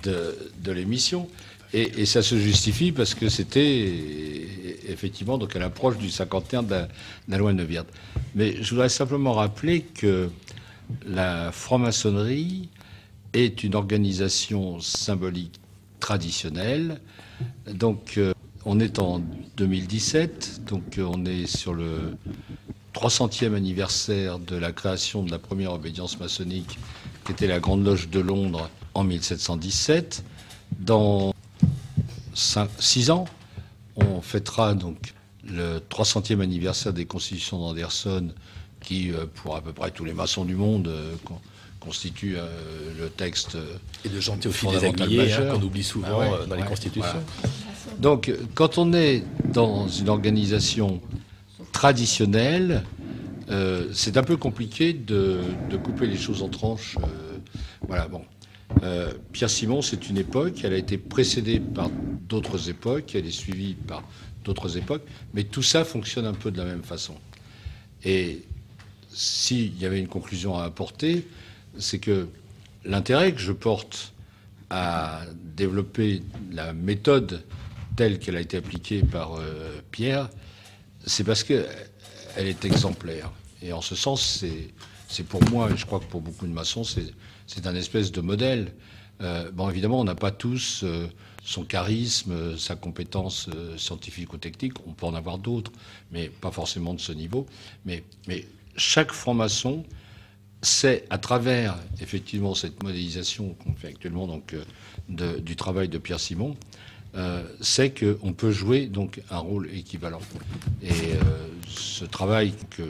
de, de l'émission. Et, ça se justifie parce que c'était effectivement donc à l'approche du 51 de la, loi Neuwirth. Mais je voudrais simplement rappeler que la franc-maçonnerie est une organisation symbolique traditionnelle. Donc euh, on est en 2017, donc euh, on est sur le 300e anniversaire de la création de la première obédience maçonnique qui était la Grande Loge de Londres en 1717. Dans six ans. On fêtera donc le 300e anniversaire des constitutions d'Anderson, qui, euh, pour à peu près tous les maçons du monde, euh, constitue euh, le texte. Et de Jean Théophile des hein, qu'on oublie souvent ah dans les constitutions. Donc, quand on est dans une organisation traditionnelle, c'est un peu compliqué de, de, couper les choses en tranches. voilà, bon. Euh, Pierre Simon, c'est une époque, elle a été précédée par d'autres époques, elle est suivie par d'autres époques, mais tout ça fonctionne un peu de la même façon. Et s'il y avait une conclusion à apporter, c'est que l'intérêt que je porte à développer la méthode telle qu'elle a été appliquée par euh, Pierre, c'est parce qu'elle est exemplaire. Et en ce sens, c'est pour moi, et je crois que pour beaucoup de maçons, c'est c'est un espèce de modèle. Euh, bon, évidemment, on n'a pas tous euh, son charisme, sa compétence euh, scientifique ou technique. On peut en avoir d'autres, mais pas forcément de ce niveau. Mais, chaque franc-maçon sait, à travers effectivement cette modélisation qu'on fait actuellement du travail de Pierre Simon, qu'on peut jouer donc un rôle équivalent. Et ce travail que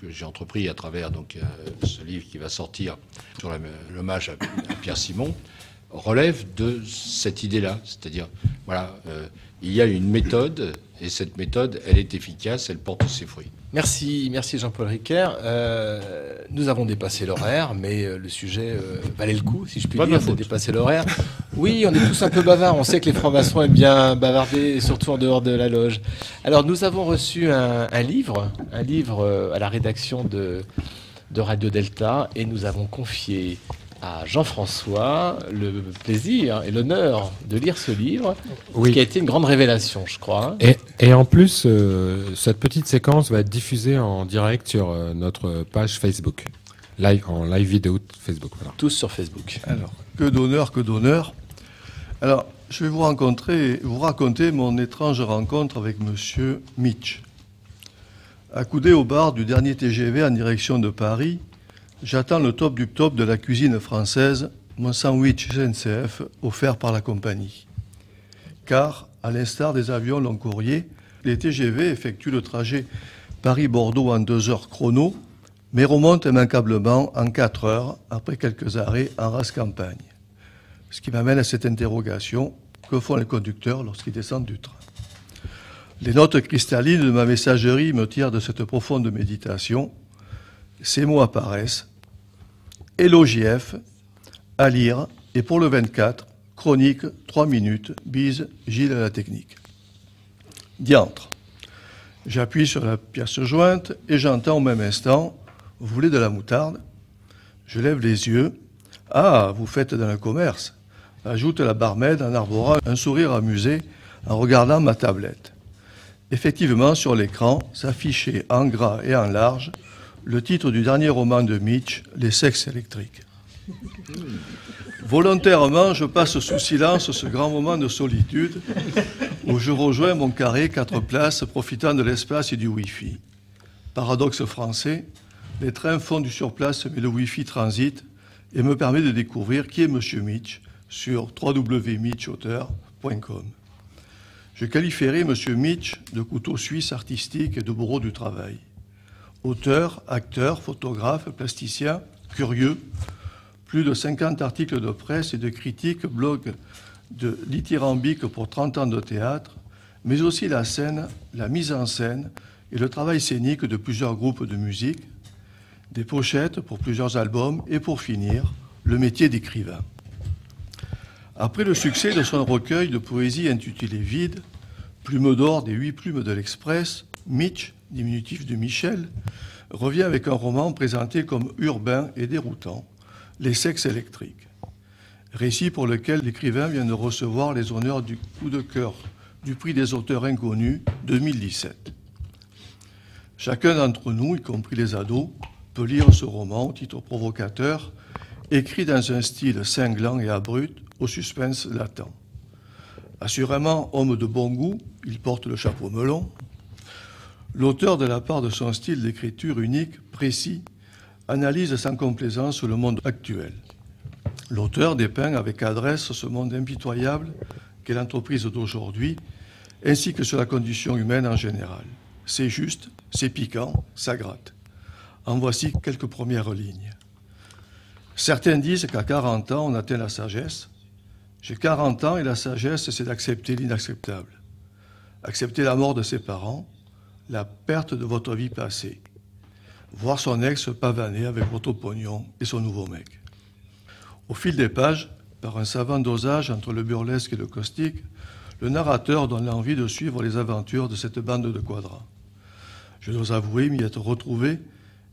que j'ai entrepris à travers euh, ce livre qui va sortir sur l'hommage à, Pierre Simon, relève de cette idée-là. C'est-à-dire, voilà, euh, il y a une méthode, et cette méthode, elle est efficace, elle porte ses fruits. Merci, merci Jean-Paul Riquer. Euh, nous avons dépassé l'horaire, mais le sujet valait le coup, si je puis dire, de dépasser l'horaire. Oui, on est tous un peu bavards. On sait que les francs-maçons aiment bien bavarder, surtout en dehors de la loge. Alors, nous avons reçu un, livre, un livre à la rédaction de, de Radio Delta, et nous avons confié à Jean-François le plaisir et l'honneur de lire ce livre, qui a été une grande révélation, je crois. Et, et en plus, euh, cette petite séquence va être diffusée en direct sur euh, notre page Facebook, live, en live vidéo Facebook. Tous sur Facebook. Alors, que d'honneur, que d'honneur. Alors, je vais vous, rencontrer, vous raconter mon étrange rencontre avec Monsieur Mitch. Accoudé au bar du dernier TGV en direction de Paris, J'attends le top du top de la cuisine française, mon sandwich SNCF offert par la compagnie. Car, à l'instar des avions long courrier, les TGV effectuent le trajet Paris-Bordeaux en deux heures chrono, mais remontent immanquablement en quatre heures après quelques arrêts en race campagne. Ce qui m'amène à cette interrogation que font les conducteurs lorsqu'ils descendent du train? Les notes cristallines de ma messagerie me tirent de cette profonde méditation ces mots apparaissent. Elogief, à lire, et pour le 24, chronique, 3 minutes, bise, Gilles à la technique. Diantre. J'appuie sur la pièce jointe et j'entends au même instant Vous voulez de la moutarde? Je lève les yeux. Ah, vous faites dans le commerce ajoute la barmaid en arborant un sourire amusé en regardant ma tablette. Effectivement, sur l'écran s'affichait en gras et en large le titre du dernier roman de Mitch, Les sexes électriques. Volontairement, je passe sous silence ce grand moment de solitude où je rejoins mon carré, quatre places, profitant de l'espace et du Wi-Fi. Paradoxe français, les trains font du surplace, mais le Wi-Fi transite et me permet de découvrir qui est M. Mitch sur www.mitchauteur.com. Je qualifierai M. Mitch de couteau suisse artistique et de bourreau du travail. Auteur, acteur, photographe, plasticien, curieux, plus de 50 articles de presse et de critiques, blog de lithyrambique pour 30 ans de théâtre, mais aussi la scène, la mise en scène et le travail scénique de plusieurs groupes de musique, des pochettes pour plusieurs albums et pour finir, le métier d'écrivain. Après le succès de son recueil de poésie intitulé Vide, Plume d'or des huit plumes de l'Express, Mitch, diminutif de Michel, revient avec un roman présenté comme urbain et déroutant, Les sexes électriques. Récit pour lequel l'écrivain vient de recevoir les honneurs du coup de cœur du prix des auteurs inconnus 2017. Chacun d'entre nous, y compris les ados, peut lire ce roman titre provocateur, écrit dans un style cinglant et abrupt, au suspense latent. Assurément homme de bon goût, il porte le chapeau melon. L'auteur, de la part de son style d'écriture unique, précis, analyse sans complaisance le monde actuel. L'auteur dépeint avec adresse ce monde impitoyable qu'est l'entreprise d'aujourd'hui, ainsi que sur la condition humaine en général. C'est juste, c'est piquant, ça gratte. En voici quelques premières lignes. Certains disent qu'à 40 ans, on atteint la sagesse, j'ai 40 ans et la sagesse, c'est d'accepter l'inacceptable. Accepter la mort de ses parents, la perte de votre vie passée. Voir son ex pavaner avec votre pognon et son nouveau mec. Au fil des pages, par un savant dosage entre le burlesque et le caustique, le narrateur donne l'envie de suivre les aventures de cette bande de quadras. Je dois avouer m'y être retrouvé,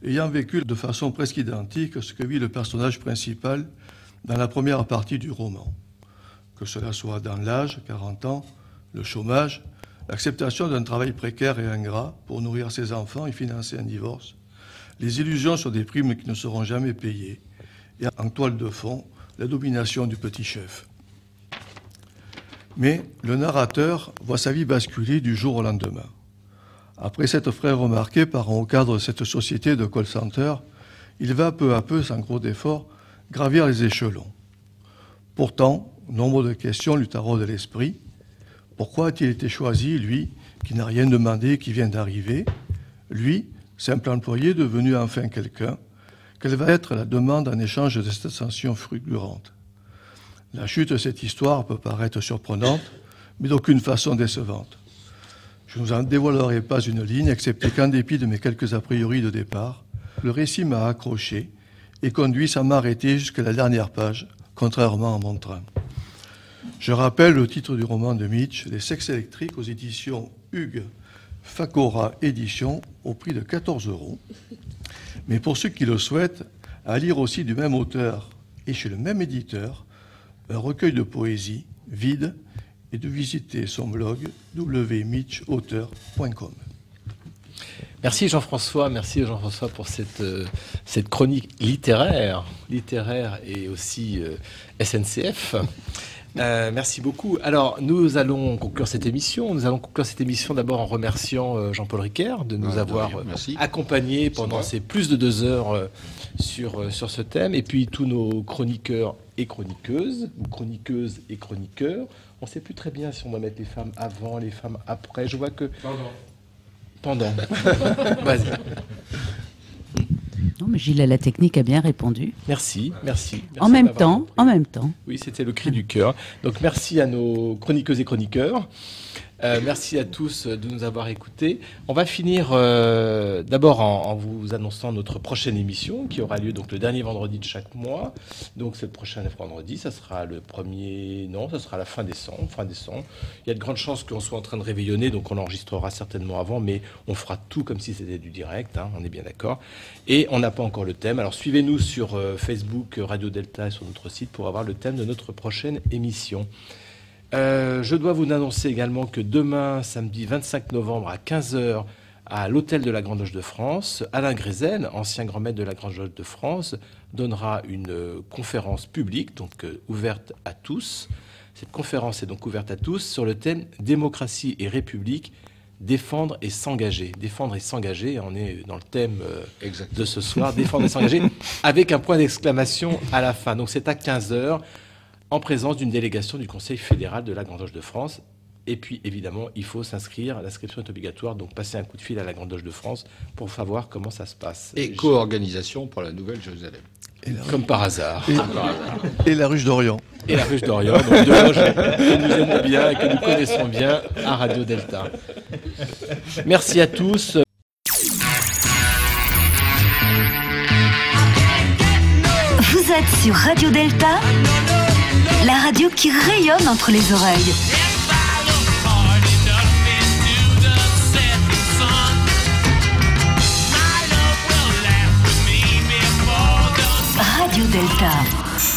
ayant vécu de façon presque identique ce que vit le personnage principal dans la première partie du roman que cela soit dans l'âge, 40 ans, le chômage, l'acceptation d'un travail précaire et ingrat pour nourrir ses enfants et financer un divorce, les illusions sur des primes qui ne seront jamais payées, et en toile de fond, la domination du petit chef. Mais le narrateur voit sa vie basculer du jour au lendemain. Après s'être frère remarqué par un cadre de cette société de call center, il va peu à peu, sans gros effort, gravir les échelons. Pourtant, nombre de questions lui taraudent de l'esprit. Pourquoi a-t-il été choisi, lui, qui n'a rien demandé, qui vient d'arriver Lui, simple employé devenu enfin quelqu'un Quelle va être la demande en échange de cette ascension fulgurante La chute de cette histoire peut paraître surprenante, mais d'aucune façon décevante. Je ne vous en dévoilerai pas une ligne, excepté qu'en dépit de mes quelques a priori de départ, le récit m'a accroché et conduit sans m'arrêter jusqu'à la dernière page, contrairement à mon train. Je rappelle le titre du roman de Mitch, Les sexes électriques, aux éditions Hugues Facora Édition, au prix de 14 euros. Mais pour ceux qui le souhaitent, à lire aussi du même auteur et chez le même éditeur, un recueil de poésie vide et de visiter son blog wmitchauteur.com. Merci Jean-François, merci Jean-François pour cette, euh, chronique littéraire, littéraire et aussi euh, SNCF. Euh, merci beaucoup. Alors, nous allons conclure cette émission. Nous allons conclure cette émission d'abord en remerciant euh, Jean-Paul Riquer de nous Ah, avoir de merci. accompagnés pendant ces plus de deux heures euh, sur, euh, sur ce thème. Et puis tous nos chroniqueurs et chroniqueuses, ou chroniqueuses et chroniqueurs. On ne sait plus très bien si on doit mettre les femmes avant, les femmes après. Je vois que... Pendant. Vas-y. Non, mais Gilles la technique a bien répondu. Merci, merci. En même temps, en même temps. Oui, c'était le cri du cœur. Donc merci à nos chroniqueuses et chroniqueurs. Euh, merci à tous de nous avoir écoutés. On va finir euh, d'abord en, vous annonçant notre prochaine émission qui aura lieu donc le dernier vendredi de chaque mois. Donc c'est le prochain vendredi, ça sera le premier, non, ça sera la fin décembre. Fin décembre. Il y a de grandes chances qu'on soit en train de réveillonner, donc on enregistrera certainement avant, mais on fera tout comme si c'était du direct. hein, on est bien d'accord. Et on n'a pas encore le thème. Alors suivez-nous sur euh, Facebook euh, Radio Delta et sur notre site pour avoir le thème de notre prochaine émission. Euh, je dois vous annoncer également que demain, samedi 25 novembre à 15h, à l'hôtel de la Grande Loge de France. Alain Grézel, ancien grand maître de la Grande Loge de France, donnera une euh, conférence publique, donc euh, ouverte à tous. Cette conférence est donc ouverte à tous sur le thème démocratie et république, défendre et s'engager. Défendre et s'engager, on est dans le thème euh, de ce soir, défendre et s'engager, avec un point d'exclamation à la fin. Donc c'est à 15h, en présence d'une délégation du Conseil fédéral de la Grande Loge de France. Et puis, évidemment, il faut s'inscrire. L'inscription est obligatoire. Donc, passer un coup de fil à la Grande Loge de France pour savoir comment ça se passe. Et co-organisation pour la Nouvelle-Jérusalem. Comme par hasard. Et, Comme par hasard. et la ruche d'Orient. Et la ruche d'Orient. Donc, deux loges que nous aimons bien et que nous connaissons bien à Radio Delta. Merci à tous. Vous êtes sur Radio Delta, radio qui rayonne entre les oreilles. Radio Delta.